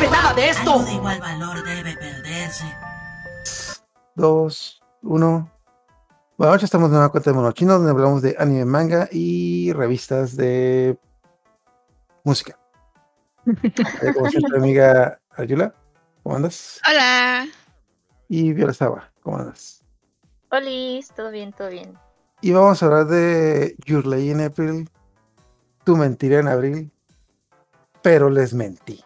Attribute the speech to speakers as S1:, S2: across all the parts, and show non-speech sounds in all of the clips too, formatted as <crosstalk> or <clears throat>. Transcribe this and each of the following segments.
S1: sabe nada de esto.
S2: Algo de igual valor debe perderse.
S3: Dos, uno. Buenas noches, estamos en una cuenta de Monochino donde hablamos de anime, manga y revistas de música. <laughs> Eh, Como siempre, amiga Ayula, ¿cómo andas?
S4: Hola.
S3: Y Viola Saba, ¿cómo andas?
S5: Olis, todo bien, todo bien.
S3: Y vamos a hablar de Your Lay in April, Tu mentira en abril, pero les mentí.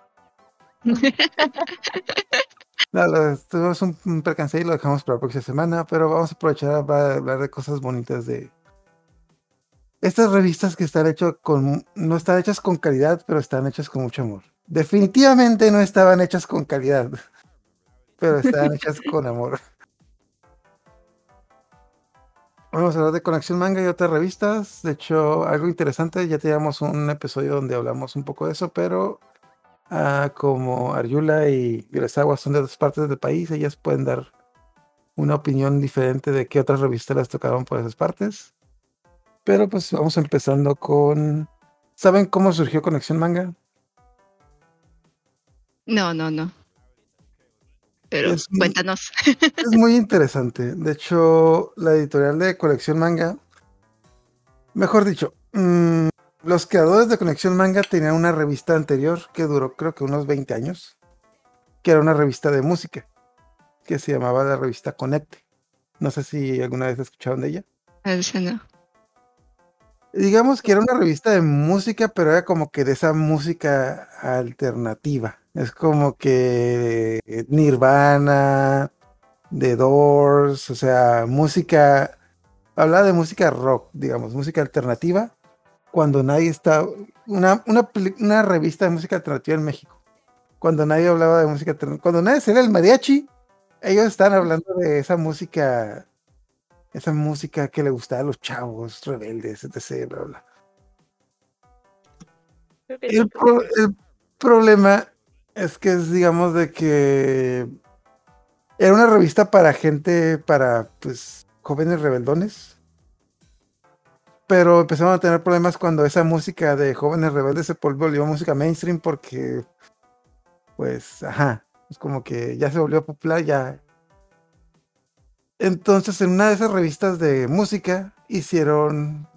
S3: No, lo- tuvimos un, un percance y lo dejamos para la próxima semana, pero vamos a aprovechar para hablar de cosas bonitas de estas revistas que están hechas con, no están hechas con calidad, pero están hechas con mucho amor. Definitivamente no estaban hechas con calidad, pero estaban hechas <laughs> con amor. Vamos a hablar de Conexión Manga y otras revistas. De hecho, algo interesante, ya teníamos un episodio donde hablamos un poco de eso, pero ah, como Aryula y Virasawa son de otras partes del país, ellas pueden dar una opinión diferente de qué otras revistas les tocaron por esas partes. Pero pues vamos empezando con... ¿Saben cómo surgió Conexión Manga?
S4: No, no, no. Pero
S3: Es muy-
S4: cuéntanos. <laughs>
S3: Es muy interesante. De hecho, la editorial de Colección Manga, mejor dicho, mm, los creadores de Conexión Manga tenían una revista anterior que duró creo que unos 20 años, que era una revista de música, que se llamaba la revista Conecte. No sé si alguna vez escucharon de ella.
S4: Ese no.
S3: Digamos que era una revista de música, pero era como que de esa música alternativa. Es como que Nirvana, The Doors, o sea, música, hablaba de música rock, digamos, música alternativa, cuando nadie está, una, una, una revista de música alternativa en México, cuando nadie hablaba de música alternativa, cuando nadie sería el mariachi, ellos están hablando de esa música, esa música que le gustaba a los chavos, rebeldes, etc. Bla, bla. El, pro- el problema es que es, digamos, de que era una revista para gente, para, pues, jóvenes rebeldones. Pero empezaron a tener problemas cuando esa música de jóvenes rebeldes se vol- volvió música mainstream porque, pues, ajá, es como que ya se volvió popular, ya. Entonces, en una de esas revistas de música hicieron,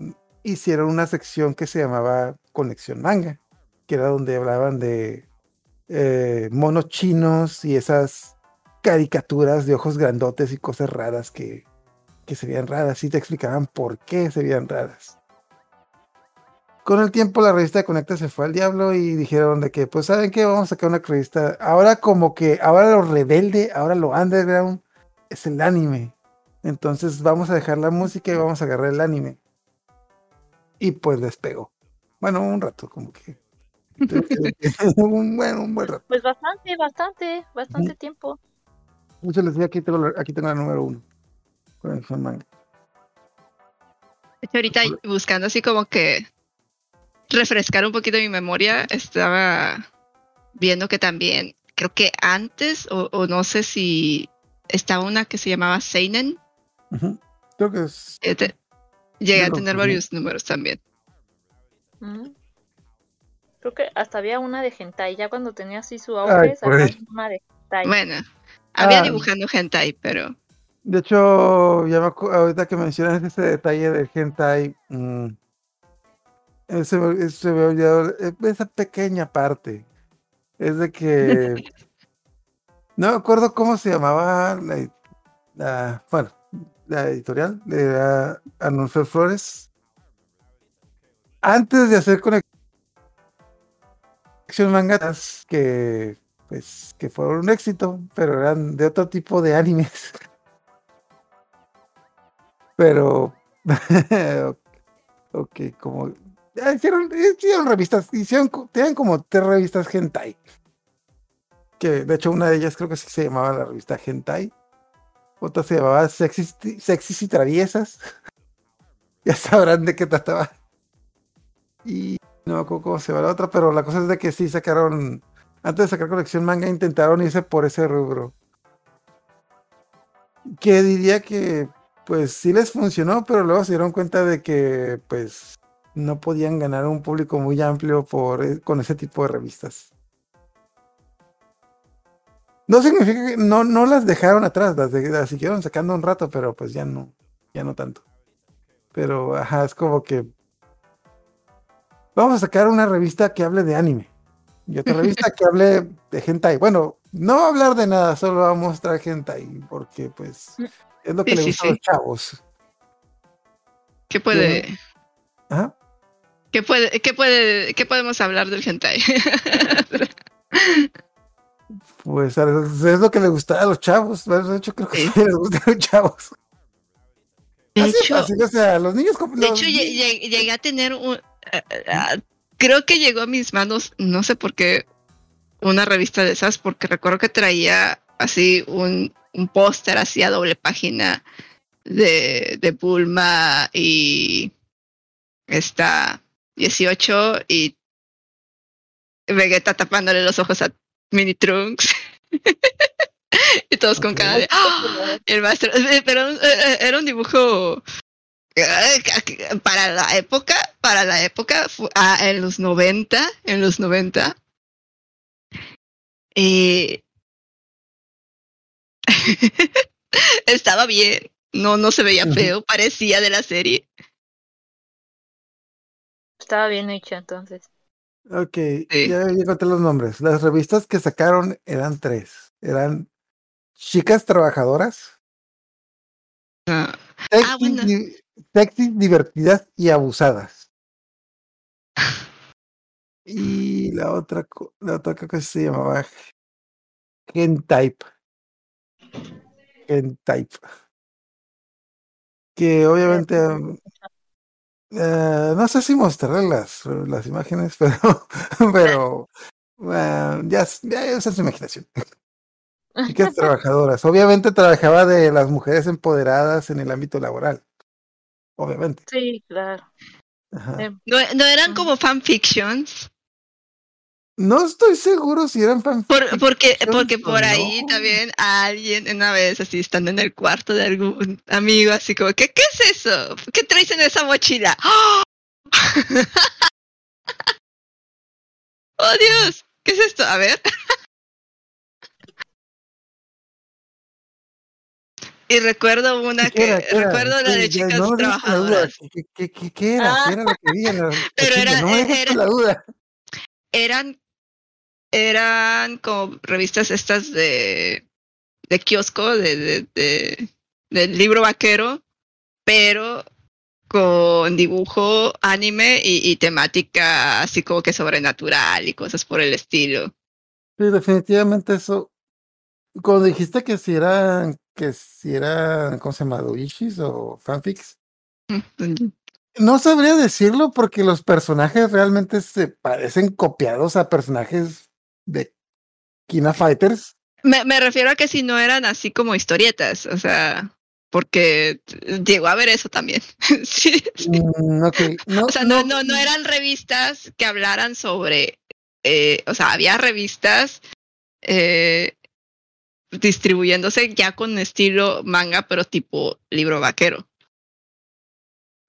S3: hicieron una sección que se llamaba Conexión Manga que era donde hablaban de eh, monos chinos y esas caricaturas de ojos grandotes y cosas raras que, que se veían raras y te explicaban por qué se veían raras. Con el tiempo la revista de Conecta se fue al diablo y dijeron de que, pues, ¿saben qué? Vamos a sacar una revista. Ahora como que, ahora lo rebelde, ahora lo underground es el anime. Entonces vamos a dejar la música y vamos a agarrar el anime. Y pues despegó. Bueno, un rato, como que. <laughs> un, bueno, un buen rato.
S5: Pues bastante, bastante, bastante tiempo.
S3: Muchos les aquí tengo, aquí tengo la número uno. Conexión Manga.
S4: De hecho, ahorita buscando así como que refrescar un poquito mi memoria, estaba viendo que también, creo que antes, o, o no sé si estaba una que se llamaba Seinen.
S3: Creo que es.
S4: eh, te- llegué a tener varios números también.
S5: Mm. Creo que hasta había una de hentai, ya cuando tenía así su
S3: Ay,
S5: auge, sacaban
S3: eso.
S5: una de hentai.
S4: Bueno, había
S3: Ah.
S4: dibujando hentai, pero
S3: De hecho, ya me ahorita que mencionas ese detalle del hentai, mm, eh, se, me, eh, olvidó eh, esa pequeña parte. Es de que <laughs> no me acuerdo cómo se llamaba la, la- bueno, la editorial de Arnulfo Flores. Antes de hacer conexión mangas que pues que fueron un éxito, pero eran de otro tipo de animes. <laughs> Pero <laughs> ok, como ya hicieron, hicieron revistas, hicieron, tenían como tres revistas hentai. Que de hecho una de ellas creo que sí se llamaba la revista Hentai. Otra se llamaba Sexys, Sexys y Traviesas. <laughs> ya sabrán de qué trataba. Y no me acuerdo cómo se llama la otra, pero la cosa es de que sí sacaron, antes de sacar colección manga, intentaron irse por ese rubro. Que diría que pues sí les funcionó, pero luego se dieron cuenta de que pues no podían ganar un público muy amplio por, e- con ese tipo de revistas. No significa que no, no las dejaron atrás, las, de- las siguieron sacando un rato, pero pues ya no, ya no tanto. Pero, ajá, es como que vamos a sacar una revista que hable de anime y otra <laughs> revista que hable de hentai. Bueno, no va a hablar de nada, solo va a mostrar hentai, porque pues es lo que
S4: Sí,
S3: le
S4: sí,
S3: gusta a los
S4: sí.
S3: chavos.
S4: ¿Qué puede,
S3: Ajá.
S4: qué puede, qué puede, qué podemos hablar del hentai?
S3: Pues es lo que le gusta a los chavos. De hecho, creo que
S4: Sí.
S3: les gusta a los chavos.
S4: De
S3: Así
S4: hecho,
S3: fácil, o sea, los niños. como-
S4: de
S3: los
S4: hecho, llegué a tener un, ah, ah, creo que llegó a mis manos, no sé por qué, una revista de esas, porque recuerdo que traía así un, un póster así a doble página de, de Bulma y está 18 y Vegeta tapándole los ojos a Mini Trunks. <laughs> y todos con cara de ¡Ah! el maestro. eh, Pero eh, era un dibujo eh, para la época, para la época, ah, en los 90, en los 90. Y <laughs> estaba bien, no, no se veía feo, parecía de la serie.
S5: Estaba bien hecho entonces.
S3: Ok,
S4: Sí.
S3: ya, ya conté los nombres. Las revistas que sacaron eran tres. Eran Chicas Trabajadoras,
S4: Ah,
S3: Sexy,
S4: bueno.
S3: di- sexy, divertidas y abusadas. <laughs> Y la otra, la otra creo que se llamaba Gentype. Gentype. Que obviamente um, eh, no sé si mostrarle las, las imágenes, <laughs> pero, pero eh, ya, es- ya esa es su imaginación. Chicas trabajadoras. <laughs> Obviamente trabajaba de las mujeres empoderadas en el ámbito laboral. Obviamente.
S5: Sí, claro.
S3: Ajá.
S5: Eh,
S4: no, no eran
S5: Ujú.
S4: como fanfictions,
S3: No estoy seguro si eran fan.
S4: por, porque, porque por ahí también alguien una vez así estando en el cuarto de algún amigo así como que ¿qué es eso? ¿Qué traes en esa mochila? ¡Oh! <laughs> ¡Oh, Dios! ¿Qué es esto? A ver. <laughs> Y recuerdo una
S3: ¿Qué era?
S4: que
S3: ¿Qué era?
S4: recuerdo la de chicas
S3: no
S4: trabajadoras.
S3: ¿Qué, qué, qué, qué era?
S5: Ah.
S3: ¿Qué era lo que vi <laughs>
S4: Pero era-
S3: No
S4: era-
S3: la duda.
S4: eran eran como revistas estas de de kiosco de, de, de- del libro vaquero pero con dibujo anime y, y temática así como que sobrenatural y cosas por el estilo
S3: Sí, definitivamente eso. Cuando dijiste que si eran, que si eran, ¿cómo se llama? Doishis o fanfics. No sabría decirlo porque los personajes realmente se parecen copiados a personajes de Kina Fighters.
S4: me, me refiero a que si no eran así como historietas o sea porque llegó a ver eso también sí, <laughs> sí.
S3: Mm, no,
S4: O sea, no, no, no eran revistas que hablaran sobre, eh, o sea, había revistas eh, distribuyéndose ya con estilo manga, pero tipo libro vaquero.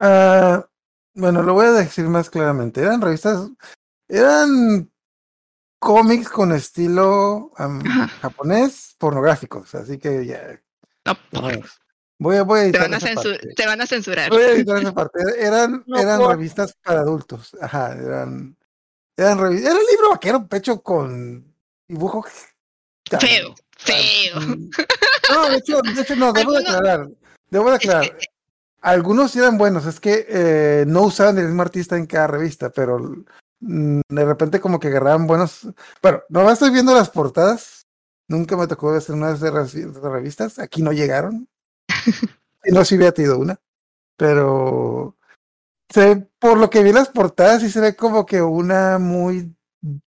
S3: Ah, bueno, lo voy a decir más claramente. Eran revistas, eran cómics con estilo
S4: Ajá.
S3: japonés pornográficos, así que ya.
S4: No.
S3: Voy a, voy a
S4: te,
S3: editar
S4: van a
S3: esa
S4: censu-
S3: parte.
S4: te van a censurar.
S3: Voy a editar esa parte. Eran,
S5: No
S3: eran revistas para adultos. Ajá, eran, eran revistas. Era el libro vaquero pecho con dibujo tan-
S4: Feo,
S3: tan-
S4: feo. <laughs>
S3: No, de hecho, de hecho no, debo de
S4: Algunos-
S3: aclarar. Debo de
S4: Es que-
S3: aclarar. Algunos eran buenos, es que eh, no usaban el mismo artista en cada revista, pero de repente como que agarraban buenos. Bueno, no estoy viendo las portadas. Nunca me tocó hacer una de revistas. Aquí no llegaron. <laughs> y no, sí había tenido una. Pero se, por lo que vi en las portadas, sí se ve como que una muy.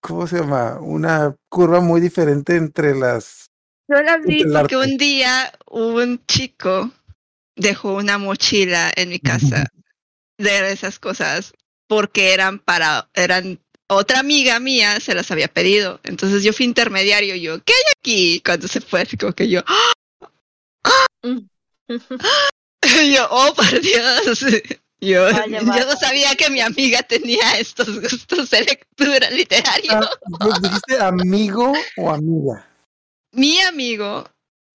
S3: ¿Cómo se llama? Una curva muy diferente entre las.
S4: Yo las vi porque un día un chico dejó una mochila en mi casa <laughs> de esas cosas porque eran para, eran, otra amiga mía se las había pedido. Entonces yo fui intermediario, yo, ¿qué hay aquí? Cuando se fue, así como que yo, <laughs> y yo, oh por Dios. <laughs> Yo,
S5: Vaya,
S4: yo no sabía que mi amiga tenía estos gustos de lectura <laughs> literaria.
S3: Ah, ¿Dijiste amigo o amiga?
S4: mi amigo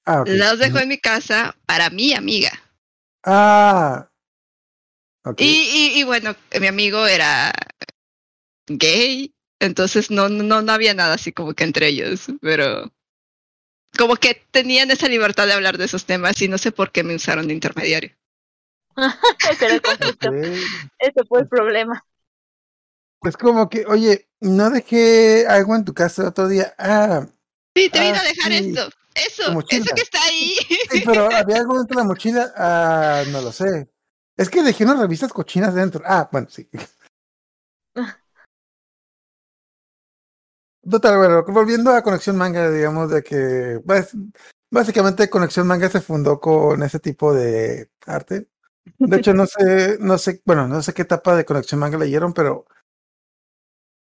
S3: Ah, ok.
S4: los dejó en mi casa para mi amiga.
S3: Ah.
S4: Y, y, y bueno, mi amigo era gay, entonces no, no, no había nada así como que entre ellos, pero como que tenían esa libertad de hablar de esos temas y no sé por qué me usaron de intermediario. <laughs>
S5: Ese era el conflicto.
S3: Ok.
S5: Ese fue el problema.
S3: Es como que, oye, no dejé algo en tu casa el otro día. Ah,
S4: Sí, te vine
S3: Ah,
S4: a dejar
S3: sí.
S4: esto, eso, eso que está ahí.
S3: sí, pero había algo dentro de la <laughs> mochila. Ah, no lo sé. Es que dejé unas revistas cochinas dentro. Ah, bueno, sí. <laughs> Total, bueno, volviendo a Conexión Manga, digamos de que pues, básicamente Conexión Manga se fundó con ese tipo de arte. De hecho, no sé, no sé, bueno, no sé qué etapa de Conexión Manga leyeron, pero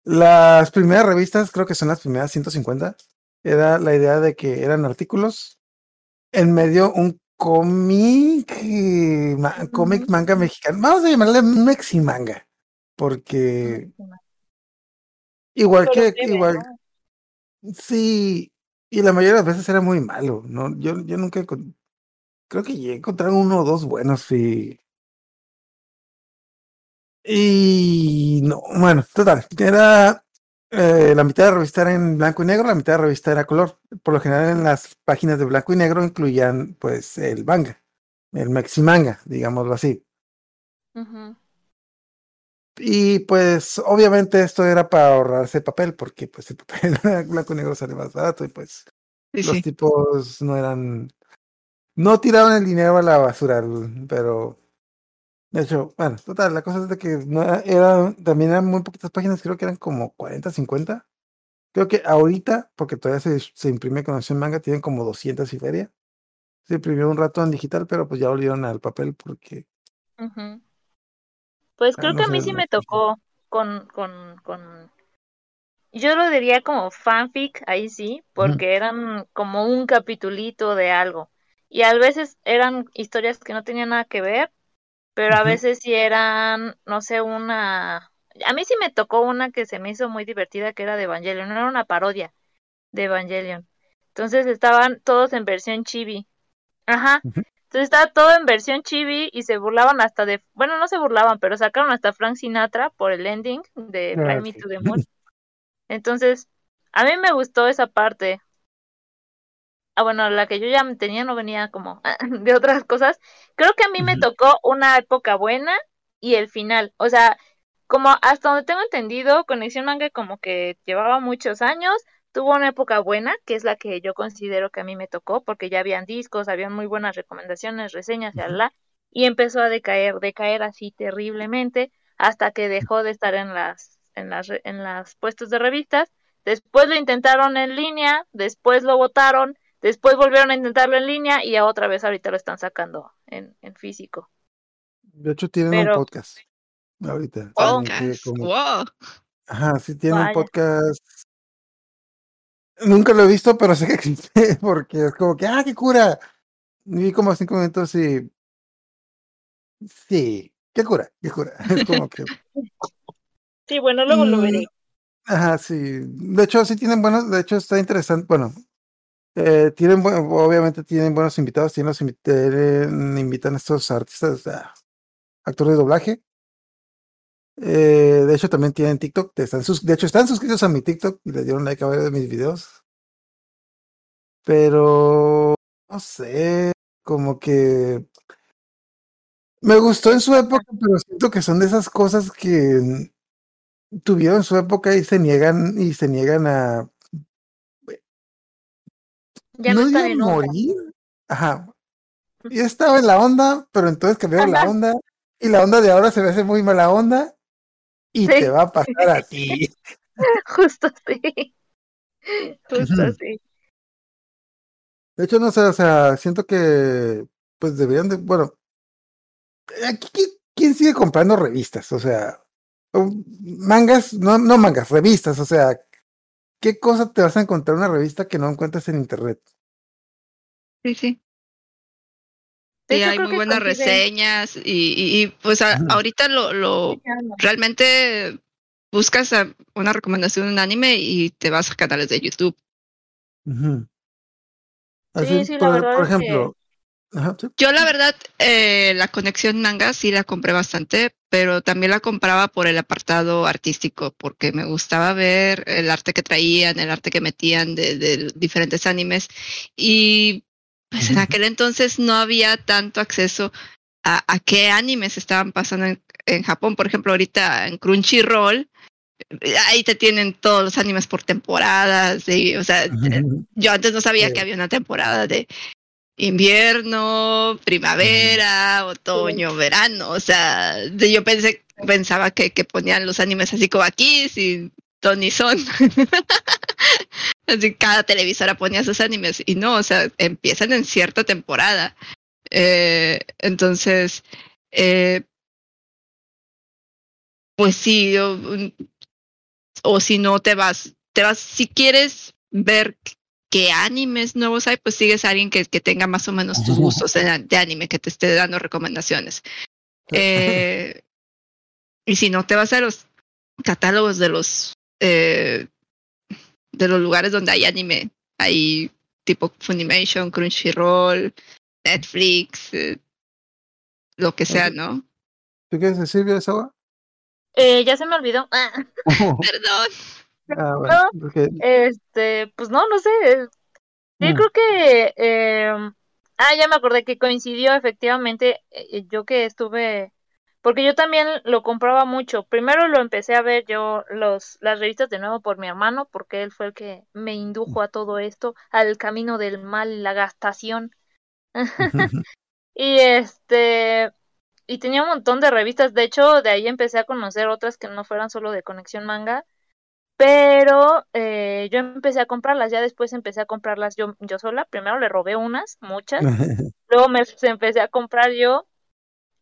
S3: las primeras revistas, creo que son las primeras 150, era la idea de que eran artículos en medio un cómic, ma- cómic manga mexicano. Vamos a llamarle mexi manga, porque igual
S5: Pero
S3: que, igual,
S5: ¿no?
S3: Sí, y la mayoría de las veces era muy malo, ¿no? Yo, yo nunca creo que llegué a encontrar uno o dos buenos y y no, bueno, total, era eh, la mitad de la revista era en blanco y negro, la mitad de la revista era color. Por lo general en las páginas de blanco y negro incluían pues el manga, el maxi manga, digámoslo así. Y pues obviamente esto era para ahorrarse papel, porque pues el papel <laughs> blanco y negro sale más barato y pues
S4: Sí,
S3: los
S4: sí.
S3: tipos no eran, no tiraban el dinero a la basura, pero de hecho, bueno, total, la cosa es de que no era, también eran muy poquitas páginas, creo que eran como 40, 50. Creo que ahorita, porque todavía se, se imprime con acción manga, tienen como 200 y feria. Se imprimió un rato en digital, pero pues ya volvieron al papel porque.
S5: Pues creo
S3: no
S5: que a mí sí me tocó con, con, con, yo lo diría como fanfic, ahí sí, porque eran como un capitulito de algo. Y a veces eran historias que no tenían nada que ver, pero a veces sí eran, no sé, una... A mí sí me tocó una que se me hizo muy divertida, que era de Evangelion, era una parodia de Evangelion. Entonces estaban todos en versión chibi. Ajá. Entonces estaba todo en versión chibi y se burlaban hasta de, bueno, no se burlaban, pero sacaron hasta Frank Sinatra por el ending de
S3: Ah,
S5: Fly Me
S3: sí.
S5: to the Moon. <laughs> Entonces, a mí me gustó esa parte. Ah, bueno, la que yo ya tenía no venía como <laughs> de otras cosas. Creo que a mí me tocó una época buena y el final. O sea, como hasta donde tengo entendido, Conexión Manga como que llevaba muchos años, tuvo una época buena, que es la que yo considero que a mí me tocó, porque ya habían discos, habían muy buenas recomendaciones, reseñas y ala, y empezó a decaer, decaer así terriblemente, hasta que dejó de estar en las, en las, en las puestos de revistas. Después lo intentaron en línea, después lo votaron, después volvieron a intentarlo en línea y ya otra vez ahorita lo están sacando en, en físico.
S3: De hecho, tienen un podcast ahorita.
S5: Oh.
S4: Podcast.
S3: como-
S4: Wow.
S3: Ajá, sí, tienen un podcast. Nunca lo he visto, pero <laughs> sé que existe porque es como que, ah, qué cura. Vi como cinco minutos y. Sí, qué cura, qué cura. <laughs> Es como que.
S5: sí, bueno, luego lo veré.
S3: Ajá, sí. De hecho, sí tienen buenos. De hecho, está interesante. Bueno, eh, tienen, obviamente tienen buenos invitados. Tienen los invi- tienen- invitan a estos artistas, ah, actores de doblaje. Eh, de hecho, también tienen TikTok. Están sus, de hecho, están suscritos a mi TikTok y le dieron like a varios de mis videos. Pero no sé, como que me gustó en su época, pero siento que son de esas cosas que tuvieron su época y se niegan y se niegan a
S5: Ya no, en onda.
S3: morir. Ajá. Yo estaba en la onda, pero entonces cambiaron la onda y la onda de ahora se me hace muy mala onda y
S5: Sí.
S3: te va a pasar a ti. <laughs>
S5: Justo así. Justo así.
S3: De hecho, no sé, o sea, siento que pues deberían de, bueno, quién sigue comprando revistas, o sea, o mangas, no, no mangas, revistas, o sea, ¿qué cosa te vas a encontrar en una revista que no encuentras en internet?
S4: Sí, sí. Sí,
S5: hecho,
S4: hay muy buenas reseñas y, y, y, pues a- ahorita lo, lo realmente buscas a- una recomendación de un anime y te vas a canales de YouTube.
S3: Ujú. Así,
S5: sí, la
S3: por,
S5: verdad
S3: por
S5: es que-
S3: ejemplo, ajá, sí.
S4: Yo la verdad, eh, la conexión manga sí la compré bastante, pero también la compraba por el apartado artístico, porque me gustaba ver el arte que traían, el arte que metían de, de diferentes animes. Y pues en aquel entonces no había tanto acceso a, a qué animes estaban pasando en, en Japón. Por ejemplo, ahorita en Crunchyroll, eh, ahí te tienen todos los animes por temporadas. y, o sea, yo antes no sabía
S3: Sí.
S4: que había una temporada de invierno, primavera, otoño, verano. O sea, yo pensé, pensaba que, que ponían los animes así como aquí, sin Tony Son. <laughs> así cada televisora ponía sus animes. Y no, o sea, empiezan en cierta temporada. Eh, entonces, eh, pues sí, o, o si no te vas, te vas, si quieres ver qué animes nuevos hay, pues sigues a alguien que, que tenga más o menos tus gustos de, de anime, que te esté dando recomendaciones. Eh, y si no, te vas a los catálogos de los eh, de los lugares donde hay anime. Hay tipo Funimation, Crunchyroll, Netflix, eh, lo que sea. ¿no?
S3: ¿Tú quieres decir, Virasawa?
S5: Eh, ya se me olvidó. Ah, <laughs>
S4: Perdón.
S3: Ah, bueno,
S5: Este, pues no, no sé. eh, Sí,
S3: Mm.
S5: creo que. eh, ah, ya me acordé que coincidió efectivamente. eh, yo que estuve. Porque yo también lo compraba mucho. Primero lo empecé a ver yo los, las revistas de nuevo por mi hermano, porque él fue el que me indujo a todo esto, al camino del mal, la gastación. <laughs> <laughs> Y este, y tenía un montón de revistas. De hecho, de ahí empecé a conocer otras que no fueran solo de Conexión Manga. Pero eh, yo empecé a comprarlas, ya después empecé a comprarlas yo, yo sola. Primero le robé unas, muchas. <laughs> Luego me empecé a comprar yo.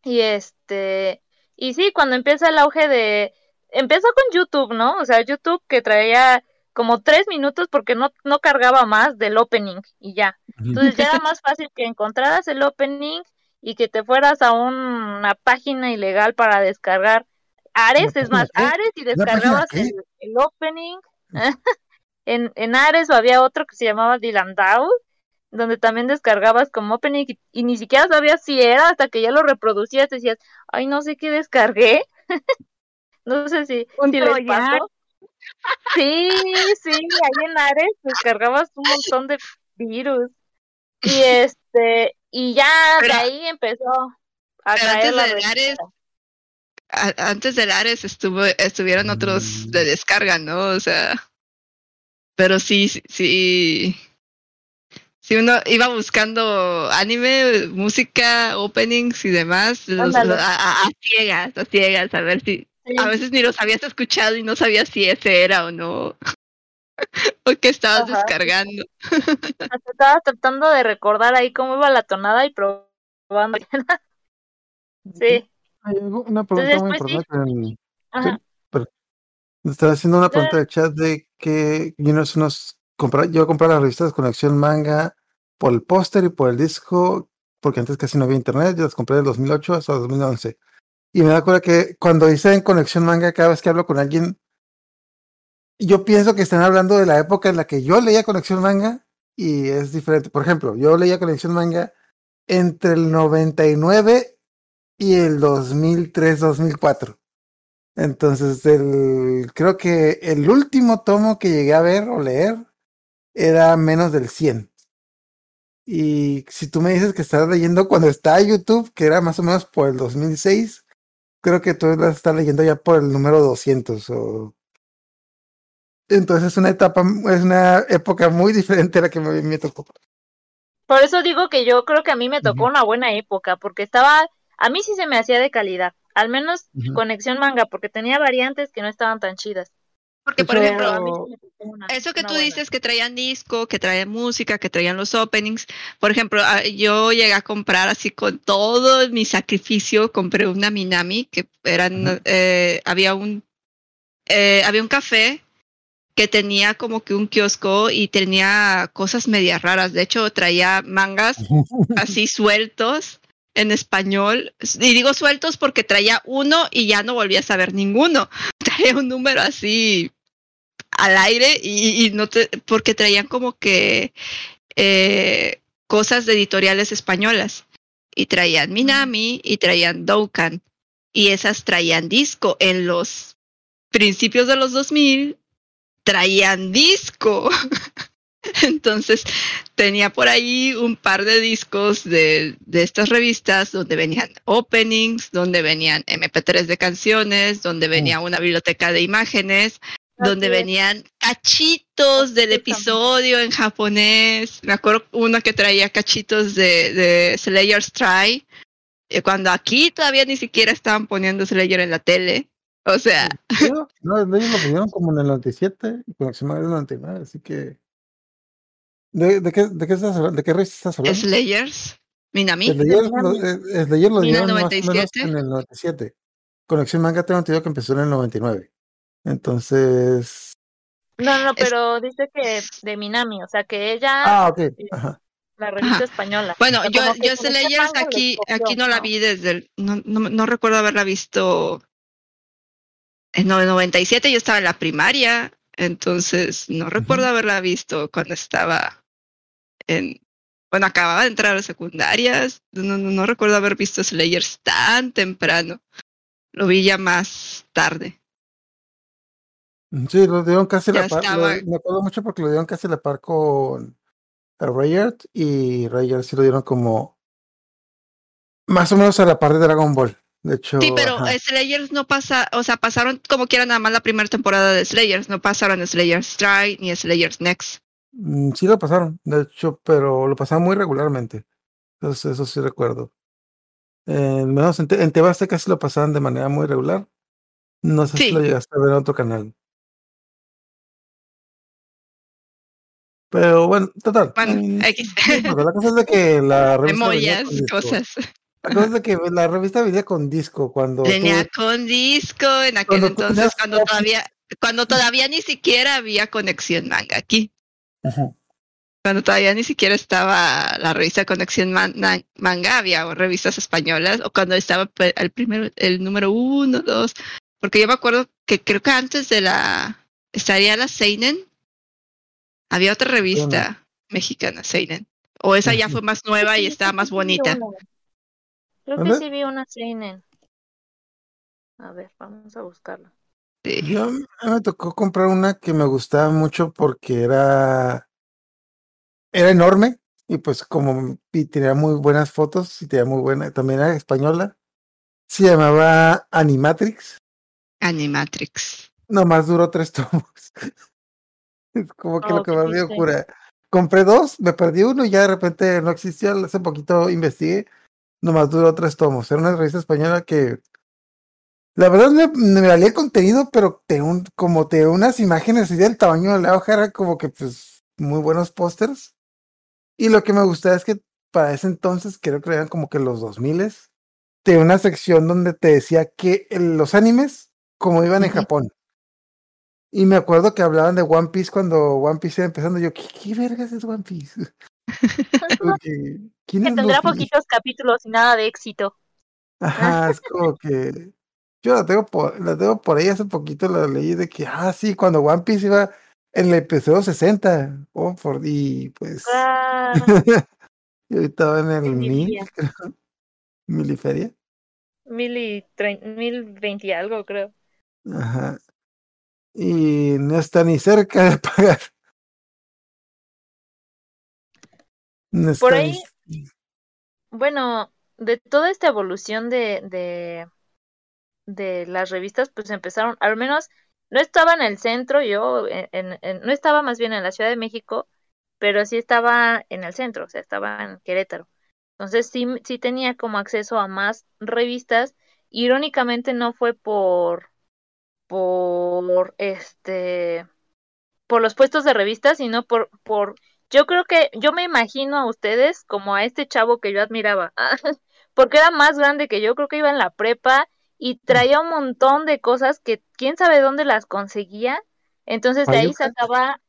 S5: Y este, y sí, cuando empieza el auge de, empezó con YouTube, ¿no? O sea, YouTube que traía como tres minutos porque no, no cargaba más del opening y ya. Entonces ya era <laughs> más fácil que encontraras el opening y que te fueras a una página ilegal para descargar Ares,
S3: ¿Una
S5: es más,
S3: qué?
S5: Ares y
S3: ¿Una página
S5: descargabas el, el opening. <laughs> en, en Ares había otro que se llamaba Dylan Dow, donde también descargabas como opening y, y ni siquiera sabías si era hasta que ya lo reproducías, decías, ay, no sé qué descargué. <laughs> no sé si,
S1: Un
S5: si les pasó. Sí, sí, ahí en Ares descargabas un montón de virus. Y este, y ya de ahí empezó a
S4: pero
S5: traer
S4: antes
S5: la
S4: de. Ares, a- antes del Ares estuvo, estuvieron otros de descarga, ¿no? O sea, pero sí, sí, sí. Si uno iba buscando anime, música, openings y demás, los- a, a- a ciegas, a ciegas, a ver si,
S5: Sí.
S4: a veces ni los habías escuchado y no sabías si ese era o no, <laughs> o que estabas
S5: Ajá.
S4: descargando. <laughs>
S5: Estaba tratando de recordar ahí cómo iba la tonada y probando. <laughs> sí,
S3: una pregunta muy
S5: pues,
S3: importante. en- estaba haciendo una pregunta de chat de que yo, no, nos compra- yo compré las revistas de Conexión Manga por el póster y por el disco, porque antes casi no había internet, yo las compré del 2008 hasta 2011. Y me da cuenta que cuando dice en Conexión Manga, cada vez que hablo con alguien, yo pienso que están hablando de la época en la que yo leía Conexión Manga y es diferente. Por ejemplo, yo leía Conexión Manga entre el 99 y el 2003-2004. Entonces, el, creo que el último tomo que llegué a ver o leer era menos del 100. Y si tú me dices que estás leyendo cuando está YouTube, que era más o menos por el 2006, creo que tú las estás leyendo ya por el número 200. O... Entonces es una etapa, es una época muy diferente a la que me, me tocó.
S5: Por eso digo que yo creo que a mí me tocó una buena época, porque estaba, a mí sí se me hacía de calidad, al menos conexión manga, porque tenía variantes que no estaban tan chidas.
S4: Porque, por
S3: Eso-
S4: ejemplo,
S5: Pero a mí sí me tocó una-
S4: Eso que tú
S5: buena.
S4: dices que traían disco, que traían música, que traían los openings. Por ejemplo, ah, yo llegué a comprar así con todo mi sacrificio, compré una Minami, que eran, eh, había un, eh, había un café que tenía como que un kiosco y tenía cosas medias raras. De hecho, traía mangas así sueltos en español. Y digo sueltos porque traía uno y ya no volví a saber ninguno. <laughs> Traía un número así al aire y, no te, porque traían como que eh, cosas de editoriales españolas. Y traían Minami y traían Doukan. Y esas traían disco. En los principios de los 2000 traían disco. <laughs> <laughs> Entonces tenía por ahí un par de discos de, de, estas revistas donde venían openings, donde venían MP3 de canciones, donde venía una biblioteca de imágenes, donde venían cachitos del episodio en japonés. Me acuerdo uno que traía cachitos de, de Slayer's Try, eh, cuando aquí todavía ni siquiera estaban poniendo Slayer en la tele. O sea. <laughs>
S3: No, Slayer lo pusieron como en el 97 y en el 99, así que. ¿De, de, qué, de, qué, estás hablando? ¿De qué revista estás hablando?
S4: Slayers. Minami.
S3: Slayer, lo, Slayer lo dieron más o menos en el 97. Conexión Manga tengo entendido que empezó en el 99. Entonces.
S5: No, no, pero es... dice que de Minami, o sea que ella.
S3: Ah, ok. Ajá.
S5: La revista Ajá. española.
S4: Bueno, yo, yo Slayers aquí, aquí no la vi desde el. No, no, no recuerdo haberla visto. En el 97 yo estaba en la primaria, entonces no recuerdo uh -huh. haberla visto cuando estaba en. Bueno, acababa de entrar a las secundarias. No, no, no recuerdo haber visto Slayers tan temprano. Lo vi ya más tarde.
S3: Sí, lo dieron casi ya la par. Lo, me acuerdo mucho porque lo dieron casi la par con Rayard y Rayard sí lo dieron como más o menos a la par de Dragon Ball. De hecho,
S4: sí, pero ajá. Slayers no pasa, o sea, pasaron como quiera nada más la primera temporada de Slayers, no pasaron Slayers Strike ni Slayers Next.
S3: Mm, sí lo pasaron, de hecho, pero lo pasaban muy regularmente. Entonces, eso sí recuerdo. Eh, menos en, en Tebaste casi lo pasaban de manera muy regular. No sé sí. si lo llegaste a ver en otro canal. Pero bueno, total.
S4: Bueno, X.
S3: la cosa es de que la <laughs> revista.
S4: Memorias, cosas.
S3: La cosa es de <laughs> que la revista venía con disco cuando.
S4: Venía tú... con disco en aquel entonces, cuando todavía, cuando todavía ni siquiera había conexión manga aquí.
S3: Uh -huh.
S4: Cuando todavía ni siquiera estaba la revista Conexión Man Manga, había revistas españolas, o cuando estaba el primero, el número uno, dos, porque yo me acuerdo que creo que antes de la, estaría la Seinen, había otra revista bueno. mexicana, Seinen. O esa ya fue más nueva y estaba más bonita.
S5: Creo que sí vi una Seinen. A ver, vamos a buscarla.
S3: Sí. Yo me tocó comprar una que me gustaba mucho porque era era enorme y pues como y tenía muy buenas fotos y tenía muy buena, también era española. Se llamaba Animatrix.
S4: Animatrix.
S3: Nomás duró tres <laughs> tomos. Es como que oh, lo que más me ocurre. Compré dos, me perdí uno y ya de repente no existía. Hace poquito investigué. Nomás duró tres tomos. Era una revista española que. La verdad me, me valía el contenido, pero te un, como te unas imágenes y del tamaño de la hoja era como que pues muy buenos pósters. Y lo que me gustaba es que para ese entonces, creo que eran como que los 2000 tenía una sección donde te decía que los animes, como iban en uh -huh. Japón. Y me acuerdo que hablaban de One Piece cuando One Piece iba empezando. Yo, ¿qué, qué vergas es One Piece? <laughs>
S5: Porque, ¿quién que es tendrá poquitos capítulos y nada de éxito.
S3: Ajá, es como que. Yo la tengo por, la tengo por ahí hace poquito, la leí de que, ah, sí, cuando One Piece iba en el episodio 60. Oh, por, y pues.
S5: Ah.
S3: y ahorita estaba en el mil, <laughs> creo. Miliferia.
S5: Mil y mil veinte y algo, creo.
S3: Ajá y no está ni cerca de pagar.
S5: No Por ahí, ni... bueno, de toda esta evolución de, de, de las revistas, pues empezaron, al menos no estaba en el centro, yo en, no estaba más bien en la Ciudad de México, pero sí estaba en el centro, o sea, estaba en Querétaro. Entonces sí, sí tenía como acceso a más revistas. Irónicamente no fue por por este por los puestos de revistas, sino por por yo creo que yo me imagino a ustedes como a este chavo que yo admiraba, <laughs> porque era más grande que yo, creo que iba en la prepa y traía un montón de cosas que quién sabe dónde las conseguía. Entonces de ahí sacaba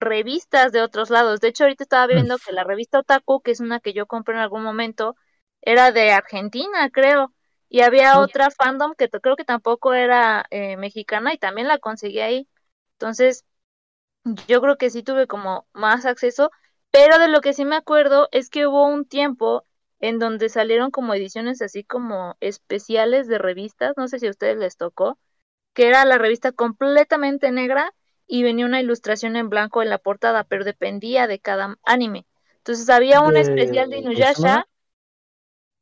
S5: revistas de otros lados. De hecho, ahorita estaba viendo que la revista Otaku, que es una que yo compré en algún momento, era de Argentina, creo. Y había sí. otra fandom que creo que tampoco era eh, mexicana y también la conseguí ahí. Entonces, yo creo que sí tuve como más acceso. Pero de lo que sí me acuerdo es que hubo un tiempo en donde salieron como ediciones así como especiales de revistas, no sé si a ustedes les tocó, que era la revista completamente negra y venía una ilustración en blanco en la portada, pero dependía de cada anime. Entonces había un especial de
S3: ¿cómo se
S5: Inuyasha.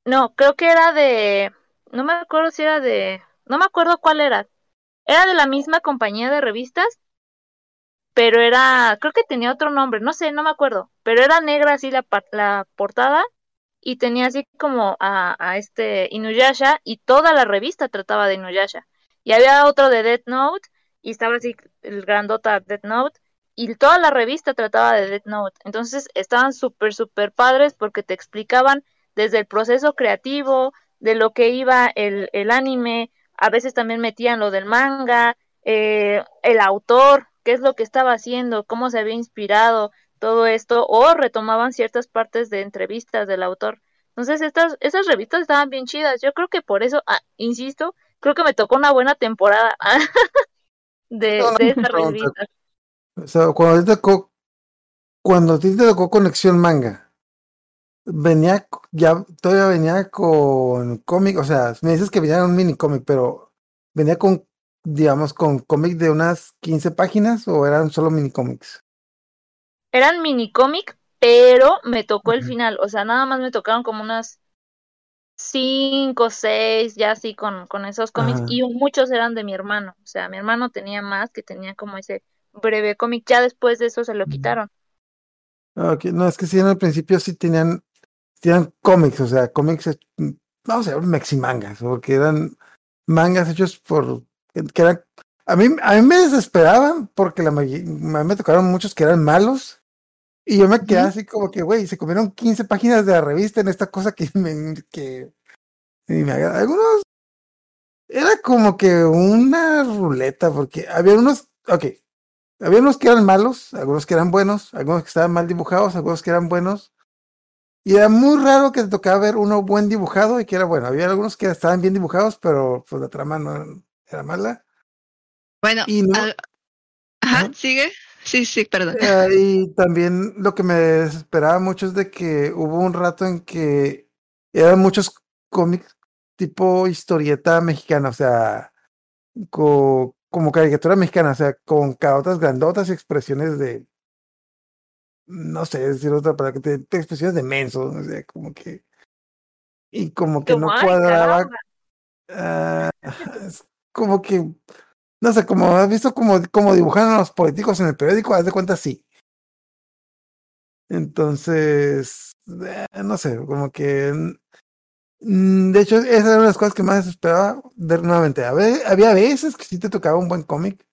S5: No, creo que era de, no me acuerdo si era de, no me acuerdo cuál era. Era de la misma compañía de revistas, pero era, creo que tenía otro nombre, no sé, no me acuerdo, pero era negra así la, la portada y tenía así como a, a este Inuyasha y toda la revista trataba de Inuyasha. Y había otro de Death Note y estaba así el grandota Death Note y toda la revista trataba de Death Note. Entonces estaban súper, súper padres porque te explicaban desde el proceso creativo, de lo que iba el, el anime, a veces también metían lo del manga, eh, el autor, qué es lo que estaba haciendo, cómo se había inspirado, todo esto, o retomaban ciertas partes de entrevistas del autor. Entonces, estas, esas revistas estaban bien chidas. Yo creo que por eso, ah, insisto, creo que me tocó una buena temporada <laughs> de,
S3: No, no,
S5: de
S3: no, no,
S5: revistas.
S3: O sea, cuando te tocó, cuando a ti te tocó Conexión Manga, venía, ya todavía venía con cómic, o sea, me dices que venía en un mini cómic, pero venía con, digamos, con cómic de unas 15 páginas o eran solo mini cómics.
S5: Eran mini cómic, pero me tocó el final. O sea, nada más me tocaron como unas cinco, seis, ya así con, con esos cómics.
S3: Ajá.
S5: Y muchos eran de mi hermano. O sea, mi hermano tenía más, que tenía como ese breve cómic. Ya después de eso se lo quitaron.
S3: No, es que sí, en el principio sí tenían, tenían cómics, o sea, cómics, vamos a ver, meximangas, porque eran mangas hechos por, que eran, a mí, a mí me desesperaban porque la, me tocaron muchos que eran malos y yo me quedé así como que, güey, se comieron 15 páginas de la revista en esta cosa que me, que, y me. Algunos, era como que una ruleta, porque había unos, ok, había unos que eran malos, algunos que eran buenos, algunos que estaban mal dibujados, algunos que eran buenos. Y era muy raro que te tocaba ver uno buen dibujado y que era bueno. Había algunos que estaban bien dibujados, pero pues la trama no era mala.
S4: Bueno,
S3: Y no-
S4: al- ajá,
S3: Ajá.
S4: sigue. Sí, sí, perdón.
S3: Eh, y también lo que me desesperaba mucho es de que hubo un rato en que eran muchos cómics tipo historieta mexicana, o sea, co- como caricatura mexicana, o sea, con carotas grandotas y expresiones de, no sé decir otra para que te, te- expresiones de menso, o sea, como que, y como que no
S5: Como, "Ay,
S3: cuadraba,
S5: caramba".
S3: ah, es como que, no sé, como has visto como, como dibujan a los políticos en el periódico, haz de cuenta sí. Entonces, eh, no sé, como que mm, de hecho, esa era una de las cosas que más esperaba ver nuevamente. Había veces que sí te tocaba un buen cómic,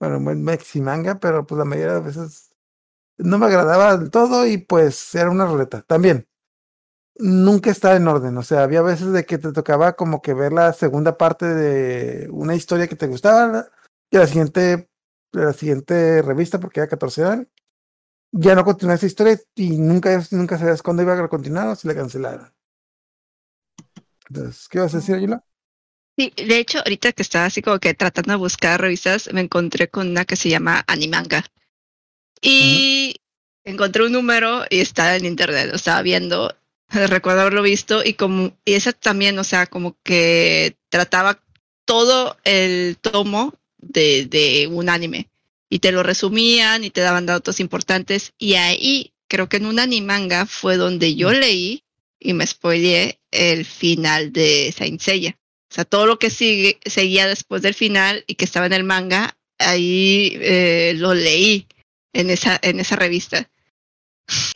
S3: bueno, un buen maxi manga, pero pues la mayoría de veces no me agradaba del todo y pues era una ruleta. También, nunca estaba en orden, o sea, había veces de que te tocaba como que ver la segunda parte de una historia que te gustaba y la siguiente, la siguiente revista, porque era 14 años, ya no continuaba esa historia y nunca, nunca sabías cuándo iba a continuar o si la cancelaron. Entonces, ¿qué vas a decir, Ayula?
S4: Sí, de hecho, ahorita que estaba así como que tratando de buscar revistas, me encontré con una que se llama Animanga. Y encontré un número y estaba en internet, lo estaba viendo, recuerdo haberlo visto, y como, y esa también, o sea, como que trataba todo el tomo de, de un anime. Y te lo resumían y te daban datos importantes. Y ahí, creo que en un animanga fue donde yo leí y me spoileé el final de Saint Seiya. O sea, todo lo que sigue, seguía después del final y que estaba en el manga, ahí eh, lo leí en esa, en esa revista.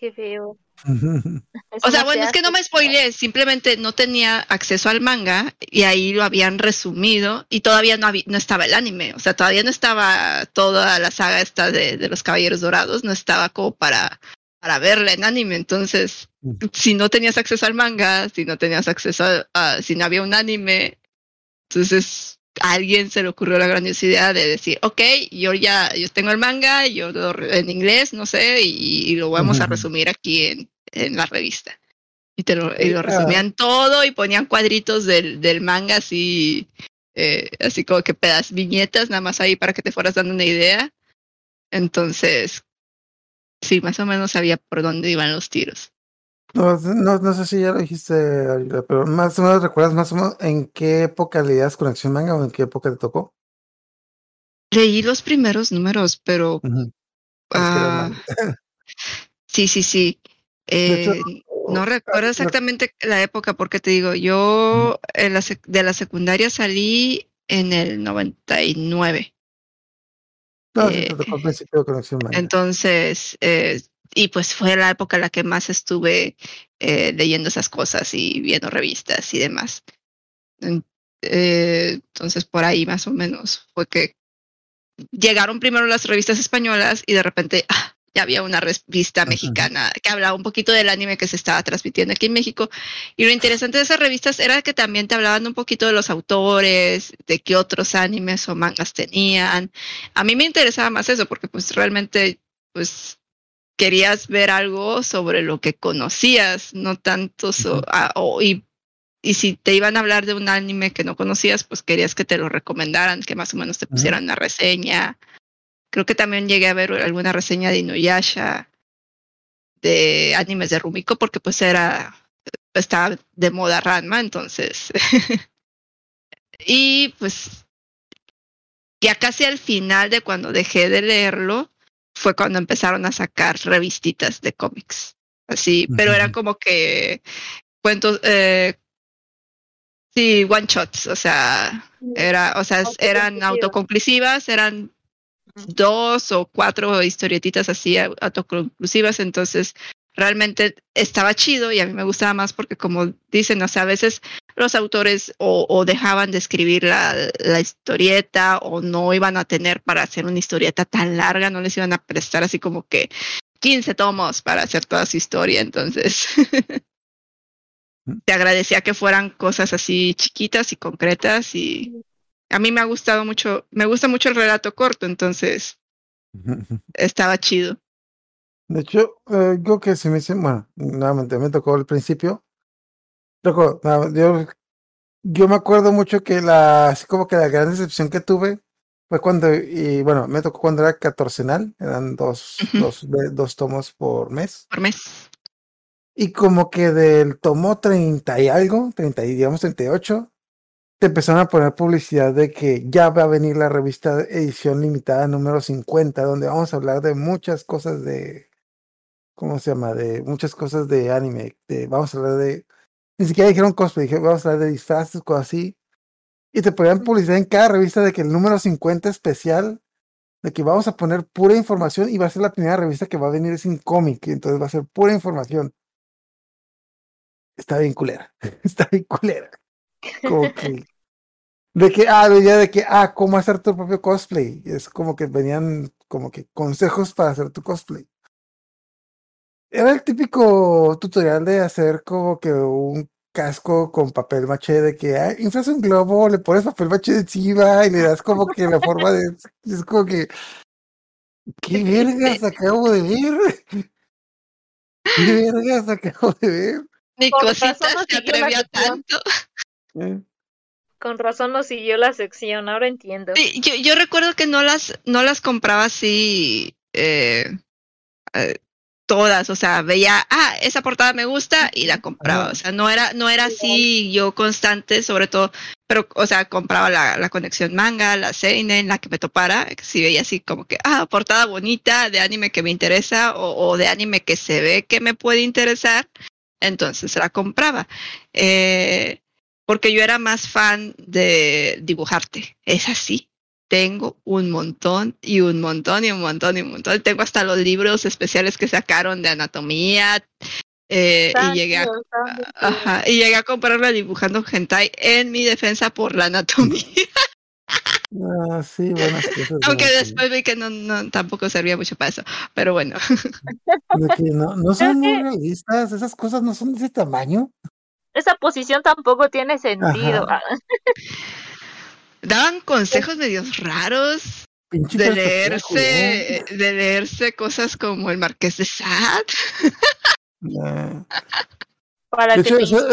S5: Qué feo.
S4: O sea, bueno, es que no me spoileé, simplemente no tenía acceso al manga y ahí lo habían resumido y todavía no, había, no estaba el anime, o sea, todavía no estaba toda la saga esta de, de los Caballeros Dorados, no estaba como para, para verla en anime, entonces, si no tenías acceso al manga, si no tenías acceso a, a si no había un anime, entonces a alguien se le ocurrió la grandiosa idea de decir, ok, yo ya, yo tengo el manga, yo lo, en inglés, no sé, y, y lo vamos a resumir aquí en, en la revista. Y, te lo, y lo resumían todo y ponían cuadritos del, del manga así, eh, así como que pedas viñetas nada más ahí para que te fueras dando una idea. Entonces, sí, más o menos sabía por dónde iban los tiros.
S3: No, no, no sé si ya lo dijiste, pero más o menos recuerdas más o menos en qué época leías Conexión Manga o en qué época te tocó.
S4: Leí los primeros números, pero ah, <laughs> sí, sí, sí.
S3: Hecho,
S4: Eh, no
S3: oh,
S4: recuerdo
S3: ah,
S4: exactamente la época, porque te digo, yo la de la secundaria salí en el 99.
S3: No, sí
S4: eh,
S3: te tocó al principio de Conexión Manga.
S4: Entonces, eh, y pues fue la época en la que más estuve eh, leyendo esas cosas y viendo revistas y demás. Eh, entonces, por ahí más o menos fue que llegaron primero las revistas españolas y de repente ah, ya había una revista mexicana que hablaba un poquito del anime que se estaba transmitiendo aquí en México. Y lo interesante de esas revistas era que también te hablaban un poquito de los autores, de qué otros animes o mangas tenían. A mí me interesaba más eso porque pues realmente pues querías ver algo sobre lo que conocías, no tanto so- ah, o- y, y si te iban a hablar de un anime que no conocías, pues querías que te lo recomendaran, que más o menos te pusieran una reseña. Creo que también llegué a ver alguna reseña de Inuyasha, de animes de Rumiko, porque pues era, estaba de moda Ranma, entonces. <laughs> y pues ya casi al final de cuando dejé de leerlo, fue cuando empezaron a sacar revistitas de cómics. Así, pero eran como que cuentos, eh, sí, one shots, o sea, era, o sea, eran
S5: Autoconclusivas.
S4: eran dos o cuatro historietitas así au- autoconclusivas, entonces realmente estaba chido y a mí me gustaba más porque como dicen, o sea, a veces los autores o, o dejaban de escribir la, la historieta o no iban a tener para hacer una historieta tan larga, no les iban a prestar así como que 15 tomos para hacer toda su historia, entonces <laughs> te agradecía que fueran cosas así chiquitas y concretas y a mí me ha gustado mucho, me gusta mucho el relato corto, entonces <laughs> estaba chido.
S3: De hecho, eh, yo que se me hice, bueno, nuevamente me tocó al principio. Loco, no, yo, yo me acuerdo mucho que la, así como que la gran decepción que tuve fue cuando, y bueno, me tocó cuando era catorcenal, eran dos, dos, dos tomos por mes.
S4: Por mes.
S3: Y como que del tomo 30 y algo, 30 y digamos 38, te empezaron a poner publicidad de que ya va a venir la revista edición limitada número 50, donde vamos a hablar de muchas cosas de, ¿cómo se llama? De muchas cosas de anime. De, vamos a hablar de, ni siquiera dijeron cosplay, dijeron vamos a hablar de disfraces, cosas así. Y te ponían publicidad en cada revista de que el número 50 especial, de que vamos a poner pura información y va a ser la primera revista que va a venir sin cómic, entonces va a ser pura información. Está bien culera, <laughs> está bien culera. Como que, de que, ah, la idea de que, ah, cómo hacer tu propio cosplay. Es como que venían como que consejos para hacer tu cosplay. Era el típico tutorial de hacer como que un casco con papel maché de que ah, inflas un globo, le pones papel maché encima y le das como que la forma de. <laughs> <laughs> Es como que. <laughs> ¿Qué vergas acabo de ver? ¿Qué vergas acabo de ver?
S4: Ni
S5: Por
S4: cosita
S5: razón no
S4: se
S5: sección.
S4: tanto.
S3: Eh,
S5: Con razón no siguió la sección, ahora entiendo.
S4: Sí, yo, yo recuerdo que no las, no las compraba así eh, eh, todas, o sea, veía, ah, esa portada me gusta y la compraba, o sea, no era, no era así yo constante, sobre todo, pero, o sea, compraba la, la conexión manga, la seinen, la que me topara, si veía así como que, ah, portada bonita de anime que me interesa o, o de anime que se ve que me puede interesar, entonces la compraba. Eh, porque yo era más fan de dibujarte, es así tengo un montón y un montón y un montón y un montón. Tengo hasta los libros especiales que sacaron de anatomía eh, y llegué a, ajá, y llegué a comprarla dibujando hentai en mi defensa por la anatomía.
S3: Ah, sí, buenas cosas. <laughs>
S4: Aunque
S3: buenas
S4: después vi que no, no tampoco servía mucho para eso. Pero bueno, <laughs>
S3: De que no, no son muy realistas, esas cosas no son de ese tamaño.
S5: Esa posición tampoco tiene sentido. <laughs>
S4: Daban consejos medios raros de leerse, de leerse cosas como el Marqués de Sade.
S5: Para
S3: De
S5: que
S3: hecho, eso-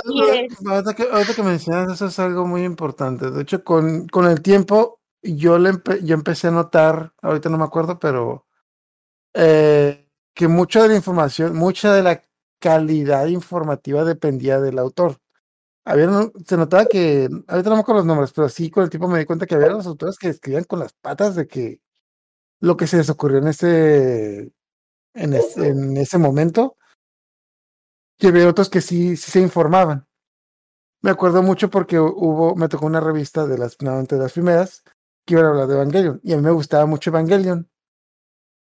S3: ahorita, que, ahorita que mencionas eso es algo muy importante. De hecho, con, con el tiempo yo, le empe- yo empecé a notar, ahorita no me acuerdo, pero eh, que mucha de la información, mucha de la calidad informativa dependía del autor. Había, un- se notaba que, ahorita no me acuerdo los nombres, pero sí con el tiempo me di cuenta que había los autores que escribían con las patas de que lo que se les ocurrió en ese, en ese, en ese momento, y había otros que sí, sí se informaban. Me acuerdo mucho porque hu- hubo, me tocó una revista de las, de las primeras, que iban a hablar de Evangelion, y a mí me gustaba mucho Evangelion.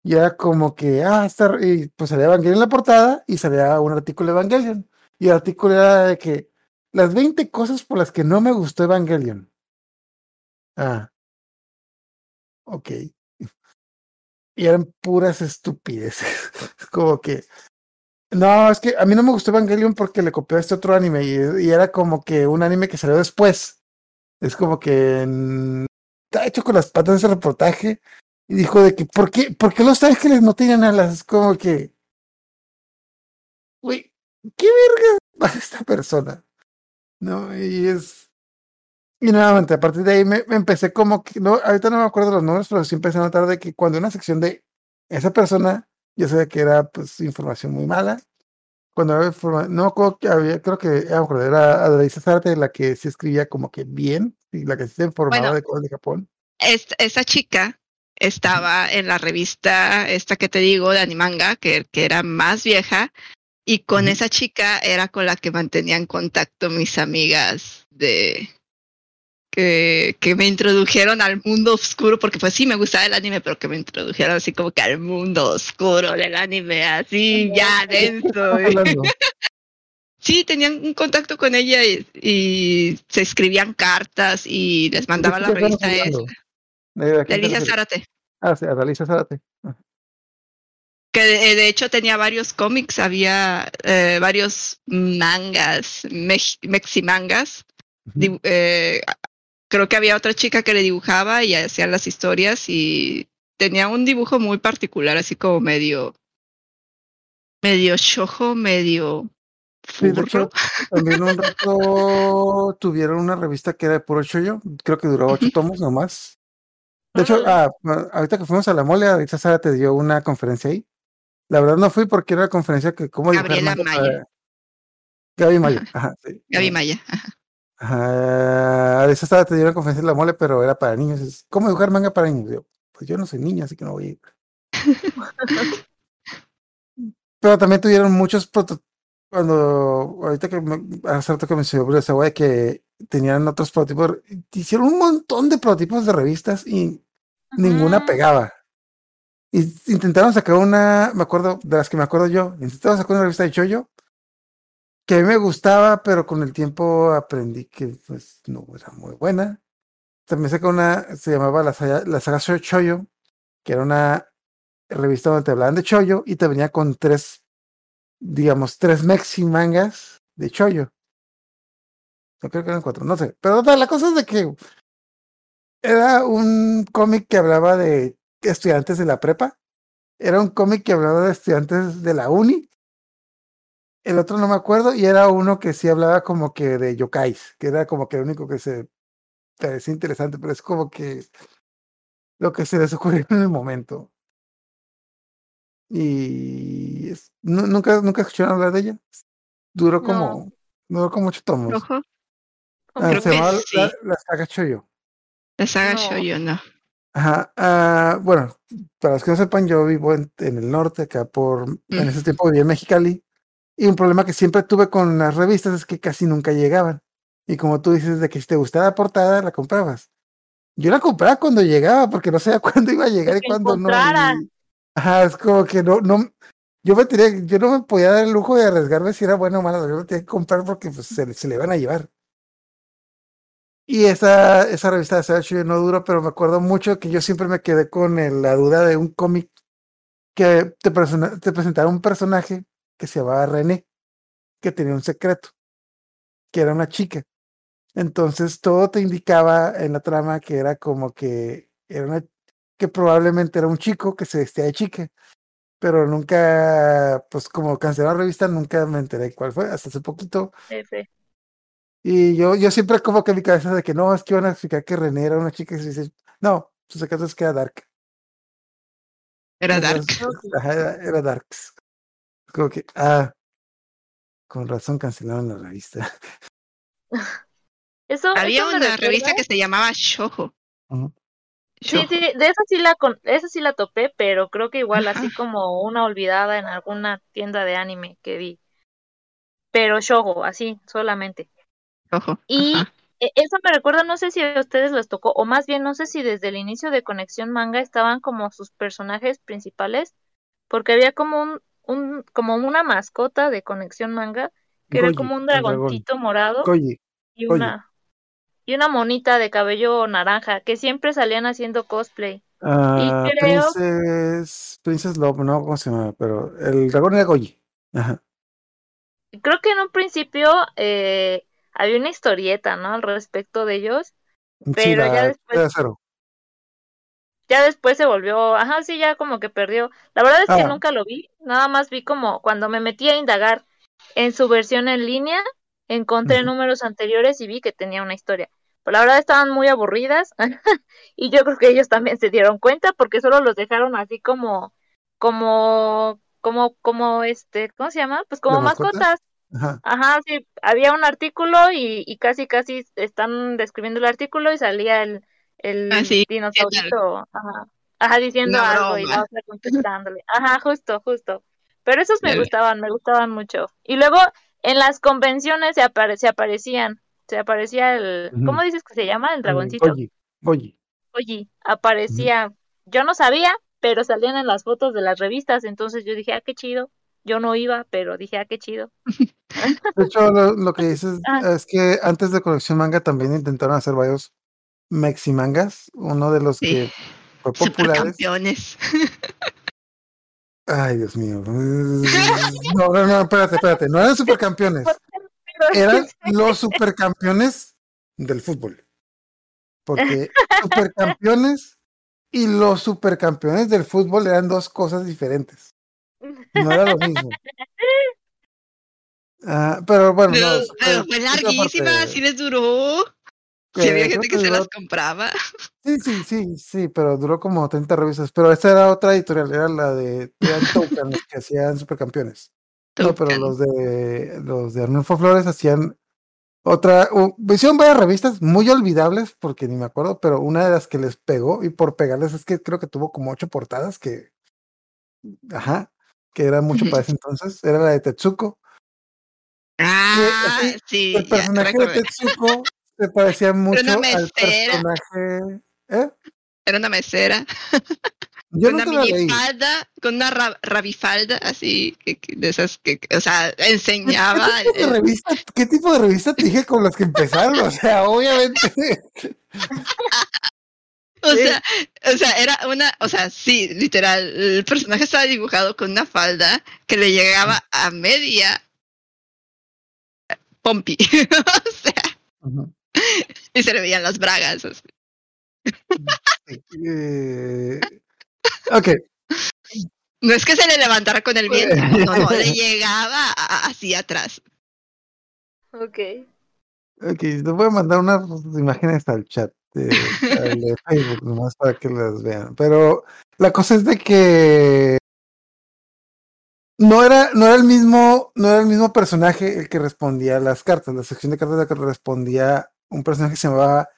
S3: Y era como que, ah, esta, y pues salía Evangelion en la portada y salía un artículo de Evangelion. Y el artículo era de que las 20 cosas por las que no me gustó Evangelion. Ah. Ok. Y eran puras estupideces. <laughs> como que. No, es que a mí no me gustó Evangelion porque le copió a este otro anime y, era como que un anime que salió después. Es como que está hecho con las patas ese reportaje y dijo de que ¿por qué, por qué los ángeles no tienen alas? Es como que, güey, ¿qué verga <laughs> va esta persona? No, y es... Y nuevamente, a partir de ahí me, me empecé como que, no, ahorita no me acuerdo los nombres, pero sí empecé a notar de que cuando una sección de esa persona, yo sabía que era pues información muy mala. Cuando había informa- no acuerdo que había, creo que a lo mejor era Adelaisa Zárate la que sí escribía como que bien, y la que sí se informaba
S4: Bueno.
S3: de cosas de Japón.
S4: Es- esa chica estaba en la revista esta que te digo de Animanga, que, que era más vieja, y con esa chica era con la que mantenía en contacto mis amigas de que, que me introdujeron al mundo oscuro, porque pues sí me gustaba el anime, pero que me introdujeron así como que al mundo oscuro del anime, así ya denso. <laughs> Sí, tenían un contacto con ella y, y se escribían cartas y les mandaba
S3: ¿De
S4: la revista esa.
S3: ¿De,
S4: Alicia? Zárate.
S3: Ah, sí, Adelaisa Zárate.
S4: Que de, de hecho tenía varios cómics, había eh, varios mangas, mex- meximangas. Dibu- eh, creo que había otra chica que le dibujaba y hacía las historias y tenía un dibujo muy particular, así como medio, medio shojo, medio
S3: Sí,
S4: furro.
S3: hecho, también un <laughs> rato tuvieron una revista que era de puro chollo, creo que duró ocho tomos nomás. De hecho, ah, ah, ahorita que fuimos a la mole, ahorita Sara te dio una conferencia ahí. La verdad no fui porque era una conferencia que cómo dibujar
S4: Gabriela Maya.
S3: Gaby Maya,
S4: Ajá.
S3: sí.
S4: Gaby. Maya. ajá.
S3: Ajá, ahorita Sara te dio una conferencia en la mole, pero era para niños. Es, ¿Cómo dibujar manga para niños? Yo, pues yo no soy niña, así que no voy a ir. <laughs> Pero también tuvieron muchos proto- cuando ahorita que me, hace rato que mencionó Bruce Sawai que tenían otros prototipos, hicieron un montón de prototipos de revistas y ninguna pegaba. Y intentaron sacar una, me acuerdo, de las que me acuerdo yo, intentaron sacar una revista de Choyo que a mí me gustaba, pero con el tiempo aprendí que pues no era muy buena. También sacó una, se llamaba la saga, la saga Choyo, que era una revista donde te hablaban de Choyo y te venía con tres, digamos, tres mexi mangas de Choyo. No creo que eran cuatro, no sé. Pero la cosa es de que era un cómic que hablaba de estudiantes de la prepa. Era un cómic que hablaba de estudiantes de la uni. El otro no me acuerdo, y era uno que sí hablaba como que de yokais, que era como que el único que se parecía interesante, pero es como que lo que se les ocurrió en el momento. Y es- nunca, nunca escucharon hablar de ella. Duró
S5: No.
S3: como, duró como ocho tomos.
S4: Rojo.
S3: Ah,
S4: creo
S3: se
S4: sí.
S3: la, la saga Choyo.
S4: La saga
S5: No.
S4: Shoujo, no.
S3: Ajá. ah, bueno, para los que no sepan, yo vivo en, en el norte, acá por. En ese tiempo vivía en Mexicali. Y un problema que siempre tuve con las revistas es que casi nunca llegaban. Y como tú dices, de que si te gustaba la portada, la comprabas. Yo la compraba cuando llegaba, porque no sabía <laughs> cuándo iba a llegar y cuándo no. y- Ajá, es como que no, no. Yo me tenía, yo no me podía dar el lujo de arriesgarme si era bueno o malo. Yo lo tenía que comprar porque pues, se, se le iban a llevar. Y esa, esa revista de Saga no duró, pero me acuerdo mucho que yo siempre me quedé con la duda de un cómic que te, te presentaba un personaje que se llamaba René, que tenía un secreto, que era una chica. Entonces todo te indicaba en la trama que era como que era una, que probablemente era un chico que se vestía de chica, pero nunca, pues como canceló la revista, nunca me enteré cuál fue, hasta hace poquito. Y yo, yo siempre como que en mi cabeza de que no, es que iban a explicar que René era una chica que se dice, no, su secreto es que era Dark.
S4: Era Dark. <laughs>
S3: Era, era Darks. Como que, ah, con razón cancelaron la revista. <laughs>
S5: Eso,
S4: Había
S5: eso
S4: una revista que se llamaba Shoujo.
S3: Ujú.
S5: Sí,
S4: Shoujo.
S5: sí, de esa sí la con, esa sí la topé, pero creo que igual así como una olvidada en alguna tienda de anime que vi. Pero Shogo, así, solamente. Y
S4: ajá.
S5: e- eso me recuerda, no sé si a ustedes les tocó, o más bien no sé si desde el inicio de Conexión Manga estaban como sus personajes principales, porque había como un, un como una mascota de Conexión Manga, que era como un
S3: dragón.
S5: dragoncito morado y
S3: Goyi.
S5: una y una monita de cabello naranja, que siempre salían haciendo cosplay.
S3: ah,
S5: creo-
S3: Princess, Princess Love, no, ¿cómo se llama? Pero el dragón era Goyi. Ajá.
S5: Creo que en un principio eh, había una historieta, ¿no? Al respecto de ellos.
S3: Sí,
S5: Pero
S3: la
S5: ya después-
S3: de.
S5: Ya después se volvió, ajá, sí, ya como que perdió. La verdad es que
S3: Ah.
S5: nunca lo vi, nada más vi como cuando me metí a indagar en su versión en línea, encontré números anteriores y vi que tenía una historia. Pero la verdad estaban muy aburridas <laughs> y yo creo que ellos también se dieron cuenta porque solo los dejaron así como, como, como, como este, ¿cómo se llama? Pues como
S3: ¿De mascota? Ajá.
S5: Ajá, sí, había un artículo y, y casi casi están describiendo el artículo y salía el, el
S4: Ah, sí,
S5: dinosaurito, ajá, ajá, diciendo algo y la otra contestándole. Ajá, justo, justo. Pero esos me gustaban, me gustaban mucho. Y luego en las convenciones se, apare- se aparecían, se aparecía el. ¿cómo dices que se llama? El
S3: el
S5: dragoncito.
S3: Goyi. Goyi.
S5: Oye, aparecía, yo no sabía, pero salían en las fotos de las revistas, entonces yo dije, ah, qué chido. Yo no iba, pero dije, ah, qué chido. <laughs>
S3: De hecho, lo, lo que dices
S5: Ah.
S3: es que antes de Colección Manga también intentaron hacer varios meximangas. Uno de los
S4: Sí.
S3: que fue <laughs> populares.
S4: Supercampeones.
S3: Ay, Dios mío. <laughs> No, no, no, espérate, espérate. No eran supercampeones. Eran los supercampeones del fútbol. Porque supercampeones y los supercampeones del fútbol eran dos cosas diferentes. No era lo mismo. <laughs> Ah, pero bueno,
S4: Pero,
S3: no,
S4: pero fue larguísima,
S3: parte,
S4: sí les duró. Sí,
S3: eh,
S4: había gente que
S3: que
S4: se
S3: duró-
S4: las compraba.
S3: Sí, sí, sí, sí, pero duró como 30 revistas. Pero esta era otra editorial, era la de eran Token, los que hacían supercampeones. No, pero los de los de Arnulfo Flores hacían otra, u- hicieron varias revistas muy olvidables, porque ni me acuerdo, pero una de las que les pegó, y por pegarles es que creo que tuvo como ocho portadas que, ajá, que era mucho para ese entonces, era la de Tetsuko.
S4: Ah,
S3: así,
S4: sí,
S3: El
S4: ya
S3: personaje de. Tetsuko <laughs> se parecía mucho
S4: una
S3: al personaje. ¿Eh?
S4: Era una mesera. <laughs>
S3: Yo
S4: con una minifalda, con una ra- rabifalda, así, que- que- de esas que, que, o sea, enseñaba.
S3: ¿Qué tipo, de revista, ¿Qué tipo de revista te dije con las que empezaron? O sea, obviamente. <laughs>
S4: o sea, o sea, era una, o sea, sí, literal, el personaje estaba dibujado con una falda que le llegaba a media pompi. <laughs> o sea, y se le veían las bragas. así.
S3: Eh, ok,
S4: No es que se le levantara con el viento, no, no, le <laughs> llegaba a- así atrás.
S5: Ok.
S3: ok, les voy a mandar unas imágenes al chat de, al de Facebook, nomás para que las vean. Pero la cosa es de que no era, no era el mismo, no era el mismo personaje el que respondía a las cartas. La sección de cartas la que respondía un personaje que se llamaba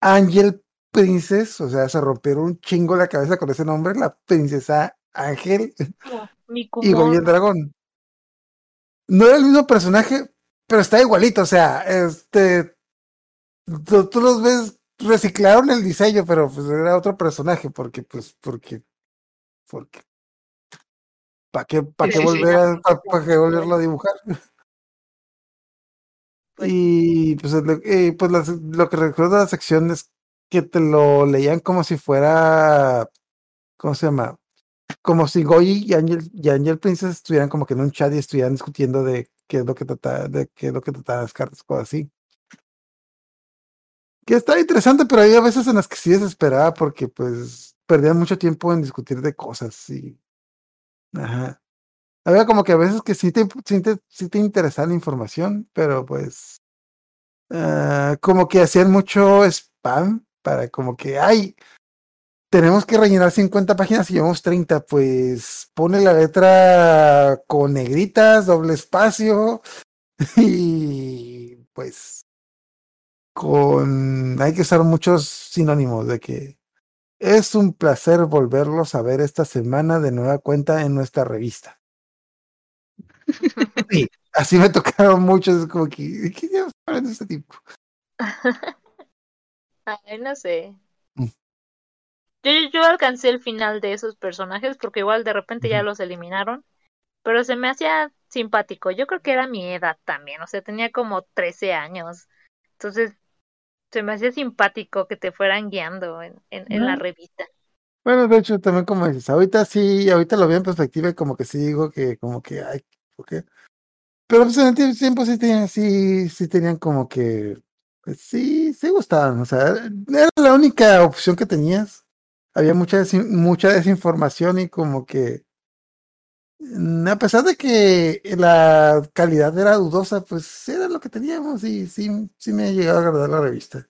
S3: Ángel Princess, o sea, se rompieron un chingo la cabeza con ese nombre, la princesa Ángel. <laughs> Y Goyi el dragón. No era el mismo personaje, pero está igualito, o sea, este tú, tú los ves, reciclaron el diseño, pero pues era otro personaje, porque pues, porque, porque, ¿para qué, para qué volver a, para, qué volverlo a dibujar? <laughs>
S5: Pues-
S3: Y pues, y, pues las- lo que recuerdo de la sección es que te lo leían como si fuera, ¿cómo se llama? Como si Goyi y Angel, y Angel Princess estuvieran como que en un chat y estuvieran discutiendo de qué es lo que trata, de qué es lo que trataban las cartas, cosas así. Que está interesante, pero había veces en las que sí desesperaba porque pues perdían mucho tiempo en discutir de cosas y ajá. Había como que a veces que sí te, sí te, sí te interesaba la información, pero pues ah, como que hacían mucho spam para como que, ay, tenemos que rellenar 50 páginas y llevamos 30, pues pone la letra con negritas, doble espacio <laughs> y pues con hay que usar muchos sinónimos de que es un placer volverlos a ver esta semana de nueva cuenta en nuestra revista. <laughs> Sí, así me tocaron muchos, como que, ¿qué diablos de este tipo? <laughs>
S5: Ay, no sé.
S3: Mm.
S5: Yo, yo alcancé el final de esos personajes porque igual de repente ya los eliminaron, pero se me hacía simpático. Yo creo que era mi edad también, o sea, tenía como 13 años. Entonces, se me hacía simpático que te fueran guiando en, en, en la revista.
S3: Bueno, de hecho, también como dices, ahorita sí, ahorita lo veo en perspectiva y como que sí digo que, como que, ay, ¿por qué? Pero pues en el tiempo sí tenían, sí, sí tenían como que, pues, sí, sí gustaban, o sea, era la única opción que tenías. Había mucha, desin- mucha desinformación y como que, a pesar de que la calidad era dudosa, pues era lo que teníamos y sí, sí me ha llegado a agradar la revista.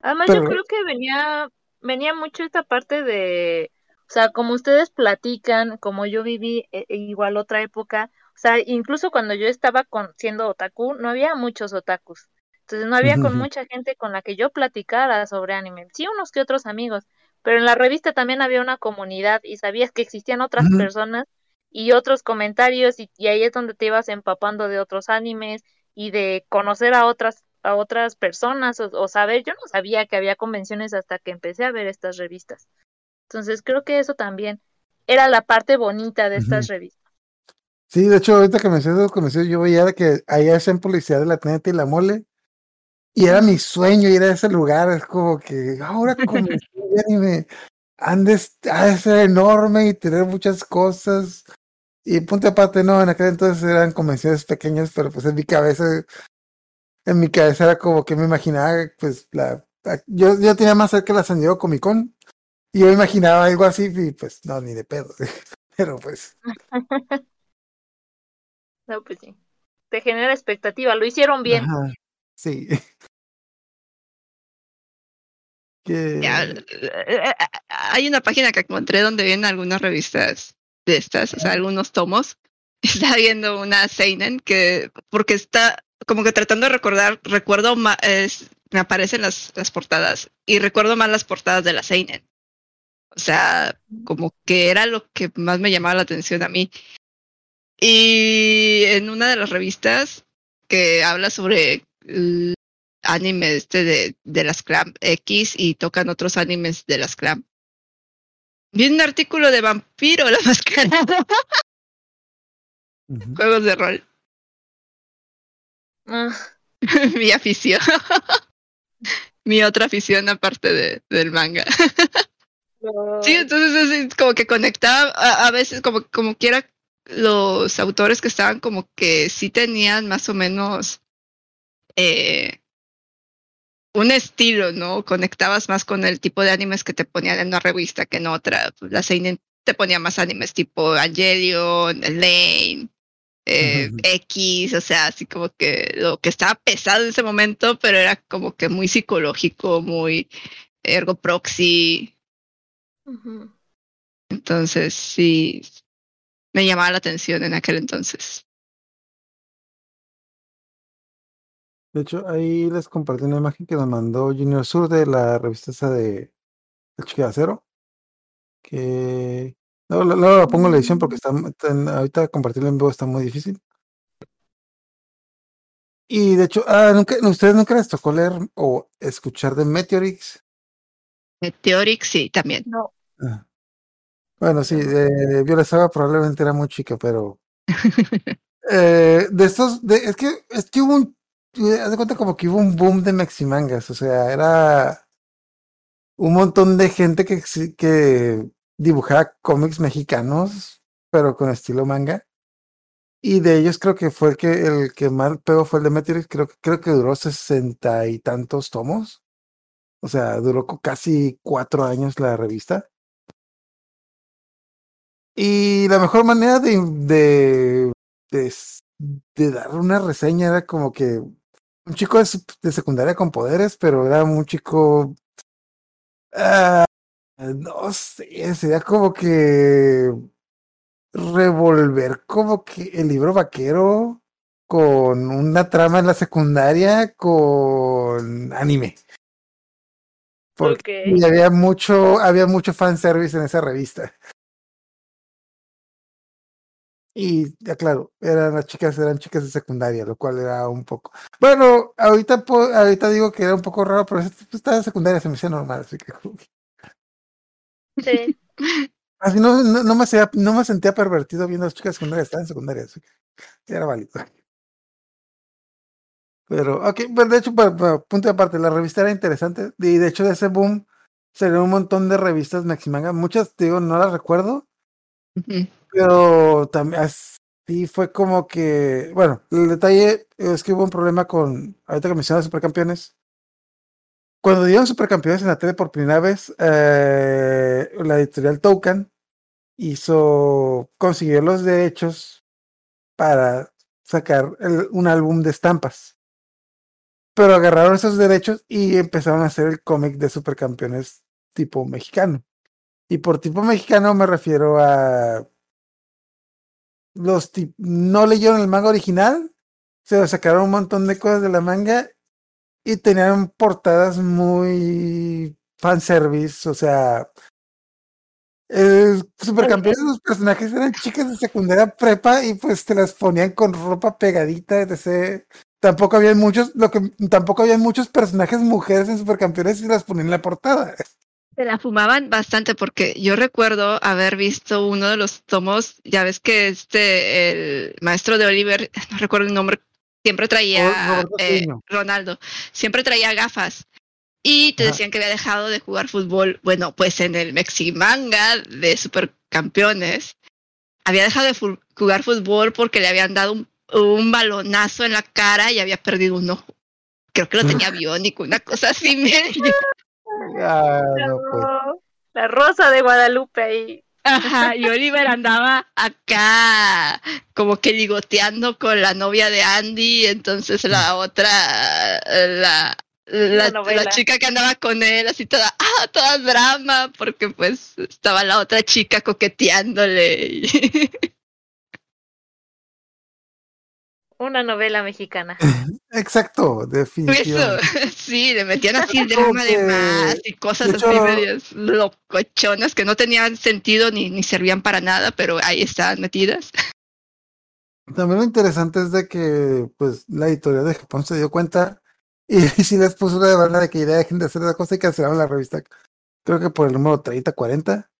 S5: Además,
S3: Pero-
S5: yo creo que venía, venía mucho esta parte de, o sea, como ustedes platican, como yo viví eh, eh, igual otra época, o sea, incluso cuando yo estaba con, siendo otaku, no había muchos otakus. Entonces no había con mucha gente con la que yo platicara sobre anime. Sí, unos que otros amigos, pero en la revista también había una comunidad y sabías que existían otras personas y otros comentarios y, y ahí es donde te ibas empapando de otros animes y de conocer a otras a otras personas o, o saber, yo no sabía que había convenciones hasta que empecé a ver estas revistas. Entonces creo que eso también era la parte bonita de estas revistas.
S3: Sí, de hecho, ahorita que me decías de los comercios, yo veía que ahí hacían publicidad de la Trinity y la Mole, y era mi sueño ir a ese lugar, es como que ahora de <laughs> anime, han de ser enorme y tener muchas cosas, y punto aparte, no, en aquel entonces eran convenciones pequeñas, pero pues en mi cabeza, en mi cabeza era como que me imaginaba, pues, la, yo, yo tenía más cerca la San Diego Comic Con, y yo imaginaba algo así, y pues, no, ni de pedo, <laughs> pero pues, <laughs>
S5: No, pues sí. Te genera expectativa, lo hicieron bien.
S3: Ajá, sí. <laughs> Que
S4: Ya, eh, hay una página que encontré donde vienen algunas revistas de estas, o sea, algunos tomos. <laughs> Estaba viendo una Seinen que, porque está como que tratando de recordar, recuerdo es- me aparecen las, las portadas y recuerdo más las portadas de la Seinen. O sea, como que era lo que más me llamaba la atención a mí. Y en una de las revistas que habla sobre el anime este de, de las Clamp X y tocan otros animes de las Clamp. Vi un artículo de Vampiro la Mascarada,
S3: ujú.
S4: juegos de rol,
S5: Ah, <laughs>
S4: mi afición. <laughs> mi otra afición aparte de, del manga. Sí, entonces es como que conectaba a, a veces como, como quiera los autores que estaban como que sí tenían más o menos eh, un estilo, ¿no? Conectabas más con el tipo de animes que te ponían en una revista que en otra. Pues, La Seinen te ponía más animes tipo Evangelion, Lane, eh. X, o sea, así como que lo que estaba pesado en ese momento, pero era como que muy psicológico, muy ergo proxy, entonces sí, me llamaba la atención en aquel entonces.
S3: De hecho, ahí les compartí una imagen que nos mandó Junior Sur de la revista esa de El Chique de Acero. Que. No, no, no pongo en la edición porque está, está en- ahorita compartirlo en vivo está muy difícil. Y de hecho, ah, nunca, ¿ustedes nunca les tocó leer o escuchar de Meteorix?
S4: Meteorix sí, también.
S5: No,
S3: Ah. Bueno, sí, eh, Viola Saga probablemente era muy chica, pero <laughs> eh, de estos, de, es que es que hubo un, haz de cuenta como que hubo un boom de maximangas, o sea, era un montón de gente que, que dibujaba cómics mexicanos, pero con estilo manga. Y de ellos creo que fue el que el que más pegó fue el de Meteorix, creo, creo que duró sesenta y tantos tomos. O sea, duró casi cuatro años la revista. Y la mejor manera de, de, de dar una reseña era como que un chico de, sec- de secundaria con poderes, pero era un chico ah, No sé, sería como que revolver como que el libro vaquero con una trama en la secundaria con anime. Porque había mucho, había mucho fanservice en esa revista. Y ya claro, eran las chicas, eran chicas de secundaria, lo cual era un poco. Bueno, ahorita ahorita digo que era un poco raro, pero estaba en secundaria, se me hacía normal, así que
S5: Sí.
S3: así no, no, no me hacía- no me sentía pervertido viendo a las chicas secundarias, estaba en secundaria, así que era válido. Pero, ok, pues de hecho, para, para punto de aparte, la revista era interesante, y de hecho de ese boom salieron un montón de revistas Maximanga, muchas, te digo, no las recuerdo,
S4: Ujú.
S3: Pero también así fue como que, bueno, el detalle es que hubo un problema con, ahorita que mencionas Supercampeones, cuando dieron Supercampeones en la tele por primera vez, eh, la editorial Token hizo, consiguió los derechos para sacar un álbum de estampas. Pero agarraron esos derechos y empezaron a hacer el cómic de Supercampeones tipo mexicano. Y por tipo mexicano me refiero a los no leyeron el manga original, se sacaron un montón de cosas de la manga y tenían portadas muy fanservice, o sea, eh, supercampeones los personajes eran chicas de secundaria prepa y pues te las ponían con ropa pegadita, etc. Tampoco había muchos, lo que tampoco había muchos personajes mujeres en supercampeones y las ponían en la portada.
S4: Se la fumaban bastante porque yo recuerdo haber visto uno de los tomos, ya ves que este, el maestro de Oliver, no recuerdo el nombre, siempre traía,
S3: Roberto
S4: eh. Ronaldo, siempre traía gafas y te decían que había dejado de jugar fútbol. Bueno, pues en el Meximanga de Supercampeones había dejado de fu- jugar fútbol porque le habían dado un, un balonazo en la cara y había perdido un ojo. Creo que lo tenía <laughs> biónico, una cosa así. medio- <laughs>
S3: Ah, no, pues.
S5: La rosa de Guadalupe ahí.
S4: Ajá, y Oliver andaba acá como que ligoteando con la novia de Andy, entonces la otra, la, la,
S5: La novela.
S4: la chica que andaba con él, así toda, ah, toda drama, porque pues estaba la otra chica coqueteándole. y- <laughs>
S5: Una novela mexicana. <laughs>
S3: Exacto,
S4: Eso,
S3: definitivamente. <laughs>
S4: sí, le metían así drama de más y cosas
S3: de
S4: así
S3: hecho-
S4: medias locochonas que no tenían sentido ni, ni servían para nada, pero ahí estaban metidas. <laughs>
S3: También lo interesante es de que pues la editorial de Japón se dio cuenta y sí les puso una demanda de que ya dejen de hacer esa cosa y cancelaron la revista. Creo que por el número 30, 40.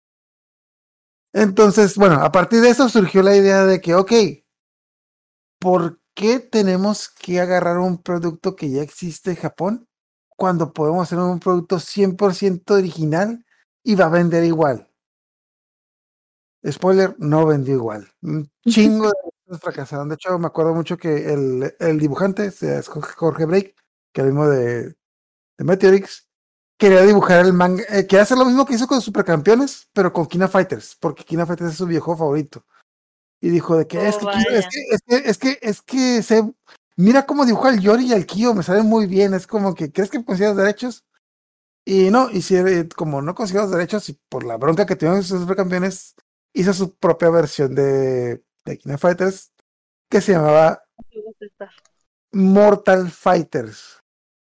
S3: Entonces, bueno, a partir de eso surgió la idea de que, ok, ¿por qué tenemos que agarrar un producto que ya existe en Japón cuando podemos hacer un producto 100% original y va a vender igual? Spoiler, no vendió igual. Un chingo de fracasaron. De hecho, me acuerdo mucho que el, dibujante, es Jorge Break, que el mismo de, de quería dibujar el manga, eh, quería hacer lo mismo que hizo con Supercampeones, pero con Kina Fighters, porque Kina Fighters es su viejo favorito. Y dijo de que,
S5: Oh,
S3: es, que, es que es que es que es que se mira cómo dibuja el Yori y el Kyo, me sale muy bien, es como que ¿crees que consigas derechos? Y no, y si, eh, como no consiguió los derechos y por la bronca que tuvieron sus supercampeones, hizo su propia versión de, de Kina Fighters que se llamaba Mortal Fighters,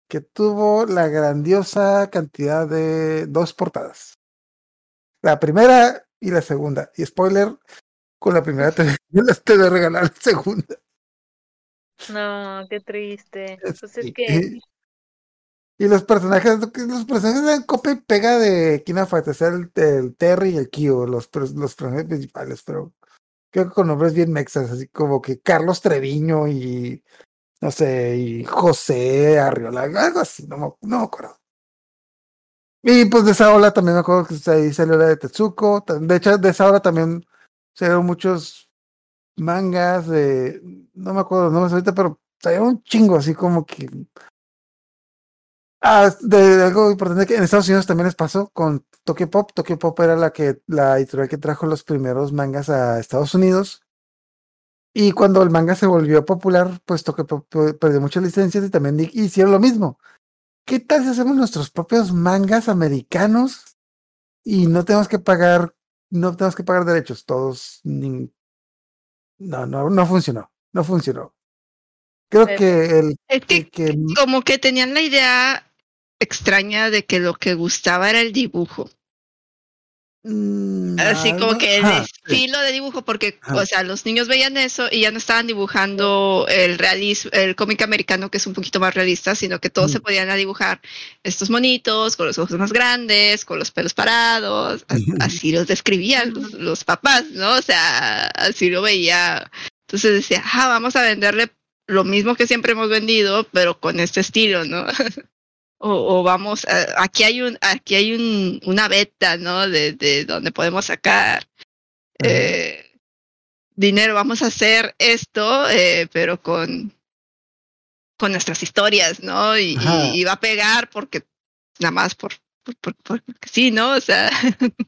S3: que tuvo la grandiosa cantidad de dos portadas. La primera y la segunda. Y spoiler, con la primera te, <laughs> te de regalar la segunda.
S5: No, qué triste. Pues es
S3: Sí.
S5: que
S3: Y los personajes, los personajes eran copia y pega de Kina era el, el Terry y el Kyo, los, los personajes principales, pero creo que con nombres bien mexas, así como que Carlos Treviño y no sé, y José Arriola, algo así, no me, no me acuerdo. Y pues de esa ola también me acuerdo que ahí salió la de Tetsuko, de hecho de esa ola también salieron muchos mangas de, no me acuerdo los nombres ahorita, pero salieron un chingo, así como que Ah, de algo importante que en Estados Unidos también les pasó con Tokyo Pop. Tokyo Pop era la que la editorial que trajo los primeros mangas a Estados Unidos. Y cuando el manga se volvió popular, pues Tokyo Pop perdió muchas licencias y también hicieron lo mismo. ¿Qué tal si hacemos nuestros propios mangas americanos y no tenemos que pagar, no tenemos que pagar derechos, todos. No, no, no funcionó, no funcionó. Creo
S5: Pero-
S3: que el
S4: Es que- como que tenían la idea extraña de que lo que gustaba era el dibujo.
S3: Mm,
S4: Así como que el estilo de dibujo, porque, o sea, los niños veían eso y ya no estaban dibujando el realismo, el cómic americano que es un poquito más realista, sino que todos
S3: Mm.
S4: se podían a dibujar estos monitos con los ojos más grandes, con los pelos parados, así los describían los, los papás, ¿no? O sea, así lo veía. Entonces decía, ah, vamos a venderle lo mismo que siempre hemos vendido, pero con este estilo, ¿no? <laughs> O, o vamos, a- aquí hay un, aquí hay un, una beta, ¿no? De, de donde podemos sacar eh, dinero, vamos a hacer esto, eh, pero con, con nuestras historias, ¿no? Y,
S3: Ajá.
S4: y- y va a pegar porque nada más por, por, por- por- porque sí, ¿no? O sea,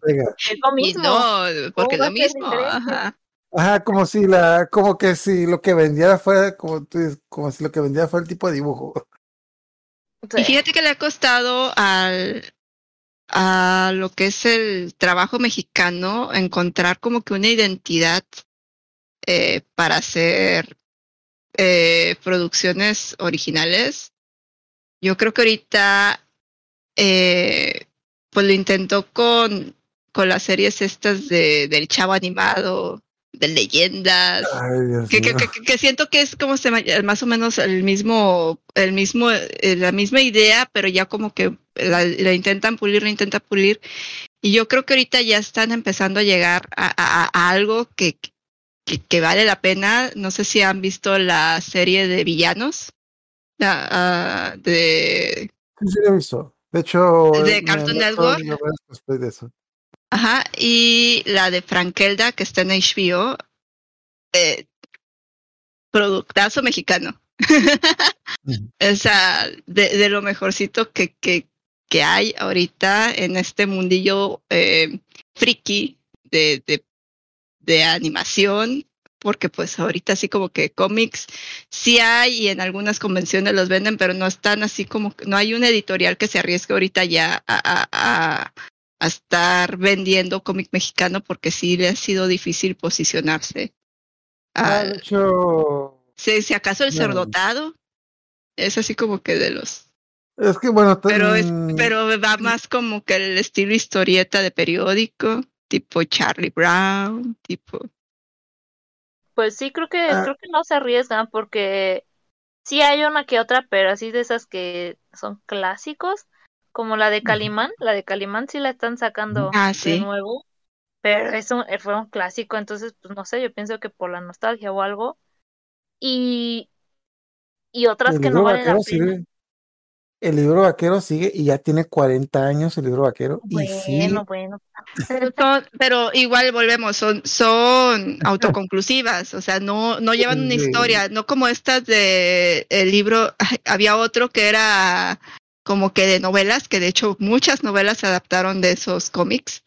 S3: Venga. <laughs>
S5: Es lo
S4: y
S5: mismo.
S4: no, porque es lo mismo. Ajá.
S3: Ajá, como si la, como que si lo que vendiera fuera, como tú dices, como si lo que vendiera fuera el tipo de dibujo.
S4: Y fíjate que le ha costado al a lo que es el trabajo mexicano encontrar como que una identidad eh, para hacer eh, producciones originales. Yo creo que ahorita eh, pues lo intentó con, con las series estas de, del chavo animado, de leyendas
S3: Ay,
S4: que, que, que- que siento que es como se llama, más o menos el mismo, el mismo, eh, la misma idea, pero ya como que la, la intentan pulir, la intentan pulir. Y yo creo que ahorita ya están empezando a llegar a, a- a algo que, que, vale la pena. No sé si han visto la serie de villanos. la, ah, de
S3: Sí, sí, lo he visto. De hecho,
S4: ¿De
S3: eh,
S4: Cartoon Network?
S3: de eso.
S4: Ajá, y la de Frankelda, que está en HBO, eh, productazo mexicano. <laughs> O sea, de, de lo mejorcito que, que, que hay ahorita en este mundillo eh, friki de, de, de animación, porque pues ahorita así como que cómics sí hay y en algunas convenciones los venden, pero no están así como, no hay un editorial que se arriesgue ahorita ya a, a, a, a estar vendiendo cómic mexicano porque sí le ha sido difícil posicionarse.
S3: Ah,
S4: al-
S3: de hecho,
S4: si, si acaso el
S3: No.
S4: cerdotado es así como que de los
S3: es que bueno,
S4: pero es pero va más como que el estilo historieta de periódico tipo Charlie Brown tipo
S5: Pues sí, creo que,
S3: Ah.
S5: creo que no se arriesgan porque sí hay una que otra, pero así de esas que son clásicos, como la de. Calimán. La de Calimán sí la están sacando
S4: Ah,
S5: de nuevo, pero es un, fue un clásico, entonces, pues no sé, yo pienso que por la nostalgia o algo. Y, y otras
S3: el
S5: que no valen la
S3: vaquero
S5: pena.
S3: sigue. El libro vaquero sigue y ya tiene 40 años el libro vaquero. y sí,
S5: Bueno, bueno.
S4: Son- pero igual volvemos son son autoconclusivas o sea no no llevan una historia no como estas de el libro había otro que era como que de novelas que de hecho muchas novelas se adaptaron de esos cómics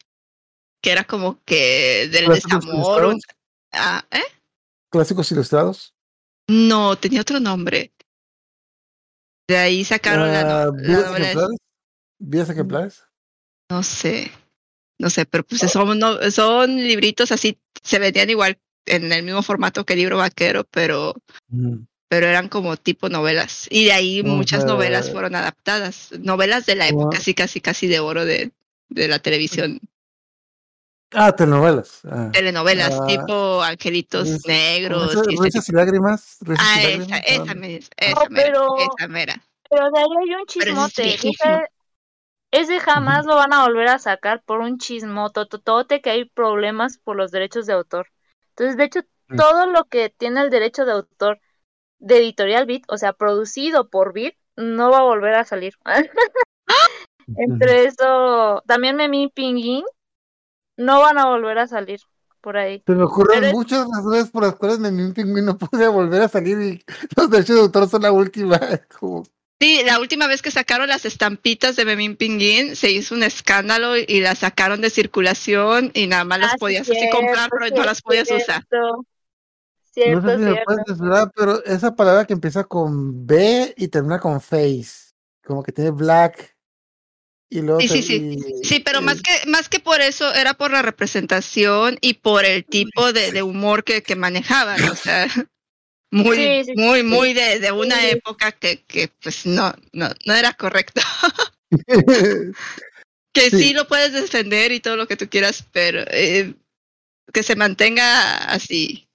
S4: que era como que del
S3: ¿Clásicos
S4: desamor un- ah, ¿eh?
S3: Clásicos ilustrados.
S4: No, tenía otro nombre. De ahí sacaron la,
S3: Ah,
S4: no- la
S3: ¿Vidas ejemplares? ¿Vidas ejemplares?
S4: No sé, no sé, pero pues son, no- son libritos así, se vendían igual en el mismo formato que el libro vaquero, pero,
S3: Mm.
S4: Pero eran como tipo novelas. Y de ahí muchas novelas fueron adaptadas. Novelas de la época, casi, casi, casi de oro de, de la televisión.
S3: Ah, telenovelas. Ah.
S4: Telenovelas,
S3: Ah,
S4: tipo Angelitos
S3: Risas-
S4: Negros.
S3: Risas-
S4: y
S3: lágrimas. risas
S4: Ah,
S3: y
S4: esa,
S3: lágrimas,
S4: esa,
S3: ah,
S4: me- esa,
S5: No,
S4: mera,
S5: pero-
S4: esa mera.
S5: Pero de ahí hay un
S4: es
S5: chismote. Ese, ese jamás lo van a volver a sacar por un chismototote que hay problemas por los derechos de autor. Entonces, de hecho, todo lo que tiene el derecho de autor de Editorial Beat, o sea, producido por Beat, no va a volver a salir. <laughs> Entre eso, también Memín Pinguín, no van a volver a salir por ahí.
S3: Se me ocurren
S5: Pero
S3: muchas razones por las cuales Memín Pingüín no puede volver a salir y los derechos de autor son la última. <laughs> Como,
S4: Sí, la última vez que sacaron las estampitas de Memín Pinguín se hizo un escándalo y las sacaron de circulación y nada más las
S5: Ah, sí,
S4: podías así
S5: cierto,
S4: comprar, pero no las podías usar.
S5: Cierto.
S3: no
S5: Cierto,
S3: sé si pero esa palabra que empieza con B y termina con face, como que tiene black Y luego
S4: Sí,
S3: te-
S4: sí, sí.
S3: y-
S4: Sí, pero más que, más que por eso, era por la representación y por el tipo de, de humor que, que manejaban. O sea, <laughs> muy,
S5: Sí, sí,
S4: muy, muy de, de una época que, que pues no, no, no era correcto. <laughs> Que sí.
S3: Sí.
S4: lo puedes defender y todo lo que tú quieras, pero eh, que se mantenga así.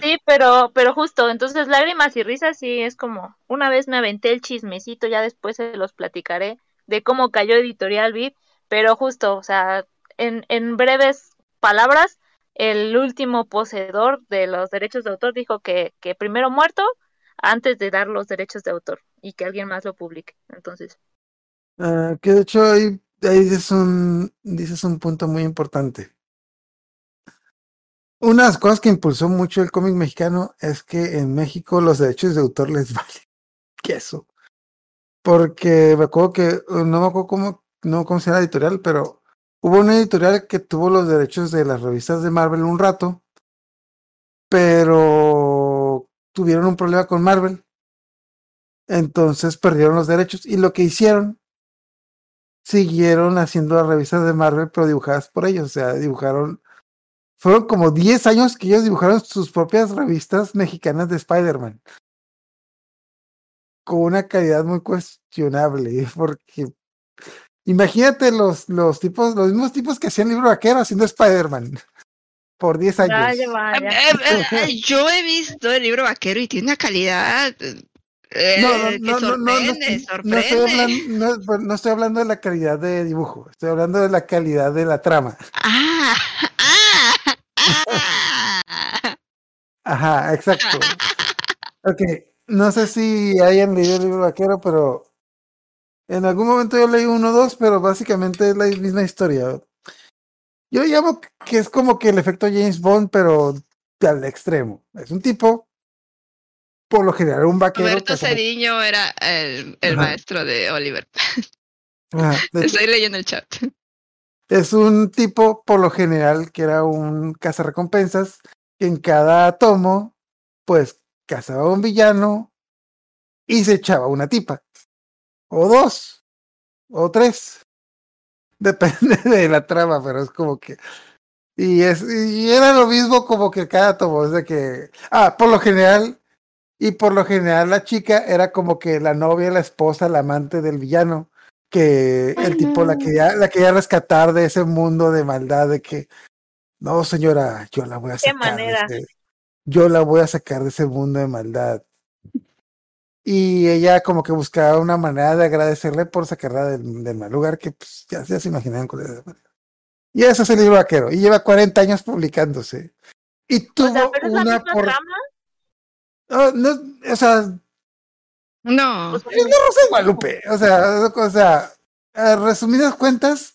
S5: Sí, <laughs> pero, pero justo, entonces lágrimas y risas sí es como, una vez me aventé el chismecito, ya después se los platicaré de cómo cayó Editorial VIP, pero justo, o sea, en, en breves palabras, el último poseedor de los derechos de autor dijo que, que primero muerto antes de dar los derechos de autor y que alguien más lo publique. Entonces,
S3: Ah, que de hecho ahí, ahí dices, un, dices un punto muy importante. Una de las cosas que impulsó mucho el cómic mexicano es que en México los derechos de autor les <laughs> vale queso. Porque me acuerdo que, no me acuerdo cómo, no cómo se la editorial, pero hubo una editorial que tuvo los derechos de las revistas de Marvel un rato, pero tuvieron un problema con Marvel. Entonces perdieron los derechos y lo que hicieron siguieron haciendo las revistas de Marvel, pero dibujadas por ellos. O sea, dibujaron. Fueron como 10 años que ellos dibujaron sus propias revistas mexicanas de Spider-Man. Con una calidad muy cuestionable, <laughs> porque imagínate los, los tipos, los mismos tipos que hacían libro vaquero haciendo Spider-Man <laughs> por 10 años.
S5: vaya,
S4: Eh,
S5: vaya.
S4: eh, eh, yo he visto el libro vaquero y tiene una calidad eh,
S3: No, no,
S4: que
S3: no, no, no,
S4: sorprende,
S3: estoy- hablando, no, no estoy hablando de la calidad de dibujo, estoy hablando de la calidad de la trama.
S4: Ah.
S3: Ajá, exacto. Ok, no sé si hayan leído el libro vaquero, pero en algún momento yo leí uno o dos, pero básicamente es la misma historia. Yo llamo que es como que el efecto James Bond, pero al extremo. Es un tipo, por lo general, un vaquero.
S4: Roberto Cediño era el, maestro de Oliver.
S3: Ajá, de- <laughs>
S4: Estoy leyendo el chat.
S3: Es un tipo, por lo general, que era un cazarrecompensas, que en cada tomo, pues, cazaba a un villano y se echaba una tipa. O dos. O tres. <laughs> Depende de la trama, pero es como que. Y, es, y era lo mismo como que cada tomo. Es de que. Ah, por lo general. Y por lo general la chica era como que la novia, la esposa, la amante del villano que el tipo la quería, la quería rescatar de ese mundo de maldad de que no señora, yo la voy a
S5: ¿Qué
S3: sacar de
S5: manera?
S3: ese- yo la voy a sacar de ese mundo de maldad. Y ella como que buscaba una manera de agradecerle por sacarla del, del mal lugar que pues, ya, ya se imaginan cuál era. Y ese es el libro vaquero. Y lleva 40 años publicándose. Y
S5: O
S3: tuvo
S5: sea, pero es la
S3: una
S5: misma
S3: por...
S5: trama.
S3: Oh, no, o sea,
S4: No,
S5: O sea,
S3: Es la Rosa de Guadalupe. O sea, o sea, a resumidas cuentas,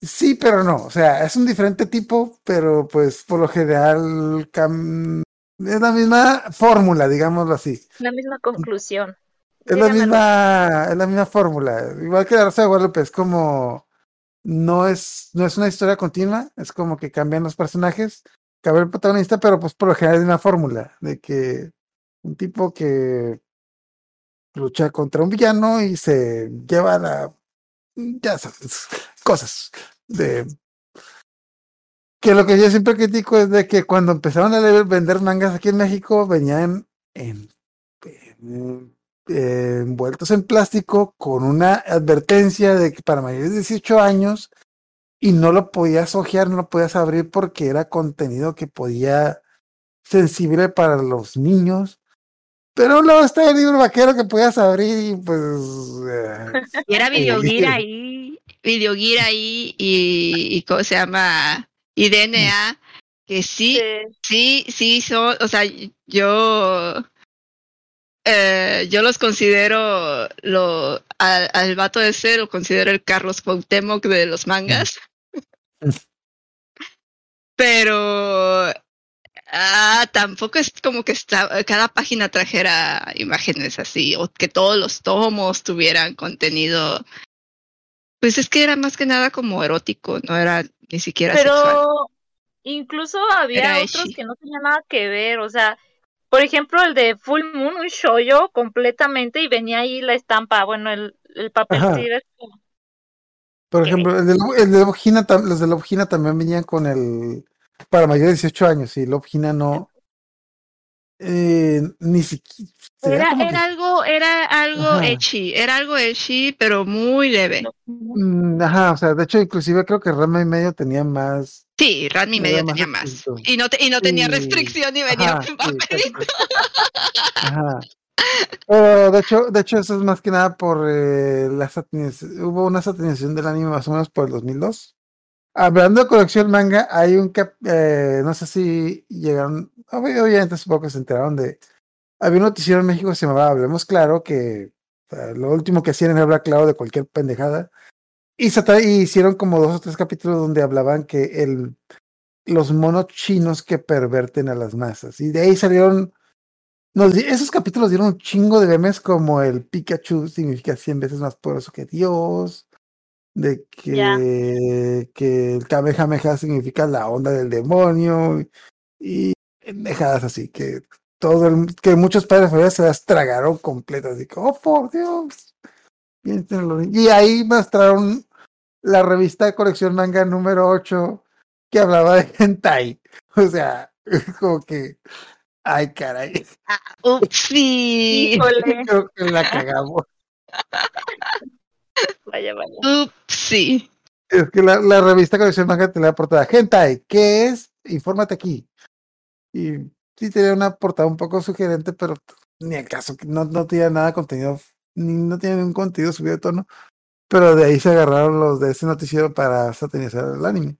S3: sí, pero no. O sea, es un diferente tipo, pero pues por lo general cam- es la misma fórmula, digámoslo así.
S5: la misma conclusión.
S3: Es la misma, es la misma fórmula. Igual que la Rosa de Guadalupe, es como no es, no es una historia continua, es como que cambian los personajes, cambia el protagonista, pero pues por lo general es una fórmula de que un tipo que lucha contra un villano y se lleva la ya cosas de que lo que yo siempre critico es de que cuando empezaron a vender mangas aquí en México venían en, en- envueltos en plástico con una advertencia de que para mayores de 18 años y no lo podías ojear, no lo podías abrir porque era contenido que podía sensible para los niños. Pero luego está el libro vaquero que podías abrir y pues eh,
S4: y era Videogear ahí, Videogear ahí y, y ¿cómo se llama? Y DNA, que sí,
S5: Sí.
S4: sí, sí, son, o sea, yo, eh, yo los considero, lo, al, al vato ese lo considero el Carlos Cuauhtémoc de los mangas. <laughs> Pero ah, tampoco es como que está, cada página trajera imágenes así, o que todos los tomos tuvieran contenido. Pues es que era más que nada como erótico, no era ni siquiera sexual.
S5: Pero incluso había
S4: Era
S5: otros que no tenían nada que ver, o sea, por ejemplo, el de Full Moon, un shoyo completamente y venía ahí la estampa, bueno, el, el papel
S3: Ajá.
S5: sí era como-
S3: Por ejemplo, el de, el de los de Lobogina también venían con el para mayores de 18 años y Lobogina no eh, ni siquiera
S4: Era,
S3: que-
S4: algo, era algo
S3: Ajá.
S4: ecchi, era algo ecchi, pero muy leve.
S3: Mm, ajá, o sea, de hecho inclusive creo que Rama y medio tenía más
S4: Sí, Ranmi
S3: Era
S4: medio tenía más. Y no, te- y no tenía
S3: Sí.
S4: restricción y venía
S3: Ajá, <laughs> sí,
S4: papelito.
S3: Ajá. Pero de hecho, de hecho, eso es más que nada por eh, la satinización. Hubo una satinización del anime más o menos por el 2002. Hablando de colección manga, hay un cap, eh, no sé si llegaron, ob- obviamente supongo que se enteraron de, había un noticiero en México que se llamaba Hablemos Claro, que lo último que hacían era hablar claro de cualquier pendejada. Y, hicieron como dos o tres capítulos donde hablaban que el, los monos chinos que perverten a las masas. Y de ahí salieron esos capítulos dieron un chingo de memes como el Pikachu significa 100 veces más poderoso que Dios, de que, que el Kamehameha significa la onda del demonio y pendejadas así, que todo el- que muchos padres de familia se las tragaron completas, así que, oh por Dios. Y ahí mostraron la revista de colección manga número 8 que hablaba de hentai. <laughs> O sea, <laughs> como que, ay caray.
S4: Upsi.
S5: Híjole, <laughs>
S3: Creo que la cagamos.
S5: Vaya, vaya.
S4: Upsi.
S3: Es que la, la revista Colección Manga te la portada. Hentai, ¿qué es? Infórmate aquí. Y sí tenía una portada un poco sugerente, pero ni el caso, que no, no tenía nada de contenido, ni no tenía ningún contenido subido de tono. Pero de ahí se agarraron los de ese noticiero para satanizar el anime.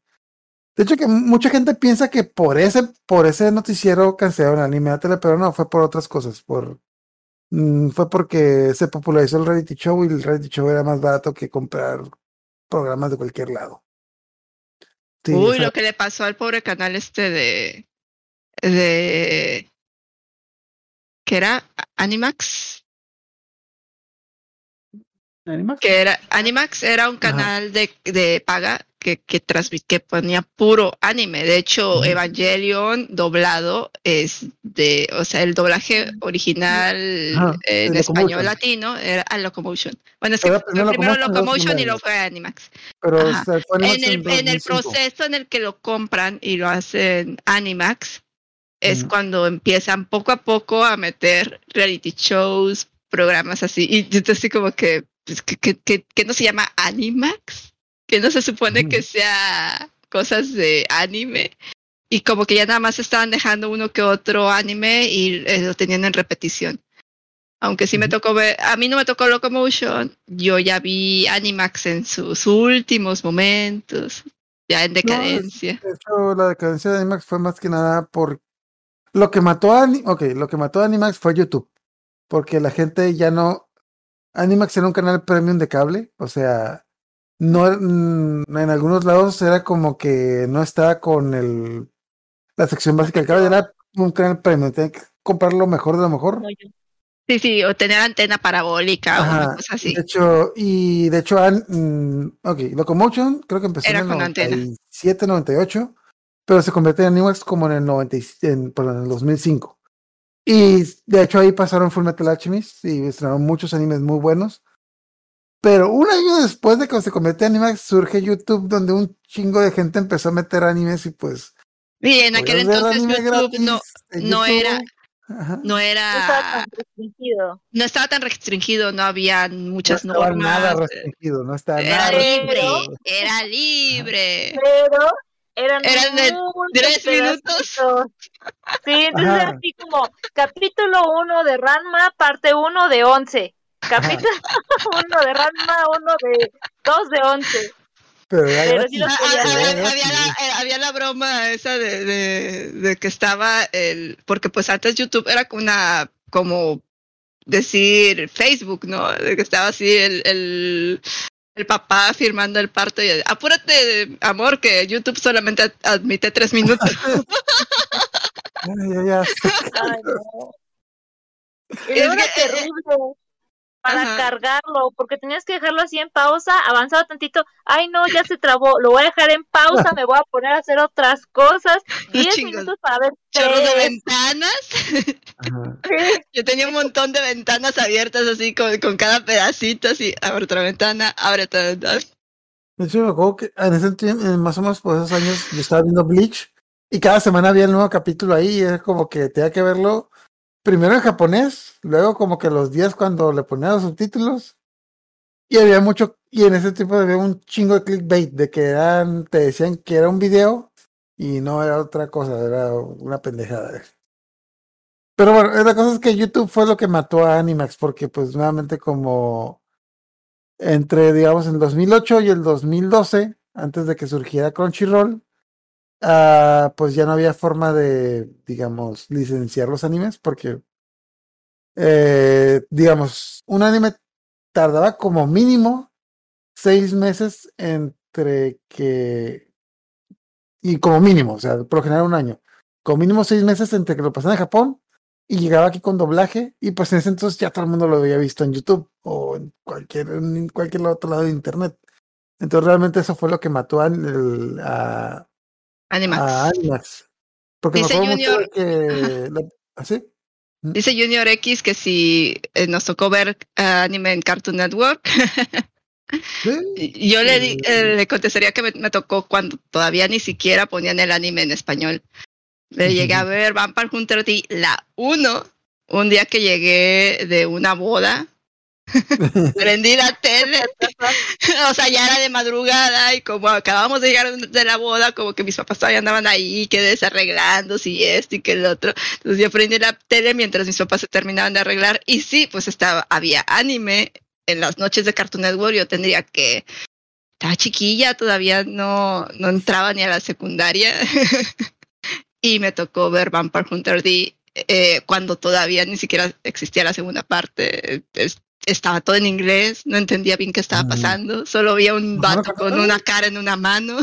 S3: De hecho, que mucha gente piensa que por ese, por ese noticiero cancelaron el anime de la tele, pero no, fue por otras cosas. Por, mm, fue porque se popularizó el reality show y el reality show era más barato que comprar programas de cualquier lado. Sí, o
S4: Uy,
S3: sea,
S4: lo que le pasó al pobre canal este de. de. que era Animax.
S3: ¿Animax?
S4: Que era. Animax era un canal de, de paga que, que transmit, que ponía puro anime. De hecho. Evangelion doblado es de. O sea, el doblaje original
S3: Ajá,
S4: en español latino era a Locomotion. Bueno, es que fue
S3: primero
S4: primero
S3: Locomotion,
S4: y luego fue Animax.
S3: Pero
S4: Ajá.
S3: o sea, fue Animax
S4: en el, en el
S3: 2005.
S4: proceso en el que lo compran y lo hacen Animax, es cuando empiezan poco a poco a meter reality shows, programas así. Y yo estoy así como que, pues, que, que, que- que no se llama Animax, que no se supone que sea cosas de anime. Y como que ya nada más estaban dejando uno que otro anime y eh, lo tenían en repetición. Aunque sí me tocó ver, a mí no me tocó Locomotion, yo ya vi Animax en sus últimos momentos, ya en decadencia.
S3: De hecho, la decadencia de Animax fue más que nada por lo que mató a Ani- ok, lo que mató a Animax fue YouTube. Porque la gente ya no. Animax era un canal premium de cable. O sea, no mm, en algunos lados era como que no estaba con el la sección básica del cable, era un canal premium. Tenía que comprar lo mejor de lo mejor.
S4: Sí, sí, o tener antena parabólica o una cosa así.
S3: De hecho, y de hecho, an- mm, ok, Locomotion creo que empezó
S4: Era
S3: en el
S4: con antena.
S3: 97, 98, pero se convirtió en Animax como en el 90, y- en, perdón, en el 2005. Y de hecho ahí pasaron Full Metal Alchemist y estrenaron muchos animes muy buenos. Pero un año después de que se convirtió en Animax, surge YouTube, donde un chingo de gente empezó a meter animes y pues.
S4: Y en aquel entonces
S3: anime
S4: YouTube no,
S3: gratis en
S4: no
S3: YouTube.
S4: era-
S3: Ajá.
S4: no
S5: No estaba
S4: era,
S5: tan restringido.
S4: no estaba tan restringido, no había muchas
S3: no estaba nada
S4: normas.
S3: restringido, no estaba
S4: Era
S3: nada
S4: libre,
S3: restringido.
S4: era libre.
S5: Pero eran,
S4: Eran de
S5: muchos
S4: tres minutos.
S5: Sí, entonces
S3: Ajá.
S5: era así como capítulo 1 de Ranma, parte 1 de 11. Capítulo <laughs> 1 de Ranma, 1 de 2 de 11.
S3: Pero,
S5: Pero
S3: gratis.
S5: sí los
S4: Ah, ah, había, había la, eh, había la broma esa de, de, de que estaba el, porque pues antes YouTube era como una, como decir Facebook, ¿no? De que estaba así el, el, el papá firmando el parto y apúrate, amor, que YouTube solamente ad- admite tres minutos. <laughs>
S3: Ya, ya, ya.
S5: Ay, no. Y
S4: Es que, eh,
S5: terrible. Para
S4: Ajá.
S5: cargarlo, porque tenías que dejarlo así en pausa, avanzado tantito, ay no, ya se trabó, lo voy a dejar en pausa, me voy a poner a hacer otras cosas, <laughs>
S4: Unos
S5: 10
S4: chingos-
S5: minutos para ver
S4: chorros de ventanas.
S3: Ajá. <laughs>
S4: Yo tenía un montón de ventanas abiertas así con, con cada pedacito, así, abre otra ventana, abre otra ventana.
S3: De hecho, me acuerdo que en ese tiempo, en más o menos por esos años, yo estaba viendo Bleach y cada semana había el nuevo capítulo ahí y era como que tenía que verlo primero en japonés, luego como que los días cuando le ponía los subtítulos y había mucho, y en ese tiempo había un chingo de clickbait de que eran, te decían que era un video y no era otra cosa, era una pendejada. Pero bueno, la cosa es que YouTube fue lo que mató a Animax porque pues nuevamente como entre, digamos, el 2008 y el 2012, antes de que surgiera Crunchyroll, ah, pues ya no había forma de, digamos, licenciar los animes porque, eh, digamos, un anime tardaba como mínimo seis meses entre que, y como mínimo, o sea, por lo general un año, como mínimo seis meses entre que lo pasaban en Japón y llegaba aquí con doblaje y pues en ese entonces ya todo el mundo lo había visto en YouTube o en cualquier, en cualquier otro lado de internet. Entonces realmente eso fue lo que mató a,
S4: Animax.
S3: a Animax. Porque
S4: Dice
S3: me
S4: Junior-
S3: que... ¿Así?
S4: Dice Junior X que si eh, nos tocó ver ah, anime en Cartoon Network, <laughs>
S3: Sí.
S4: yo le, di- eh, le contestaría que me, me tocó cuando todavía ni siquiera ponían el anime en español. Le llegué a ver Vampire Hunter D, la 1, un día que llegué de una boda. <laughs> Prendí la tele, <laughs> o sea, ya era de madrugada y como acabamos de llegar de la boda, como que mis papás todavía andaban ahí, que desarreglando, y esto y que el otro. Entonces yo prendí la tele mientras mis papás se terminaban de arreglar y sí, pues estaba, había anime en las noches de Cartoon Network, yo tendría que, estaba chiquilla, todavía no, no entraba ni a la secundaria <laughs> y me tocó ver Vampire Hunter D eh, cuando todavía ni siquiera existía la segunda parte. Es- estaba todo en inglés, no entendía bien qué estaba
S3: Mm.
S4: pasando, solo había un
S3: ¿No
S4: vato con una cara en una mano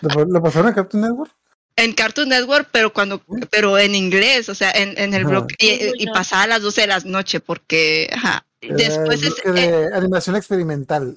S3: ¿Lo, pasaron en Cartoon Network?
S4: en Cartoon Network, pero cuando, pero en inglés, o sea, en, en el bloque, y, pasaba a las 12 de la noche, porque, ajá,
S3: Era
S4: después es- eh,
S3: de animación experimental.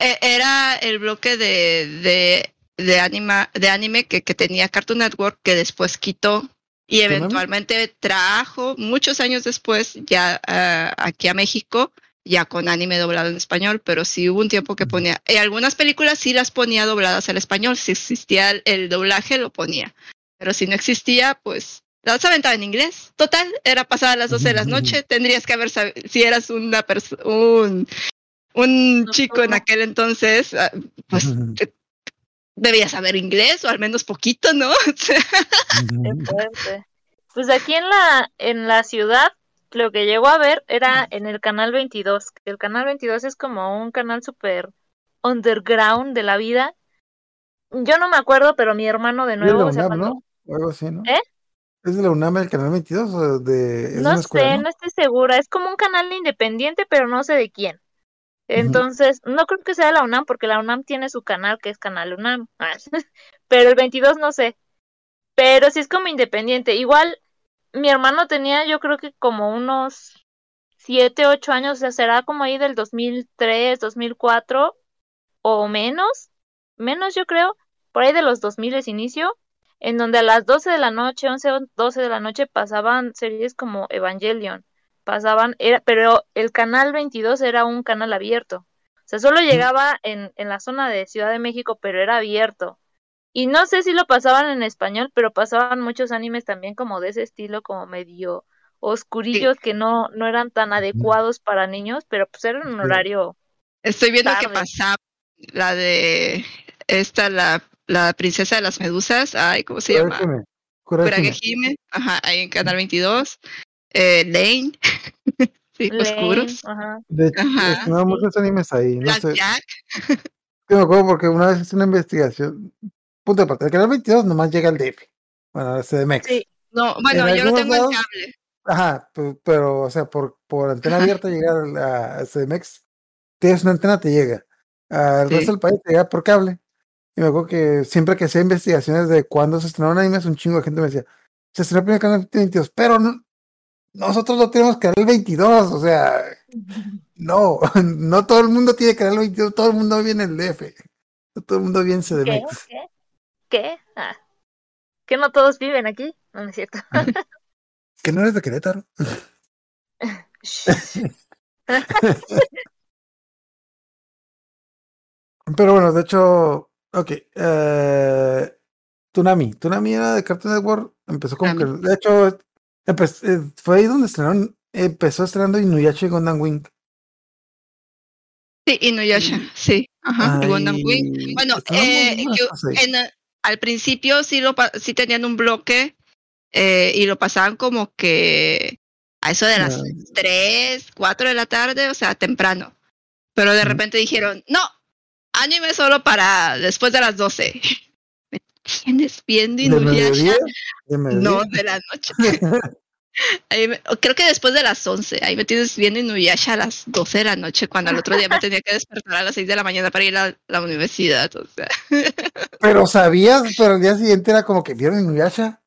S4: eh, era el bloque de, de, de, anima, de anime que, que tenía Cartoon Network, que después quitó y eventualmente trajo muchos años después ya ah, aquí a México ya con anime doblado en español, pero sí hubo un tiempo que ponía, eh, algunas películas sí las ponía dobladas al español, si existía el, el doblaje lo ponía, pero si no existía, pues las aventaba en inglés. Total, era pasada las 12 de la noche, <laughs> tendrías que haber sabido, si eras una persona, un, un chico en aquel entonces, ah, pues <laughs> debías saber inglés o al menos poquito, ¿no? <laughs>
S5: Pues aquí en la, en la ciudad, lo que llegó a ver era en el canal 22. que El canal 22 es como un canal súper underground de la vida. Yo no me acuerdo, pero mi hermano de
S3: Es de la
S5: nuevo, o sea,
S3: UNAM,
S5: cuando-
S3: ¿no? O algo así, ¿no?
S5: ¿Eh?
S3: ¿Es de la UNAM el canal 22 o de es
S5: no
S3: una escuela,
S5: sé,
S3: ¿no?
S5: no estoy segura. Es como un canal independiente, pero no sé de quién. Entonces, no creo que sea la UNAM, porque la UNAM tiene su canal que es Canal UNAM. <laughs> Ah, pero el 22 no sé. Pero sí es como independiente. Igual, mi hermano tenía, yo creo que como unos 7, 8 años, o sea, será como ahí del 2003, 2004 o menos. Menos, yo creo. Por ahí de los 2000 es inicio. En donde a las 12 de la noche, 11 o 12 de la noche pasaban series como Evangelion pasaban, era, pero el canal 22 era un canal abierto. O sea, solo llegaba en, en la zona de Ciudad de México, pero era abierto. Y no sé si lo pasaban en español, pero pasaban muchos animes también como de ese estilo, como medio oscurillos, que no, no eran tan adecuados para niños, pero pues era un horario.
S4: Estoy viendo que pasaba la de esta, la, la princesa de las medusas, ay, ¿cómo se llama?
S3: Kuragehime. Kuragehime.
S4: Kuragehime, ajá, ahí en Canal 22. Eh, Lane, <laughs> sí,
S5: Lane,
S4: oscuros.
S5: ajá.
S3: De hecho, muchos animes ahí. No
S4: Black
S3: sé.
S4: Jack,
S3: Yo me acuerdo porque una vez hice una investigación. Punto de partida. El canal 22 nomás llega al DF. Bueno, al CDMX.
S5: Sí.
S4: no, bueno,
S3: En
S4: yo
S3: algunos
S4: tengo en
S3: lados-
S4: cable.
S3: Ajá, pero, pero, o sea, por, por antena abierta llegar al a- al CDMX, tienes una antena, te llega. Al
S4: Sí.
S3: resto del país te llega por cable. Y me acuerdo que siempre que hacía investigaciones de cuándo se estrenaron animes, un chingo de gente me decía, se estrenó el primer canal 22, pero no- nosotros no tenemos canal 22, o sea, <laughs> No, <laughs> no todo el mundo tiene canal 22, todo el mundo viene el DF. No todo el mundo viene en
S5: ¿Qué?
S3: CDMX.
S5: ¿Qué? ¿Qué? Ah. ¿Que no todos viven aquí? No, no es cierto. <laughs>
S3: Que no eres de Querétaro. Pero bueno, de hecho, ok. Eh, Tsunami. Tsunami era de Cartoon Network. Empezó como que. De hecho, empe- eh, fue ahí donde estrenaron. Empezó estrenando Inuyasha y Gundam Wing.
S4: Sí, Inuyasha, sí. Ajá, y Gundam
S3: Ay,
S4: Wing. Bueno, eh, yo- en, eh, al principio sí lo sí tenían un bloque eh, y lo pasaban como que a eso de las
S3: Ay.
S4: 3, 4 de la tarde, o sea, temprano. Pero de repente dijeron, no, anime solo para después de las 12. <laughs> ¿Me tienes viendo. Inuyasha? No, de la noche. <laughs> Ahí me- creo que después de las 11, ahí me tienes viendo Inuyasha a las 12 de la noche, cuando al otro día me tenía que despertar a las 6 de la mañana para ir a la universidad. O sea, <laughs>
S3: Pero sabías, pero el día siguiente era como que vieron Inuyasha.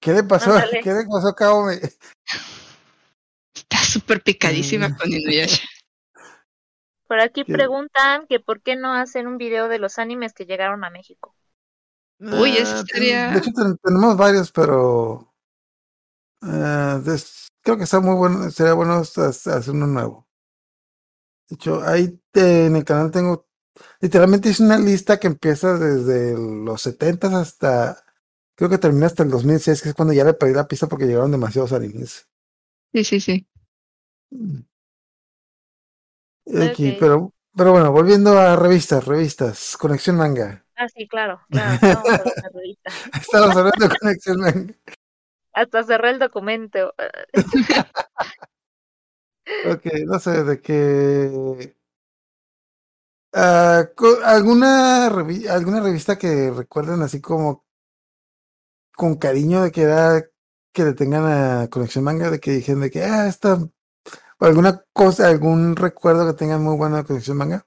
S3: ¿Qué le pasó?
S5: Ándale.
S3: ¿Qué le pasó Cabo?
S4: está súper picadísima
S3: Mm.
S4: con Inuyasha.
S5: Por aquí
S3: ¿Qué?
S5: preguntan que por qué no hacen un video de los animes que llegaron a México.
S4: Uy, eso
S3: Ah,
S4: estaría-
S3: De hecho, ten- tenemos varios, pero. des- creo que está muy bueno. Sería bueno hacer uno nuevo. De hecho, ahí te- en el canal tengo. Literalmente hice una lista que empieza desde los 70 hasta. Creo que termina hasta el 2006, que es cuando ya le perdí la pista porque llegaron demasiados animes.
S4: Sí, sí, sí.
S3: Aquí,
S5: Ok.
S3: pero, pero bueno, volviendo a revistas, revistas, Conexión Manga.
S5: Ah, sí, claro, <laughs> claro. hablando.
S3: Estamos hablando de Conexión Manga.
S5: Hasta cerré el documento. <laughs>
S3: Ok, no sé, de que... Ah, co- ¿alguna, revi- ¿Alguna revista que recuerden así como con cariño de que era que le tengan a Conexión Manga, de que dijeron de que, ah, esta, o alguna cosa, algún recuerdo que tengan muy bueno de Conexión Manga?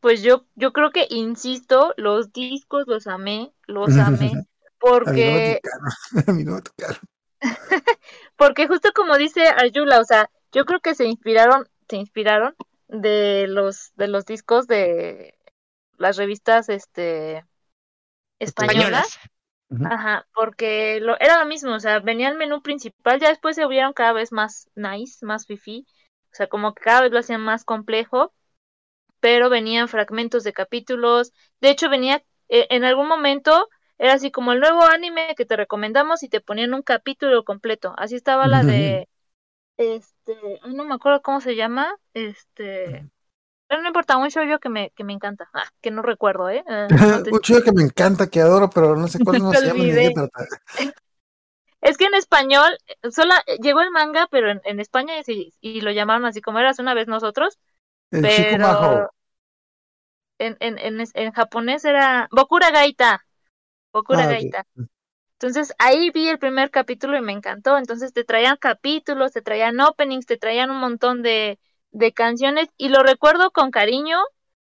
S5: Pues yo, yo creo que, insisto, los discos los amé, los amé, <laughs>
S3: A mí no me
S5: porque,
S3: tocaron, <laughs> a mí no me tocaron. <laughs>
S5: porque justo como dice Arjula, o sea, yo creo que se inspiraron, se inspiraron de los, de los discos de las revistas, este, españolas.
S4: Españolas.
S5: Ajá, porque lo, era lo mismo, o sea, venía el menú principal, ya después se vieron cada vez más nice, más fifi, o sea, como que cada vez lo hacían más complejo, pero venían fragmentos de capítulos, de hecho venía, eh, en algún momento era así como el nuevo anime que te recomendamos y te ponían un capítulo completo, así estaba la de, este, no me acuerdo cómo se llama, este, pero no importa, un show que me, que me encanta, ah, que no recuerdo, eh, Ah, no <laughs> te-
S3: Un chico que me encanta, que adoro, pero no sé cuál <laughs> no se llama ni de. <laughs>
S5: Es que en español, solo llegó el manga, pero en, en España y lo llamaron así como eras una vez nosotros,
S3: El chico majo.
S5: En, en, en, en japonés era Bokura Gaita. Bokura
S3: Ah.
S5: Gaita. Entonces ahí vi el primer capítulo y me encantó. Entonces te traían capítulos, te traían openings, te traían un montón de, de canciones y lo recuerdo con cariño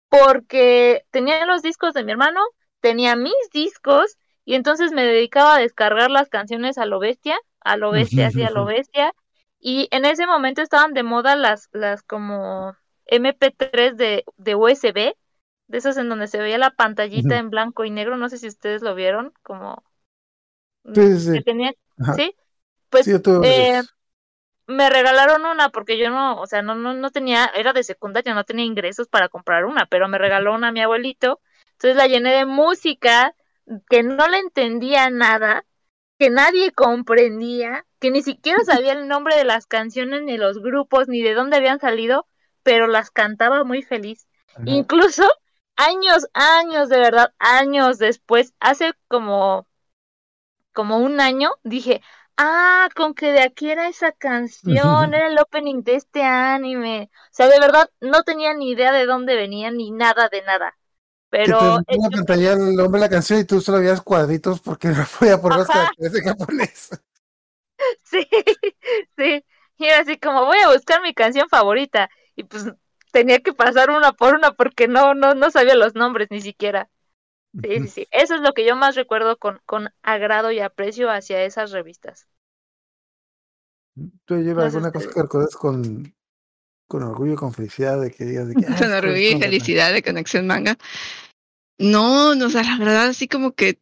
S5: porque tenía los discos de mi hermano, tenía mis discos y entonces me dedicaba a descargar las canciones a lo bestia, a lo bestia, así a lo <laughs> bestia. Y en ese momento estaban de moda las, las como MP3 de, de USB, de esos en donde se veía la pantallita en blanco y negro, no sé si ustedes lo vieron, como
S3: Sí, sí,
S5: que tenía,
S3: Ajá.
S5: ¿sí? Pues
S3: Sí,
S5: eh, me regalaron una porque yo no, o sea, no, no, no tenía, era de secundaria, no tenía ingresos para comprar una, pero me regaló una a mi abuelito. Entonces la llené de música que no le entendía nada, que nadie comprendía, que ni siquiera <laughs> sabía el nombre de las canciones, ni los grupos, ni de dónde habían salido, pero las cantaba muy feliz.
S3: Ajá.
S5: Incluso años, años, de verdad, años después, hace como, como un año, dije, ah, con que de aquí era esa canción, <laughs> era el opening de este anime. O sea, de verdad, no tenía ni idea de dónde venía, ni nada de nada.
S3: Que
S5: Pero
S3: te
S5: yo-
S3: pantalla el nombre de la canción y tú solo veías cuadritos porque <laughs> no podía poner los caracteres en japonés. <laughs>
S5: sí, sí, y era así como, voy a buscar mi canción favorita. Y pues tenía que pasar una por una porque no, no, no sabía los nombres ni siquiera. Sí, sí, sí. <laughs> Eso es lo que yo más recuerdo con, con agrado y aprecio hacia esas revistas.
S3: ¿Tú llevas
S5: No
S3: alguna cosa
S5: ustedes.
S3: que recuerdes con, con orgullo, con felicidad de que digas de que... <laughs> ah,
S4: Con orgullo y felicidad de Conexión Manga. No, no, o sea, la verdad, así como que.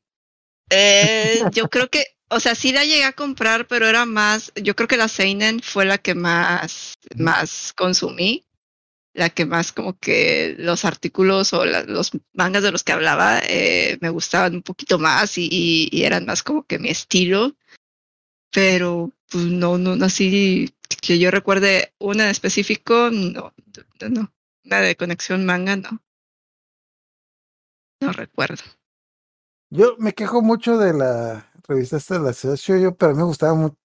S4: eh, yo <laughs> creo que, o sea, sí la llegué a comprar, pero era más. Yo creo que la Seinen fue la que más, más consumí. La que más, como que los artículos o la- los mangas de los que hablaba eh, me gustaban un poquito más y, eran más como que mi estilo. Pero, pues no, no, no así que yo recuerde una en específico, no, no, no. La de Conexión Manga, no. No recuerdo.
S3: Yo me quejo mucho de la revista esta de la ciudad pero a mí me gustaba mucho.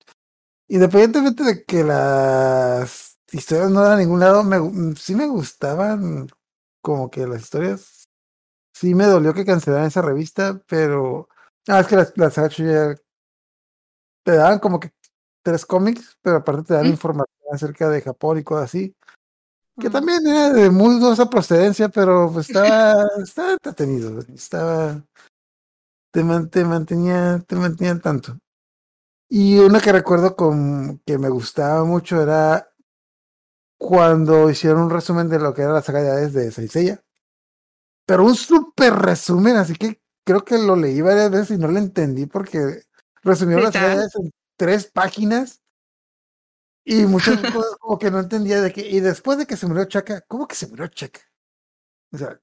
S3: Independientemente de que las historias no eran a ningún lado, me, sí me gustaban como que las historias. Sí me dolió que cancelaran esa revista, pero... Ah, es que las, las ya te daban como que tres cómics, pero aparte te dan información acerca de Japón y cosas así. Que también era de muy dudosa procedencia, pero pues <laughs> estaba, estaba entretenido, estaba, te, man- te mantenía, te mantenía al tanto. Y una que recuerdo con, que me gustaba mucho era cuando hicieron un resumen de lo que era la saga de Hades de Saint Seiya. Pero un súper resumen, así que creo que lo leí varias veces y no lo entendí porque resumieron la saga. Hades en tres páginas y muchas <laughs> cosas como que no entendía de que, y después de que se murió Chaka, ¿cómo que se murió Chaka? O sea,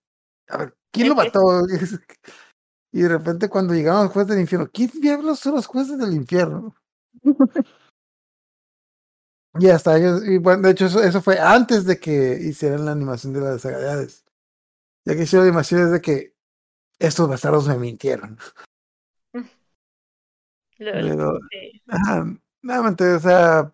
S3: a ver, ¿quién lo mató? <laughs> Y de repente cuando llegaron los jueces del infierno, ¿quién diablos son los jueces del infierno? <laughs> Y hasta ellos, y bueno, de hecho eso, eso fue antes de que hicieran la animación de las saga de Hades. Ya que hicieron la animación es de que estos bastardos me mintieron. <laughs> Pero,
S5: Sí.
S3: ajá, nuevamente, o sea,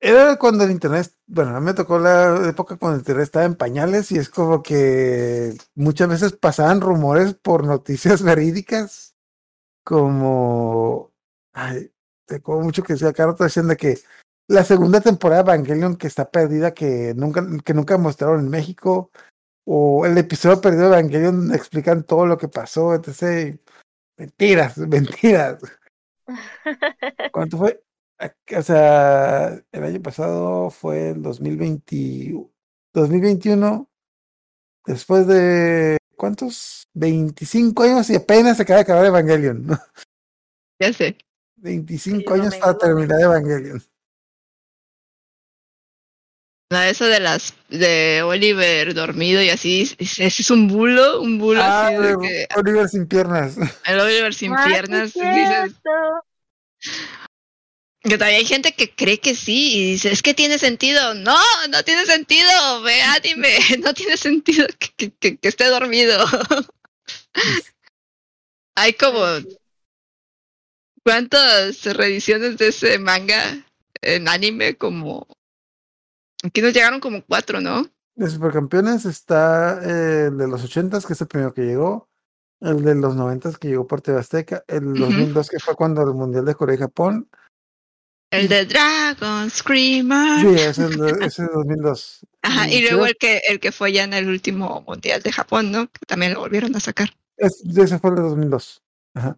S3: era cuando el internet, bueno, a mí me tocó la época cuando el internet estaba en pañales y es como que muchas veces pasaban rumores por noticias <laughs> verídicas, como, ay, recuerdo mucho que decía Carlos decían de que la segunda temporada de Evangelion que está perdida, que nunca, que nunca mostraron en México, o el episodio perdido de Evangelion donde explican todo lo que pasó, etc. Mentiras, <laughs> mentiras. <laughs> ¿Cuánto fue? O sea, el año pasado fue el 2020, 2021, después de ¿cuántos? 25 años y apenas se acaba de acabar Evangelion. ¿no? <laughs>
S4: Ya sé.
S3: 25
S5: Sí, no
S3: años para terminar Evangelion.
S4: No, eso de las de Oliver dormido y así, ese ese es un bulo, un bulo
S3: Ah,
S4: así de que
S3: Oliver sin piernas.
S4: el Oliver sin
S5: Ah,
S4: piernas, dices, que todavía hay gente que cree que sí y dice, es que tiene sentido. No, no tiene sentido, ve anime, <laughs> no tiene sentido que, que- que- que esté dormido. <laughs> hay como cuántas reediciones de ese manga en anime como aquí nos llegaron como cuatro, ¿no?
S3: De Supercampeones está eh, el de los 80 que es el primero que llegó, el de los 90 que llegó por TV Azteca, el
S4: Ujú.
S3: 2002 que fue cuando el Mundial de Corea y Japón.
S4: El de Dragon Screamer.
S3: Sí, ese es el de, ese es el 2002. <laughs>
S4: Ajá, y luego el que, el que fue ya en el último mundial de Japón, ¿no? Que también lo volvieron a sacar.
S3: es- ese fue el de 2002. Ajá.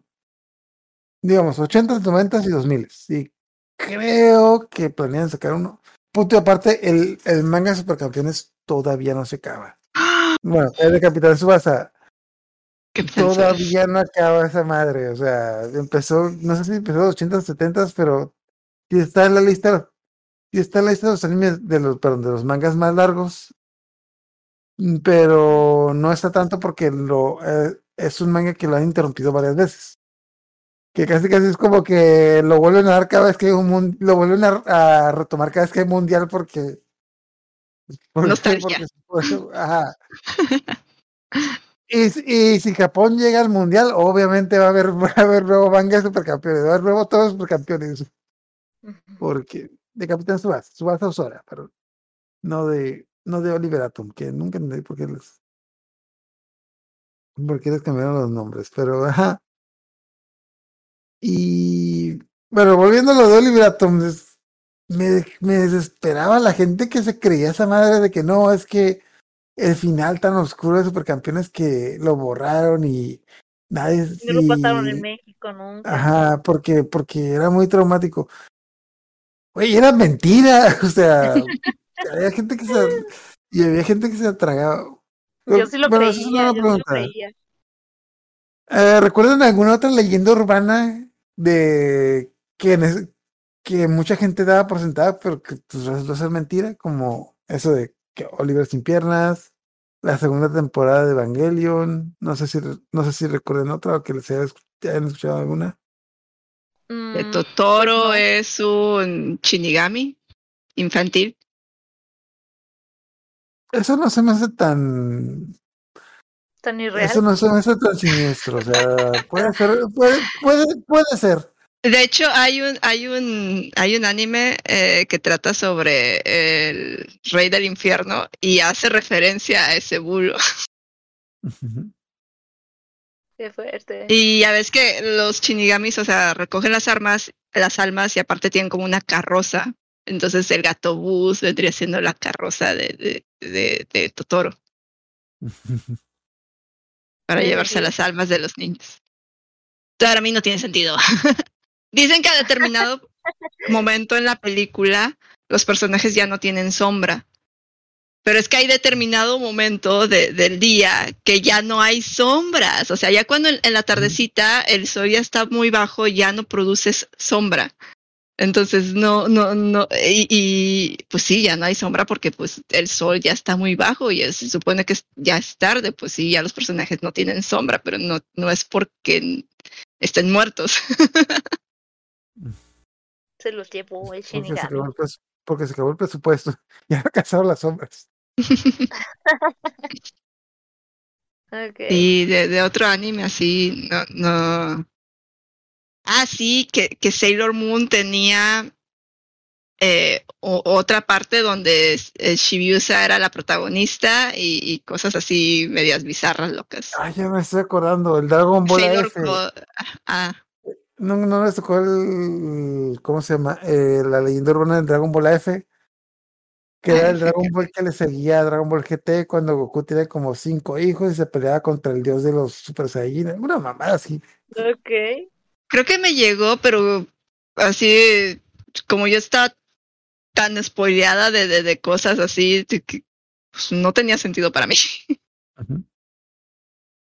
S3: Digamos, 80, 90 y 2000. Sí, creo que planean sacar uno. Punto y aparte, el, el manga de Supercampeones todavía no se acaba. <gasps> Bueno, el de Capitán Subasa todavía no acaba esa madre. O sea, empezó, no sé si empezó en los 80, 70, pero sí está en la lista, sí está en la lista de los animes, de los, perdón, de los mangas más largos. Pero no está tanto porque lo, eh, es un manga que lo han interrumpido varias veces. Que casi casi es como que lo vuelven a dar cada vez que hay un lo vuelven a, a retomar cada vez que hay mundial porque porque,
S4: Nostalgia.
S3: porque- ajá. Y, si- y si Japón llega al mundial, obviamente va a haber, <laughs> va a haber nuevo manga de supercampeones, va a haber nuevo todos los supercampeones, porque de Capitán Subasa, Subasa Usora, pero no de, no de Oliver Atom, que nunca entendí por qué les, por qué les cambiaron los nombres, pero ajá. Y bueno, volviendo a lo de Oliver Atom, me, me desesperaba la gente que se creía esa madre de que no, es que el final tan oscuro de Supercampeones que lo borraron y nadie.
S5: No lo pasaron en México nunca.
S3: Ajá, porque, porque era muy traumático. Güey, era mentira. <laughs> O sea, había gente que se. Y había gente que se atragaba.
S5: Yo sí lo
S3: Bueno,
S5: creía,
S3: una
S5: yo sí lo creía.
S3: Eh, ¿Recuerdan alguna otra leyenda urbana de que, en es- que mucha gente daba por sentada, pero que pues, resultó ser mentira? Como eso de que Oliver sin piernas, la segunda temporada de Evangelion. No sé si, no sé si recuerden otra o que les hayan escuchado alguna.
S4: De
S5: Mm,
S4: Totoro es un Shinigami infantil.
S3: Eso no se me hace tan.
S5: Tan irreal.
S3: Eso no me hace tan siniestro. O sea, puede ser, puede, puede, puede ser.
S4: De hecho, hay un, hay un, hay un anime eh, que trata sobre el rey del infierno y hace referencia a ese bulo. <laughs>
S5: Qué fuerte.
S4: Y ya ves que los shinigamis, o sea, recogen las armas, las almas y aparte tienen como una carroza. Entonces el gato bus vendría siendo la carroza de, de, de, de Totoro <laughs> para llevarse las almas de los niños. Para mí no tiene sentido. <laughs> Dicen que a determinado momento en la película los personajes ya no tienen sombra. Pero es que hay determinado momento de- del día que ya no hay sombras. O sea, ya cuando en, en la tardecita el sol ya está muy bajo, ya no produces sombra. Entonces, no, no, no, y, y, pues sí, ya no hay sombra porque pues el sol ya está muy bajo y es- se supone que es- ya es tarde, pues sí, ya los personajes no tienen sombra, pero no, no es porque estén muertos. <laughs>
S5: Se los llevó el
S3: Porque se,
S5: Shinigami.
S3: acabó el pres- porque se acabó el presupuesto. <laughs> Ya no alcanzaron las sombras. <laughs>
S4: Y de, de otro anime así, no, no. Ah, sí, que, que Sailor Moon tenía eh, o- otra parte donde eh, Shibiusa era la protagonista y, y cosas así medias bizarras, locas.
S3: Ay, ya me estoy acordando. El Dragon Ball
S4: Sailor
S3: F.
S4: Co- ah,
S3: No, no les tocó el. ¿Cómo se llama? Eh, la leyenda urbana del Dragon Ball F. Que era
S4: Ah,
S3: el Dragon Ball que le seguía a Dragon Ball GT cuando Goku tiene como cinco hijos y se peleaba contra el dios de los Super Saiyajin. Una mamada así.
S5: Ok.
S4: Creo que me llegó, pero así como yo estaba tan spoileada de, de, de cosas así, que, pues, no tenía sentido para mí. <laughs>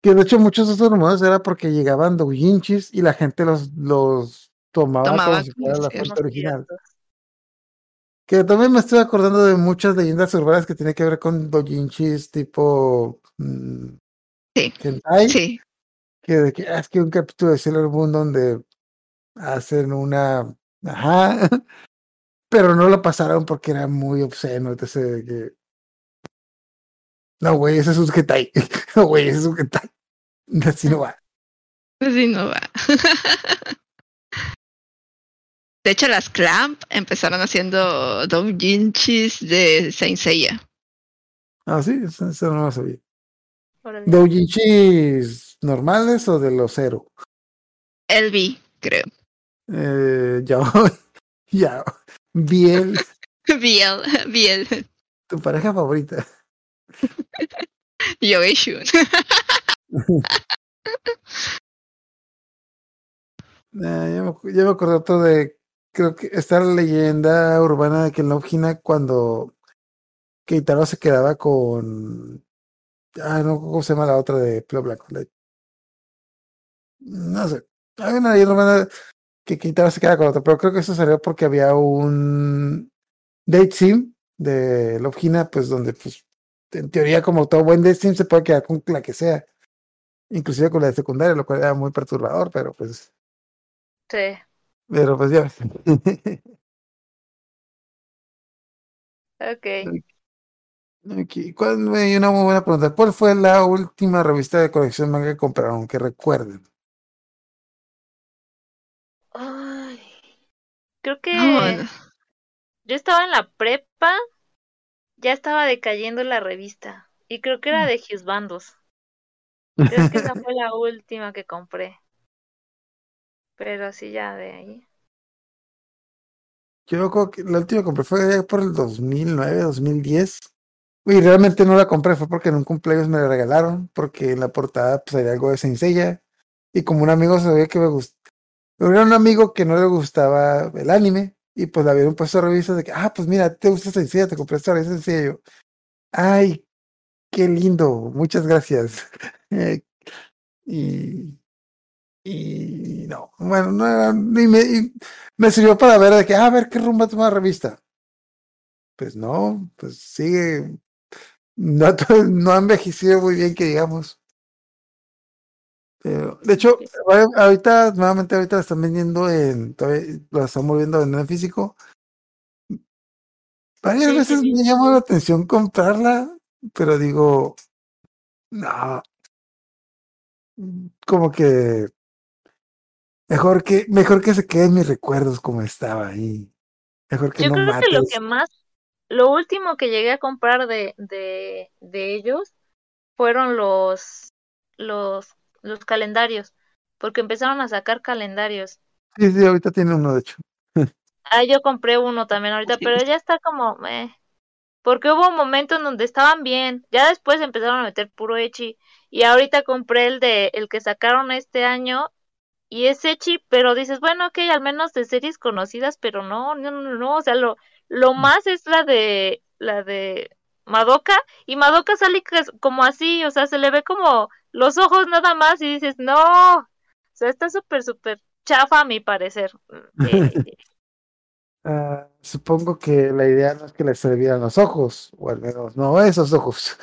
S3: Que de hecho muchos de esos rumores era porque llegaban doujinshis y la gente los, los tomaba,
S4: Tomaba
S3: como si fuera la fuente original. Que también me estoy acordando de muchas leyendas urbanas que tienen que ver con doujinshis tipo mm,
S4: Sí.
S3: hentai,
S4: Sí,
S3: que, de que ah, es que un capítulo de Sailor Moon donde hacen una ajá, <laughs> pero no lo pasaron porque era muy obsceno, entonces de que no güey, ese es un hentai, <laughs> no güey, ese es un hentai, <laughs> así no va.
S4: así no va. De hecho, las Clamp empezaron haciendo doujinshis de Saint Seiya.
S3: Ah, sí, eso, eso no lo sabía. ¿Doujinshis normales o de los cero?
S4: LV, creo.
S3: Eh, ya, <laughs> ya, bien, <laughs>
S4: Biel, Biel,
S3: tu pareja favorita. <laughs>
S4: Yoei Shun.
S3: Ah, ya, me, ya me acordé otro de, creo que está la leyenda urbana de que en Love Hina cuando Keitaro se quedaba con, ah, no, ¿cómo se llama la otra de pelo blanco? La- no sé, hay una urbana que Keitaro se queda con otra, pero creo que eso salió porque había un date sim de Love Hina, pues donde, pues, en teoría, como todo buen date sim se puede quedar con la que sea, inclusive con la de secundaria, lo cual era muy perturbador, pero pues,
S5: Sí.
S3: pero pues ya.
S5: Ok.
S3: Aquí, ¿cuál- hay una muy buena pregunta. ¿Cuál fue la última revista de colección manga que compraron? Que recuerden.
S5: Creo que
S4: No,
S5: yo estaba en la prepa, ya estaba decayendo la revista. Y creo que era de Bandos. Creo que esa fue la <laughs> última que compré. Pero así ya de ahí.
S3: Yo creo que la última que compré fue por el 2009, 2010. Y realmente no la compré, fue porque en un cumpleaños me la regalaron, porque en la portada pues había algo de Senseiya. Y como un amigo sabía que me gustaba, era un amigo que no le gustaba el anime, y pues le habían puesto revistas de que, ah, pues mira, te gusta sencilla, te compré esta revista sencilla. Yo, ay, qué lindo, muchas gracias. <laughs> Eh, y, y no, bueno, no era, y me sirvió para ver de que, ah, a ver qué rumba toma la revista. Pues no, pues sigue, no, no ha envejecido muy bien, que digamos. Pero, de hecho, a- ahorita, nuevamente, ahorita la están vendiendo en, todavía la están moviendo en el físico. Varias
S5: Sí,
S3: veces
S5: sí.
S3: me llamó la atención comprarla, pero digo, no, como que mejor que, mejor que se queden mis recuerdos como estaba ahí. Mejor que
S5: Yo
S3: no
S5: creo que lo que más, lo último que llegué a comprar de, de, de ellos fueron los, los, los calendarios, porque empezaron a sacar calendarios.
S3: Sí, sí, ahorita tiene uno, de hecho.
S5: Ah, yo compré uno también ahorita, pero ya está como, eh, porque hubo un momento en donde estaban bien, ya después empezaron a meter puro echi, y ahorita compré el de, el que sacaron este año, y es echi, pero dices, bueno, ok, al menos de series conocidas, pero no, no, no, no, o sea, lo, lo más es la de, la de Madoka, y Madoka sale como así, o sea, se le ve como los ojos nada más, y dices, no, o sea, está súper, súper chafa a mi parecer. <laughs> Eh,
S3: Ah, supongo que la idea no es que le servieran los ojos, o al menos no esos ojos.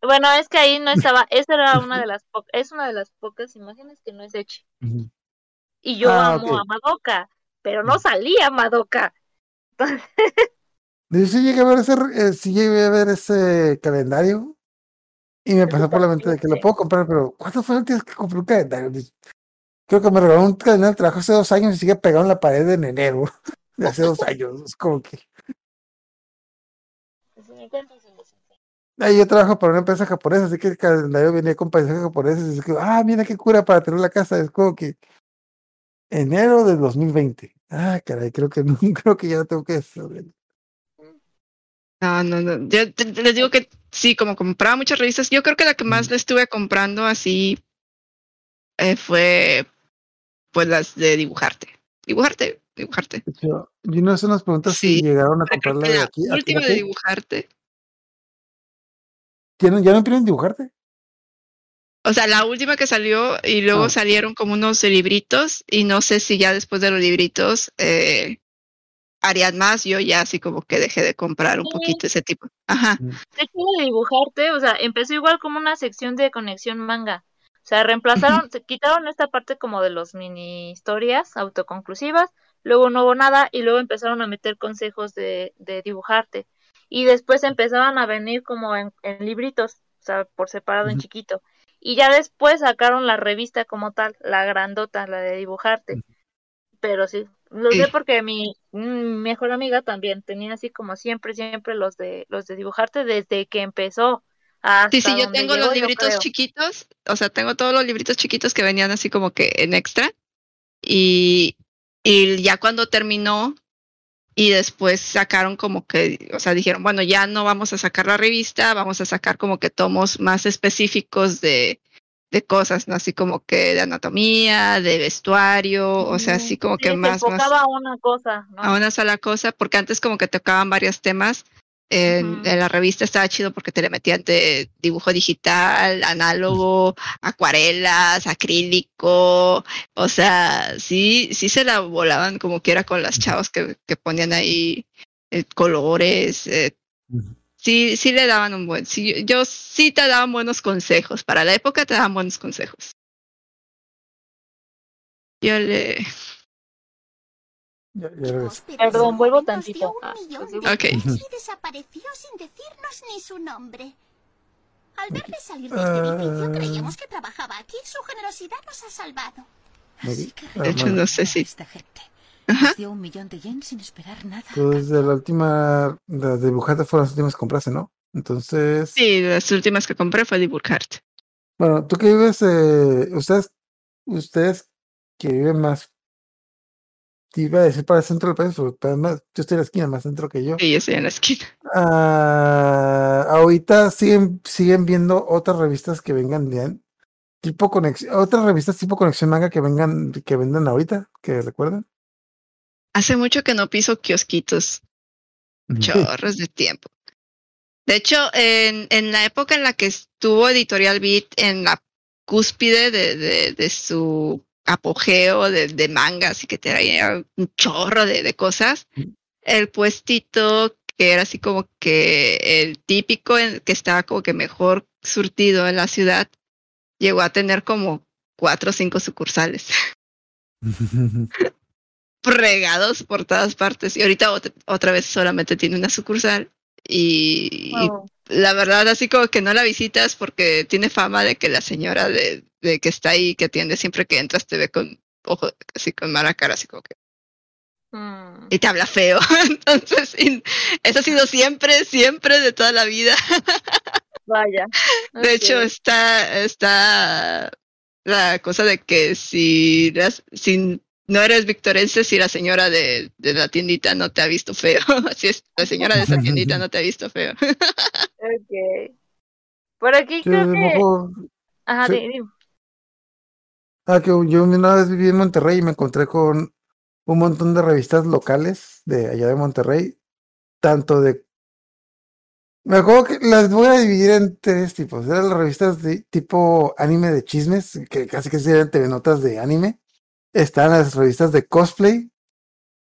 S5: Bueno, es que ahí no <laughs> estaba, esa era una de las po- es una de las pocas imágenes que no es hecha. Y yo
S3: Ah,
S5: amo a Madoka, pero no salía Madoka. <laughs>
S3: Yo sí llegué a ver ese, eh, sí llegué a ver ese calendario y me pasó por la mente de que lo puedo comprar, pero ¿cuándo fue vez que compré un calendario? Pues, Creo que me regaló un calendario de trabajo hace dos años y sigue pegado en la pared en enero <laughs> de hace dos <laughs> años. Es como que ahí yo trabajo para una empresa japonesa, así que el calendario venía con paisajes japoneses. Y es que, ah, mira qué cura para tener la casa. Es como que enero del 2020. Ah, caray, creo que <laughs> no, creo que ya no tengo que saber.
S4: No, no, no. Yo les digo que sí, como compraba muchas revistas, yo creo que la que más le estuve comprando así eh, fue pues las de dibujarte. Dibujarte, dibujarte.
S3: De hecho, y no se nos pregunta
S4: Sí,
S3: si llegaron a comprarla de
S4: la
S3: aquí. a
S4: última de dibujarte.
S3: ¿Tienen- ¿Ya no quieren dibujarte?
S4: O sea, la última que salió y luego
S3: Ah.
S4: salieron como unos libritos y no sé si ya después de los libritos eh, harían más. Yo ya así como que dejé de comprar un
S5: Sí.
S4: poquito ese tipo. Ajá.
S5: De hecho, de dibujarte, o sea, empezó igual como una sección de conexión manga. O sea, reemplazaron, <clears throat> se quitaron esta parte como de los mini historias autoconclusivas, luego no hubo nada y luego empezaron a meter consejos de, de dibujarte. Y después empezaban a venir como en, en libritos, o sea, por separado en chiquito. Y ya después sacaron la revista como tal, la grandota, la de dibujarte. Pero sí, lo sé porque mi mm, mejor amiga también tenía así como siempre, siempre los de los de dibujarte desde que empezó. Hasta
S4: Sí, sí, yo tengo
S5: llegó,
S4: los libritos chiquitos, o sea, tengo todos los libritos chiquitos que venían así como que en extra. Y, y ya cuando terminó, y después sacaron como que, o sea, dijeron, bueno, ya no vamos a sacar la revista, vamos a sacar como que tomos más específicos de, de cosas, ¿no? Así como que de anatomía, de vestuario, o sea, así como
S5: Sí,
S4: que
S5: se
S4: más, más
S5: enfocaba a una cosa, ¿no?
S4: a una sola cosa, porque antes como que tocaban varios temas. En la revista estaba chido porque te le metían de dibujo digital, análogo, acuarelas, acrílico, o sea, sí, sí se la volaban como quiera con las chavas que, que ponían ahí eh, colores, eh, sí, sí le daban un buen, sí, yo sí te daban buenos consejos, para la época te daban buenos consejos. Yo le,
S3: Ya, ya regresé.
S5: Perdón, vuelvo tantito. Ah, pues
S1: de
S4: Ok.
S1: euros <laughs> y desapareció sin decirnos ni su nombre. Al verle salir de este edificio
S3: Ah.
S1: creíamos que trabajaba aquí. Su generosidad nos ha salvado.
S3: Así
S1: que
S3: Ah,
S4: de hecho,
S3: bueno.
S4: no sé si,
S6: Esta gente
S4: Ajá.
S6: dio un millón de yen sin esperar nada.
S3: Pues de la última, las de dibujarte fueron las últimas que compraste, ¿no? Entonces,
S4: sí, las últimas que compré fue dibujarte.
S3: bueno, tú que vives, eh, ustedes, ustedes que viven más, te iba a decir para el centro del país, pero además yo estoy en la esquina más centro que yo.
S4: Sí, yo estoy en la esquina.
S3: Ah, ahorita siguen, siguen viendo otras revistas que vengan bien, tipo conexión, otras revistas tipo conexión manga que vengan, que vendan ahorita, que recuerden.
S4: Hace mucho que no piso kiosquitos, chorros de tiempo. De hecho, en, en la época en la que estuvo Editorial Beat en la cúspide de, de, de su apogeo de, de, mangas y que traía un chorro de, cosas, el puestito que era así como que el típico que estaba como que mejor surtido en la ciudad, llegó a tener como cuatro o cinco sucursales. <laughs> Regados por todas partes. Y ahorita otra, otra vez solamente tiene una sucursal. Y, wow. y, la verdad, así como que no la visitas porque tiene fama de que la señora de, de que está ahí, que atiende siempre que entras, te ve con ojo, así con mala cara, así como que. Mm. Y te habla feo. <laughs> Entonces, eso ha sido siempre, siempre de toda la vida.
S5: Vaya.
S4: De hecho, está, está la cosa de que si, las, si no eres victorense, si la señora de, de, la tiendita no te ha visto feo. <laughs> Si es la señora de esa tiendita no te ha visto feo. <laughs>
S5: ok. Por aquí creo que.
S3: Mejor...
S5: Ajá,
S3: Sí.
S5: dime.
S3: Ah, que yo una vez viví en Monterrey y me encontré con un montón de revistas locales de allá de Monterrey, tanto de... Me acuerdo que las voy a dividir en tres tipos. Eran las revistas de tipo anime de chismes, que casi que eran telenotas de anime. Están las revistas de cosplay.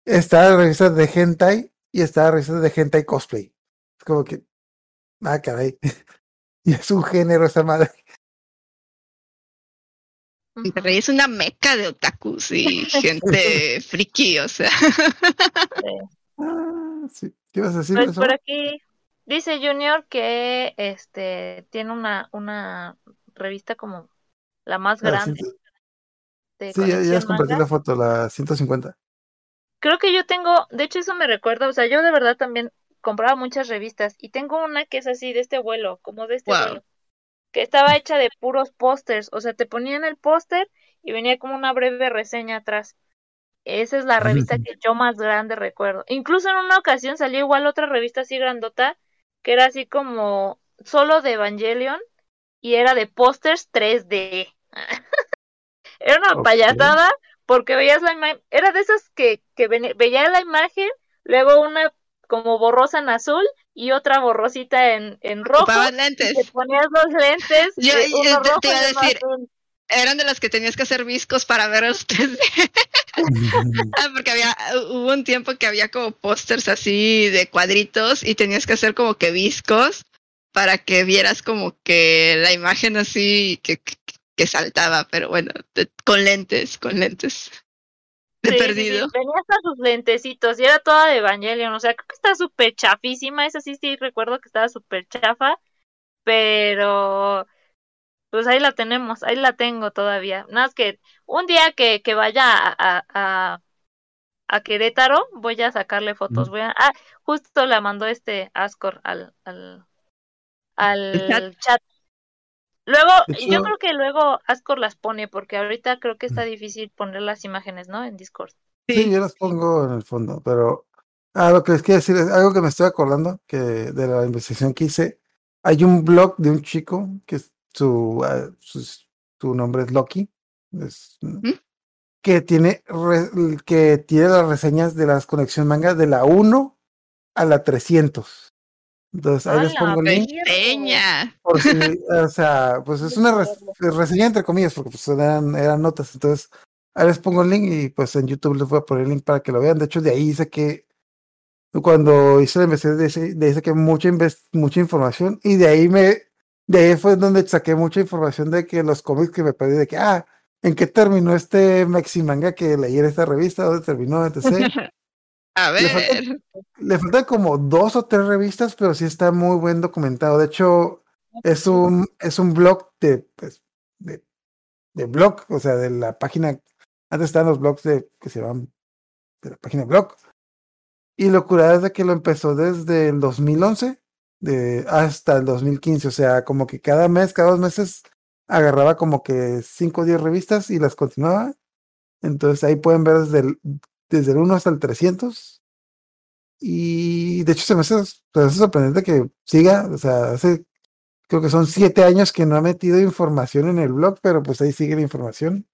S3: Están las revistas de hentai y están las revistas de hentai cosplay. Es como que... Ah, caray. <laughs> y es un género esa madre.
S4: Monterrey es una meca de otakus y gente <laughs> friki, o sea.
S3: Ah, sí. ¿Qué ibas a decir?
S5: Pues por aquí dice Junior que este tiene una, una revista como la más
S3: Ah,
S5: grande. De
S3: Sí, ya, compartí
S5: manga.
S3: la foto, la 150.
S5: Creo que yo tengo, de hecho eso me recuerda, o sea, yo de verdad también compraba muchas revistas y tengo una que es así de este vuelo, como de este
S4: Wow.
S5: vuelo, que estaba hecha de puros pósters, o sea, te ponían el póster y venía como una breve reseña atrás. Esa es la revista que yo más grande recuerdo. Incluso en una ocasión salió igual otra revista así grandota, que era así como solo de Evangelion y era de pósters 3D. <laughs> era una
S3: Ok.
S5: payasada porque veías la imagen, era de esas que, que veía la imagen, luego una como borrosa en azul y otra borrosita en, en rojo.
S4: Ocupaban
S5: Y
S4: lentes.
S5: te ponías los lentes,
S4: Yo-
S5: eh,
S4: yo te-
S5: rojo
S4: te iba a decir,
S5: azul.
S4: Eran de las que tenías que hacer viscos para ver 3D. Ah, <laughs> <laughs> Porque había, hubo un tiempo que había como pósters así de cuadritos y tenías que hacer como que viscos para que vieras como que la imagen así que, que, saltaba, pero bueno, de- con lentes, con lentes. De
S5: Sí, sí,
S4: perdido.
S5: sí, Tenía hasta sus lentecitos y era toda de Evangelion, o sea, creo que está súper chafísima, esa sí, sí, recuerdo que estaba súper chafa, pero pues ahí la tenemos, ahí la tengo todavía. Nada más que un día que, que vaya a, a, a, a Querétaro, voy a sacarle fotos, voy a, ah, justo la mandó este Ascor al, al, al
S4: chat.
S5: chat. Luego, yo creo que luego Ascor las pone, porque ahorita creo que está difícil poner las imágenes, ¿no? En Discord.
S3: Sí, yo las pongo en el fondo, pero ah, lo que les quiero decir es algo que me estoy acordando que de la investigación que hice. Hay un blog de un chico que es- su, ah, su, su nombre es Loki, es, que tiene re- que tiene las reseñas de las conexión manga de la 1 a la 300. Entonces ahí les
S5: ¡Hala,
S3: pongo el link. Por si, o sea, pues es una res- <laughs> reseña entre comillas, porque pues eran, eran notas. Entonces, ahí les pongo el link y pues en YouTube les voy a poner el link para que lo vean. De hecho, de ahí hice que cuando hice la investigación, de ahí- saqué mucha, mucha información y de ahí me, de ahí fue donde saqué mucha información de que los cómics que me perdí, de que, ah, ¿en qué terminó este Maxi Manga que leí en esta revista? ¿Dónde terminó? Etc. <laughs>
S4: A
S3: Le
S4: ver.
S3: Le faltan como dos o tres revistas, pero sí está muy buen documentado. De hecho, es un, es un blog de, pues, de, de blog, o sea, de la página. Antes estaban los blogs de, que se llaman de la página blog. Y lo curado es de que lo empezó desde el 2011 de, hasta el 2015. O sea, como que cada mes, cada dos meses, agarraba como que 5 o 10 revistas y las continuaba. Entonces ahí pueden ver desde el, desde el 1 hasta el 300. Y de hecho se me hace, se me hace sorprendente que siga, o sea, hace creo que son siete años que no ha metido información en el blog, pero pues ahí sigue la información.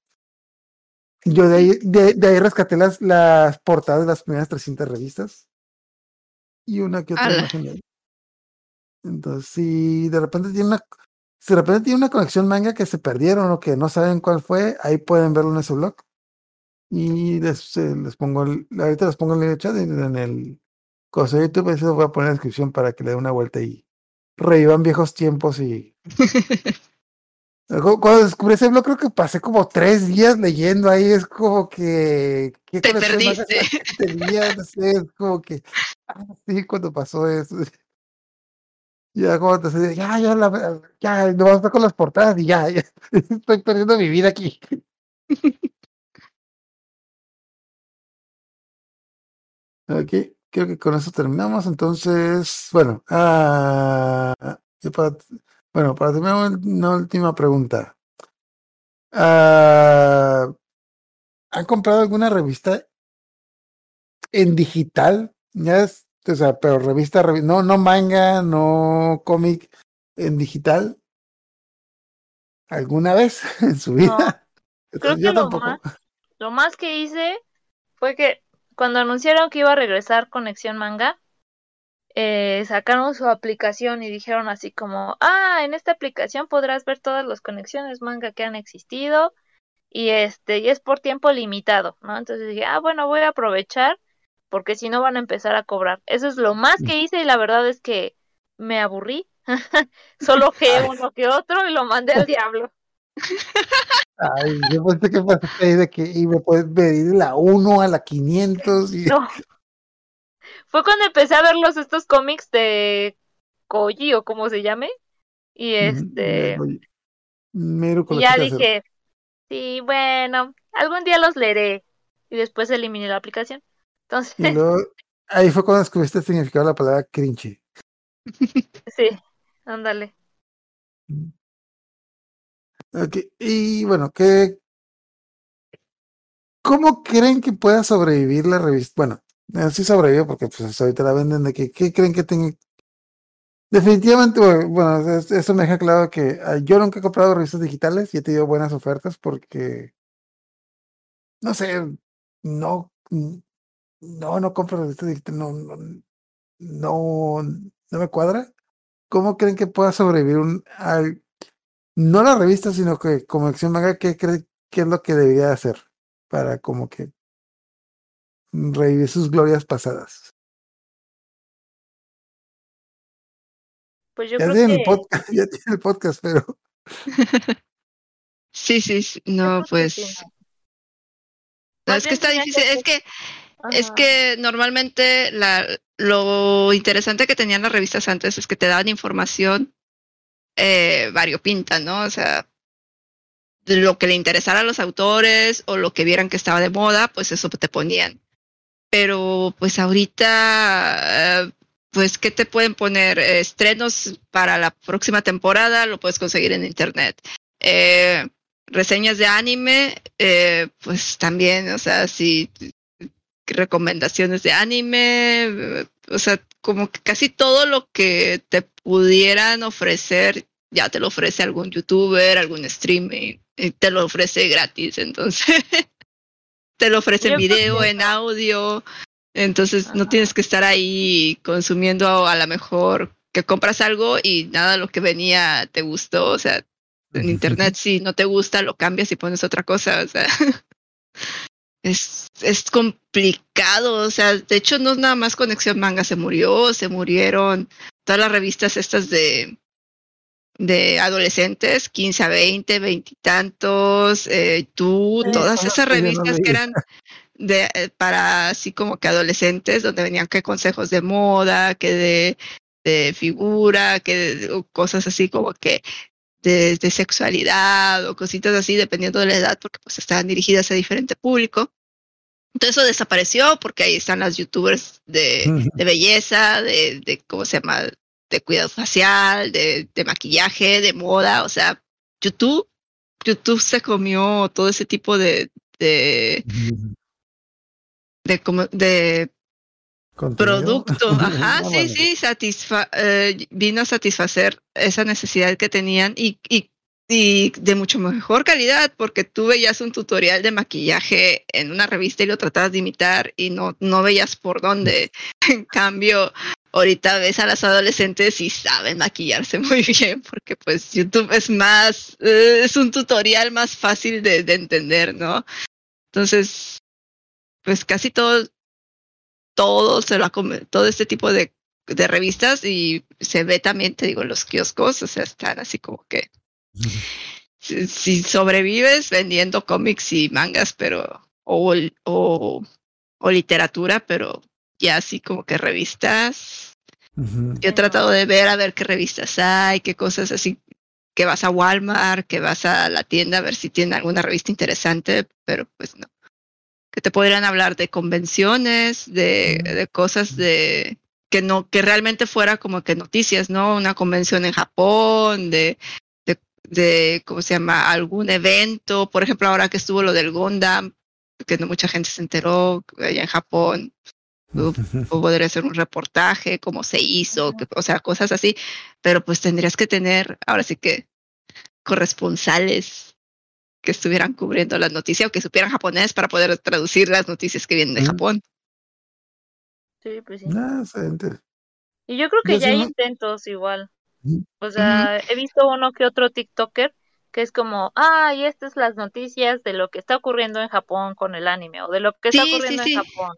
S3: Yo de ahí, de, de ahí rescaté las, las portadas de las primeras 300 revistas. Y una que otra
S4: Ala.
S3: imagen de ahí. Entonces, si de repente tiene una, si de repente tiene una conexión manga que se perdieron o que no saben cuál fue, ahí pueden verlo en ese blog. Y les, eh, les pongo el, ahorita les pongo el link chat en, en el cosa de YouTube, eso voy a poner en la descripción para que le den una vuelta y revivan viejos tiempos y <laughs> Cu- Cuando descubrí ese blog, creo que pasé como tres días leyendo ahí. Es como que. ¿qué
S4: Te perdiste.
S3: tenía? No sé, es como que. Ah, sí, cuando pasó eso. <laughs> Ya, como te ya, ya, la, ya, no vamos a estar con las portadas y ya, <laughs> ya. Estoy perdiendo mi vida aquí. Ok, creo que con eso terminamos. Entonces, bueno, ah, para, bueno, para terminar, una última pregunta. Ah, ¿Han comprado alguna revista en digital? Ya es, o sea, pero revista, revi- no, no manga, no cómic, en digital. ¿Alguna vez <laughs> en su vida?
S5: Creo
S3: Yo
S5: que lo
S3: tampoco.
S5: más, lo más que hice fue que cuando anunciaron que iba a regresar Conexión Manga, eh, sacaron su aplicación y dijeron así como, ah, en esta aplicación podrás ver todas las conexiones manga que han existido y este, y es por tiempo limitado, ¿no? Entonces dije, ah, bueno, voy a aprovechar porque si no van a empezar a cobrar. Eso es lo más que hice y la verdad es que me aburrí. <laughs> Solo <laughs> que uno que otro y lo mandé al diablo. <laughs>
S3: Ay, yo pensé que pasaste de que y me puedes pedir la 1 a la 500 y
S5: No. Fue cuando empecé a ver los estos cómics de Koji o como se llame. Y este,
S3: Oye, mero con
S5: y ya dije, sí, bueno, algún día los leeré. Y después eliminé la aplicación. Entonces,
S3: Y luego, ahí fue cuando descubriste el significado de la palabra cringe. <laughs>
S5: sí, ándale.
S3: Y bueno, ¿qué, ¿cómo creen que pueda sobrevivir la revista? Bueno, eh, sí sobrevive porque pues ahorita la venden de que, ¿qué creen que tenga? Definitivamente, bueno, bueno, es- eso me deja claro que ah, yo nunca he comprado revistas digitales y he tenido buenas ofertas porque, no sé, no, no, no compro revistas digitales, no, no, no, no me cuadra. ¿Cómo creen que pueda sobrevivir un, al- no la revista, sino que como acción manga, ¿qué cree que es lo que debería hacer para como que revivir sus glorias pasadas?
S5: Pues yo
S3: ya
S5: creo
S3: tiene
S5: que
S3: el podcast, <laughs> ya tiene el podcast, pero <laughs>
S4: Sí, sí, No, pues. No, es que está difícil. Es que, es que normalmente la, lo interesante que tenían las revistas antes es que te daban información eh, variopinta, ¿no? O sea, lo que le interesara a los autores o lo que vieran que estaba de moda, pues eso te ponían. Pero pues ahorita, eh, pues, ¿qué te pueden poner? Estrenos para la próxima temporada, lo puedes conseguir en internet. Eh, reseñas de anime, eh, pues también, o sea, si recomendaciones de anime, o sea, como que casi todo lo que te pudieran ofrecer, ya te lo ofrece algún youtuber, algún streaming, y te lo ofrece gratis, entonces <laughs> te lo ofrece en video, en audio, entonces no tienes que estar ahí consumiendo a lo mejor que compras algo y nada de lo que venía te gustó, o sea, en <laughs> internet si no te gusta lo cambias y pones otra cosa, o sea, <laughs> es, es complicado, o sea, de hecho no es nada más Conexión Manga se murió, se murieron todas las revistas estas de de adolescentes, 15 a 20, 20 y tantos, eh, tú, todas esas revistas que eran de eh, para así como que adolescentes, donde venían que consejos de moda, que de, de figura, que de, cosas así como que de, de sexualidad o cositas así, dependiendo de la edad, porque pues estaban dirigidas a diferente público. Entonces eso desapareció porque ahí están las youtubers de, de belleza, de, de, ¿cómo se llama? De cuidado facial, de, de maquillaje, de moda, o sea, YouTube, YouTube se comió todo ese tipo de, de, de, como, de Producto. <laughs> Ajá,
S3: No,
S4: sí,
S3: vale.
S4: sí, satisfa eh, vino a satisfacer esa necesidad que tenían y, y, y de mucho mejor calidad, porque tú veías un tutorial de maquillaje en una revista y lo tratabas de imitar y no, no veías por dónde. <laughs> En cambio, ahorita ves a las adolescentes y saben maquillarse <laughs> muy bien, porque pues YouTube es más, eh, es un tutorial más fácil de, de entender, ¿no? Entonces, pues casi todo, todo se lo todo este tipo de, de revistas y se ve también, te digo, en los kioscos, o sea, están así como que si, si sobrevives vendiendo cómics y mangas, pero o, o, o literatura, pero ya así como que revistas. Yo he tratado de ver a ver qué revistas hay, qué cosas así, que vas a Walmart, que vas a la tienda a ver si tienen alguna revista interesante, pero pues no. Que te podrían hablar de convenciones, de, de cosas de que no, que realmente fuera como que noticias, ¿no? Una convención en Japón, de, de, de ¿cómo se llama? Algún evento, por ejemplo, ahora que estuvo lo del Gundam, que no mucha gente se enteró allá en Japón, o podría ser un reportaje, cómo se hizo, que- o sea, cosas así, pero pues tendrías que tener, ahora sí que, corresponsales que estuvieran cubriendo las noticias o que supieran japonés para poder traducir las noticias que vienen de
S3: Mm.
S4: Japón.
S5: Sí, pues sí.
S3: Ah, excelente.
S5: Y yo creo que
S3: Yo
S5: ya
S3: sí
S5: hay
S3: no-
S5: intentos igual. O sea, he visto uno que otro TikToker que es como, ah, y estas las noticias de lo que está ocurriendo en Japón con el anime o de lo que está
S4: Sí,
S5: ocurriendo
S4: sí.
S5: en Japón.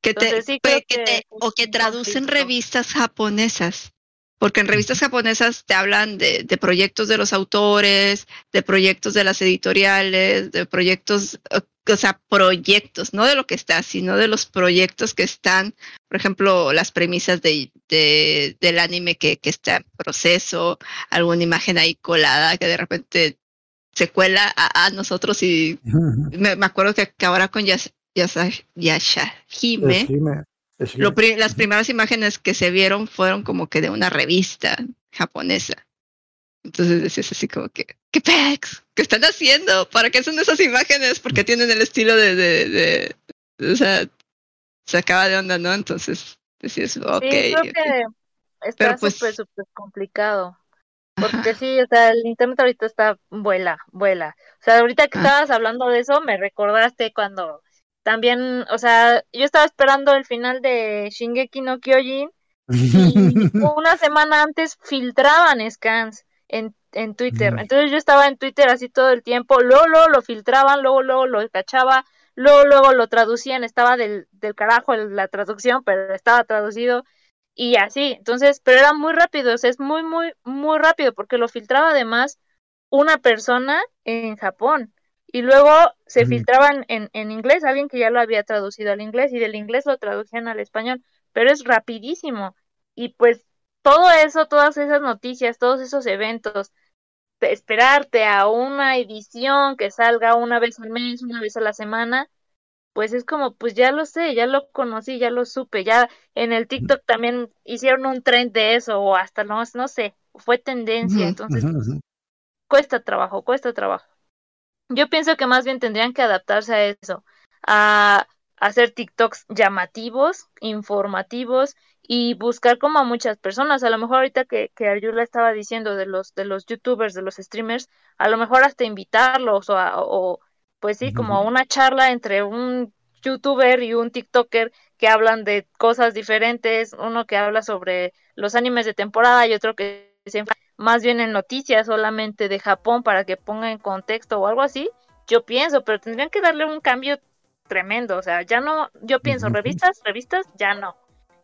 S4: Que te,
S5: Entonces,
S4: que
S5: que
S4: o que traducen revistas japonesas. Porque en revistas japonesas te hablan de, de proyectos de los autores, de proyectos de las editoriales, de proyectos, o sea, proyectos, no de lo que está, sino de los proyectos que están, por ejemplo, las premisas de, de- del anime que, que está en proceso, alguna imagen ahí colada que de repente se cuela a, a nosotros y me, me acuerdo que, ahora con Yas, Yasa- Yashahime. Lo pri- las primeras imágenes que se vieron fueron como que de una revista japonesa. Entonces decías así como que, ¿qué pex? ¿Qué están haciendo? ¿Para qué son esas imágenes? Porque tienen el estilo de, de, de- o sea, se acaba de onda, ¿no? Entonces decías, ok.
S5: Sí, creo
S4: ok.
S5: que está
S4: Pero, pues,
S5: súper, súper complicado. Porque
S4: Ajá.
S5: sí, o sea, el internet ahorita está vuela, vuela. O sea, ahorita que
S4: Ah.
S5: estabas hablando de eso, me recordaste cuando también, o sea, yo estaba esperando el final de Shingeki no Kyojin y <laughs> una semana antes filtraban scans en, en Twitter.
S3: Mm.
S5: Entonces yo estaba en Twitter así todo el tiempo, luego, luego lo filtraban, luego, luego lo cachaba, luego, luego lo traducían, estaba del, del carajo la traducción, pero estaba traducido y así. Entonces, pero era muy rápido, o sea, es muy, muy, muy rápido porque lo filtraba además una persona en Japón. Y luego se filtraban en, en inglés, alguien que ya lo había traducido al inglés y del inglés lo traducían al español, pero es rapidísimo. Y pues todo eso, todas esas noticias, todos esos eventos, esperarte a una edición que salga una vez al mes, una vez a la semana, pues es como, pues ya lo sé, ya lo conocí, ya lo supe, ya en el TikTok también hicieron un trend de eso, o hasta no, no sé, fue tendencia, entonces cuesta trabajo, cuesta trabajo. Yo pienso que más bien tendrían que adaptarse a eso, a hacer TikToks llamativos, informativos y buscar como a muchas personas. A lo mejor ahorita que, que Arjula estaba diciendo de los, de los youtubers, de los streamers, a lo mejor hasta invitarlos o, a- o pues sí, como a una charla entre un youtuber y un tiktoker que hablan de cosas diferentes, uno que habla sobre los animes de temporada y otro que se enfoca más bien en noticias solamente de Japón para que ponga en contexto o algo así, yo pienso, pero tendrían que darle un cambio tremendo, o sea, ya no, yo pienso, revistas, revistas, ya no.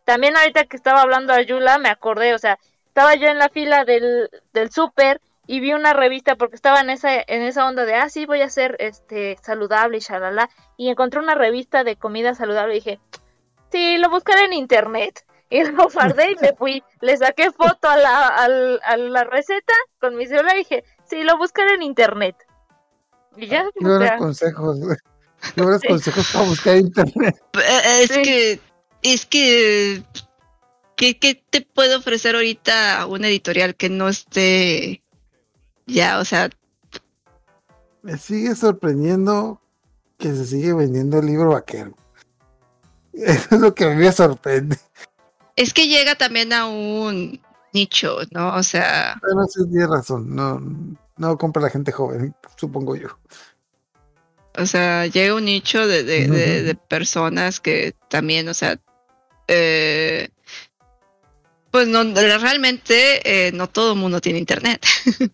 S5: También ahorita que estaba hablando a Yula, me acordé, o sea, estaba yo en la fila del, del súper y vi una revista porque estaba en esa, en esa onda de, ah, sí, voy a ser este, saludable y shalala, y encontré una revista de comida saludable y dije, sí, lo buscaré en internet. <laughs> Y lo guardé y me fui. Le saqué foto a la, a la receta con mi celular y dije, sí, lo buscaré en internet. Y ya,
S3: Qué
S5: o
S3: buenos
S5: sea,
S3: consejos. Qué buenos
S5: Sí.
S3: consejos para buscar internet.
S4: Eh, Es
S5: Sí.
S4: que, es que, ¿qué, qué te puede ofrecer ahorita un editorial que no esté ya, o sea,
S3: Me sigue sorprendiendo que se sigue vendiendo el libro vaquero. <laughs> Eso es lo que a mí me sorprende.
S4: Es que llega también a un nicho, ¿no? O sea,
S3: Pero sí tienes razón. No, no compra la gente joven, supongo yo.
S4: O sea, llega un nicho de, de, de, de personas que también, o sea, eh, pues no, realmente eh, no todo el mundo tiene internet. <laughs>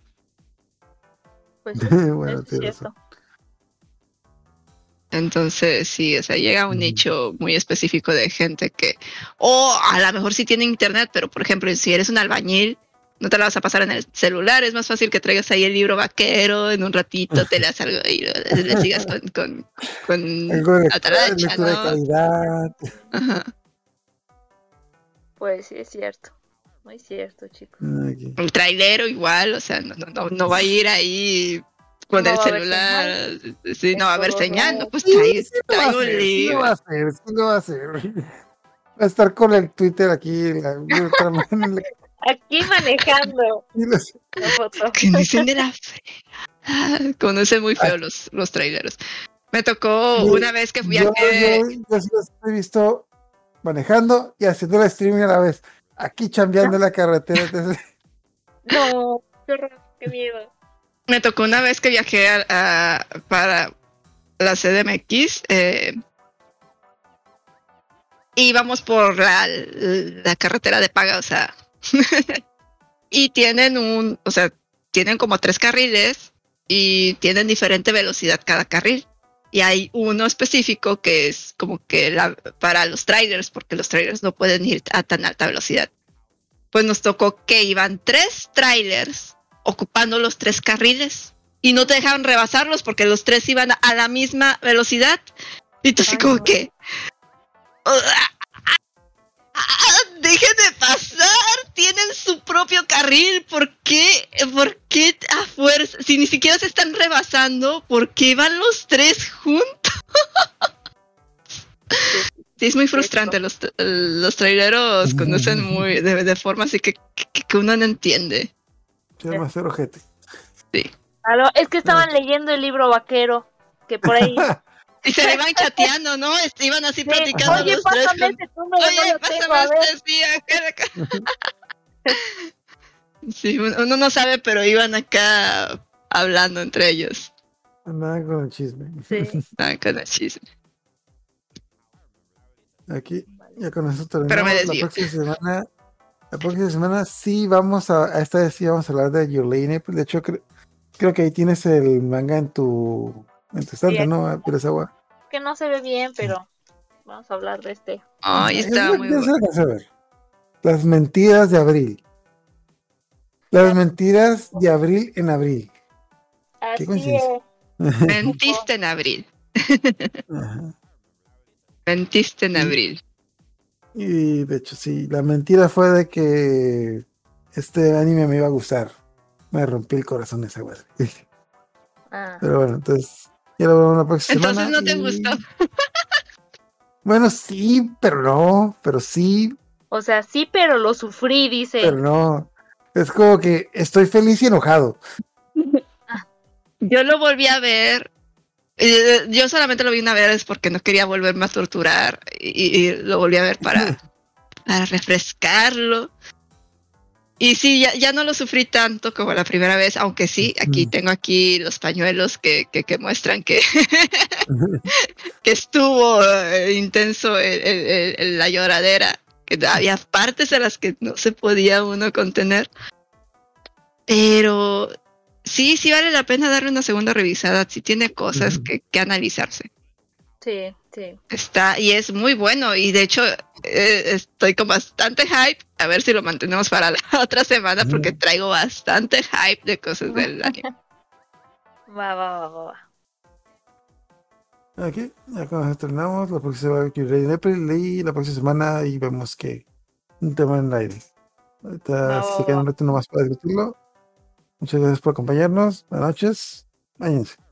S5: Pues <laughs>
S3: bueno,
S5: es cierto.
S4: Entonces, sí, o sea, llega a un
S3: Ujú.
S4: nicho muy específico de gente que, o a lo mejor sí tiene internet, pero por ejemplo, si eres un albañil, no te la vas a pasar en el celular, es más fácil que traigas ahí el libro vaquero, en un ratito te leas algo y lo- le sigas con, con, con <laughs>
S3: Algo de
S4: ¿no?
S3: calidad.
S4: Ajá.
S5: Pues sí, es cierto. Muy cierto, chicos.
S3: Aquí.
S4: El trailero igual, o sea, no, no, no, no va a ir ahí con
S5: No
S4: el
S5: a
S4: celular, sí, no va a haber señal,
S5: no.
S4: pues
S3: Sí,
S4: trae,
S3: sí va
S4: trae
S3: a
S4: un
S3: hacer, sí va a hacer, sí lo va a hacer. Va a estar con el Twitter aquí. La,
S5: Aquí manejando <laughs>
S3: los-
S5: la
S4: que dicen de la fregada. Conocen muy feo los, los traileros. Me tocó
S3: Sí,
S4: una vez que
S3: yo,
S4: viajé.
S3: yo, yo sí los he visto manejando y haciendo el streaming a la vez. Aquí chambeando en la carretera. entonces, <laughs>
S5: No, qué miedo.
S4: Me tocó una vez que viajé a, para la CDMX. Eh, íbamos por la, la carretera de paga, o sea. <laughs> y tienen un, o sea, tienen como tres carriles y tienen diferente velocidad cada carril. Y hay uno específico que es como que la, para los trailers, porque los trailers no pueden ir a tan alta velocidad. Pues nos tocó que iban tres trailers ocupando los tres carriles y no te dejaban rebasarlos porque los tres iban a la misma velocidad. Y tú así como que... "Ah, Dejen de pasar, tienen su propio carril, ¿por qué? ¿Por qué a fuerza? Si ni siquiera se están rebasando, ¿por qué van los tres juntos? Sí, es muy frustrante, los, los traileros conducen muy de, de forma así que, que, que uno no entiende.
S3: Se llama ser ojete.
S5: Aló, es que estaban leyendo el libro vaquero, que por ahí. <laughs>
S4: Y se iban chateando, ¿no? Este, Iban así
S5: Sí,
S4: platicando
S5: Oye,
S4: los tres. con-
S5: no
S4: Oye,
S5: tengo,
S4: pásame
S5: ver.
S4: este, sí, acá, acá. <laughs> Sí, uno no sabe, pero iban acá hablando entre ellos.
S3: Andaban con el chisme.
S5: Sí. <laughs>
S4: Estaban con el chisme.
S3: Aquí, ya con eso terminamos.
S4: Pero me
S3: la
S4: desvío.
S3: próxima semana, la próxima semana sí vamos a, a esta vez sí vamos a hablar de Your Lady April. De hecho, cre- creo que ahí tienes el manga en tu, en tu estante, ¿no? Pirasawa.
S5: Que no se ve bien, pero vamos a hablar de este.
S4: Ay, estaba
S3: es
S4: muy bueno.
S3: Las mentiras de abril. Las mentiras de abril en abril.
S5: Así
S3: coincidencia.
S5: es.
S4: Mentiste en abril.
S3: Ajá.
S4: Mentiste en
S3: Sí.
S4: abril.
S3: Y de hecho, sí, la mentira fue de que este anime me iba a gustar. Me rompí el corazón esa güey.
S5: Ah,
S3: Pero bueno, entonces ya lo vemos la próxima
S4: Entonces
S3: semana.
S4: no te
S3: y-
S4: gustó. <laughs>
S3: Bueno, sí, pero no, pero sí,
S5: o sea, sí, pero lo sufrí, dice.
S3: pero no. Es como que estoy feliz y enojado. <laughs>
S4: Yo lo volví a ver. Eh, Yo solamente lo vi una vez porque no quería volverme a torturar y, y lo volví a ver para, <laughs> para refrescarlo. Y sí, ya, ya no lo sufrí tanto como la primera vez, aunque sí, aquí tengo aquí los pañuelos que, que, que muestran que, <laughs> que estuvo eh, intenso el- el- el- la lloradera, que había partes en las que no se podía uno contener. Pero sí, sí vale la pena darle una segunda revisada, sí tiene cosas que, que analizarse.
S5: Sí, sí.
S4: Está, y es muy bueno, y de hecho eh, estoy con bastante hype, a ver si lo mantenemos para la <laughs> otra semana, porque traigo bastante hype de cosas del anime. <laughs>
S5: Va, va, va, va, va.
S3: Aquí, ya con eso terminamos. La próxima semana April y la próxima semana y vemos que un tema en el aire. Ahorita si
S5: va,
S3: se queda un rato nomás para discutirlo. Muchas gracias por acompañarnos. Buenas noches. Váyanse.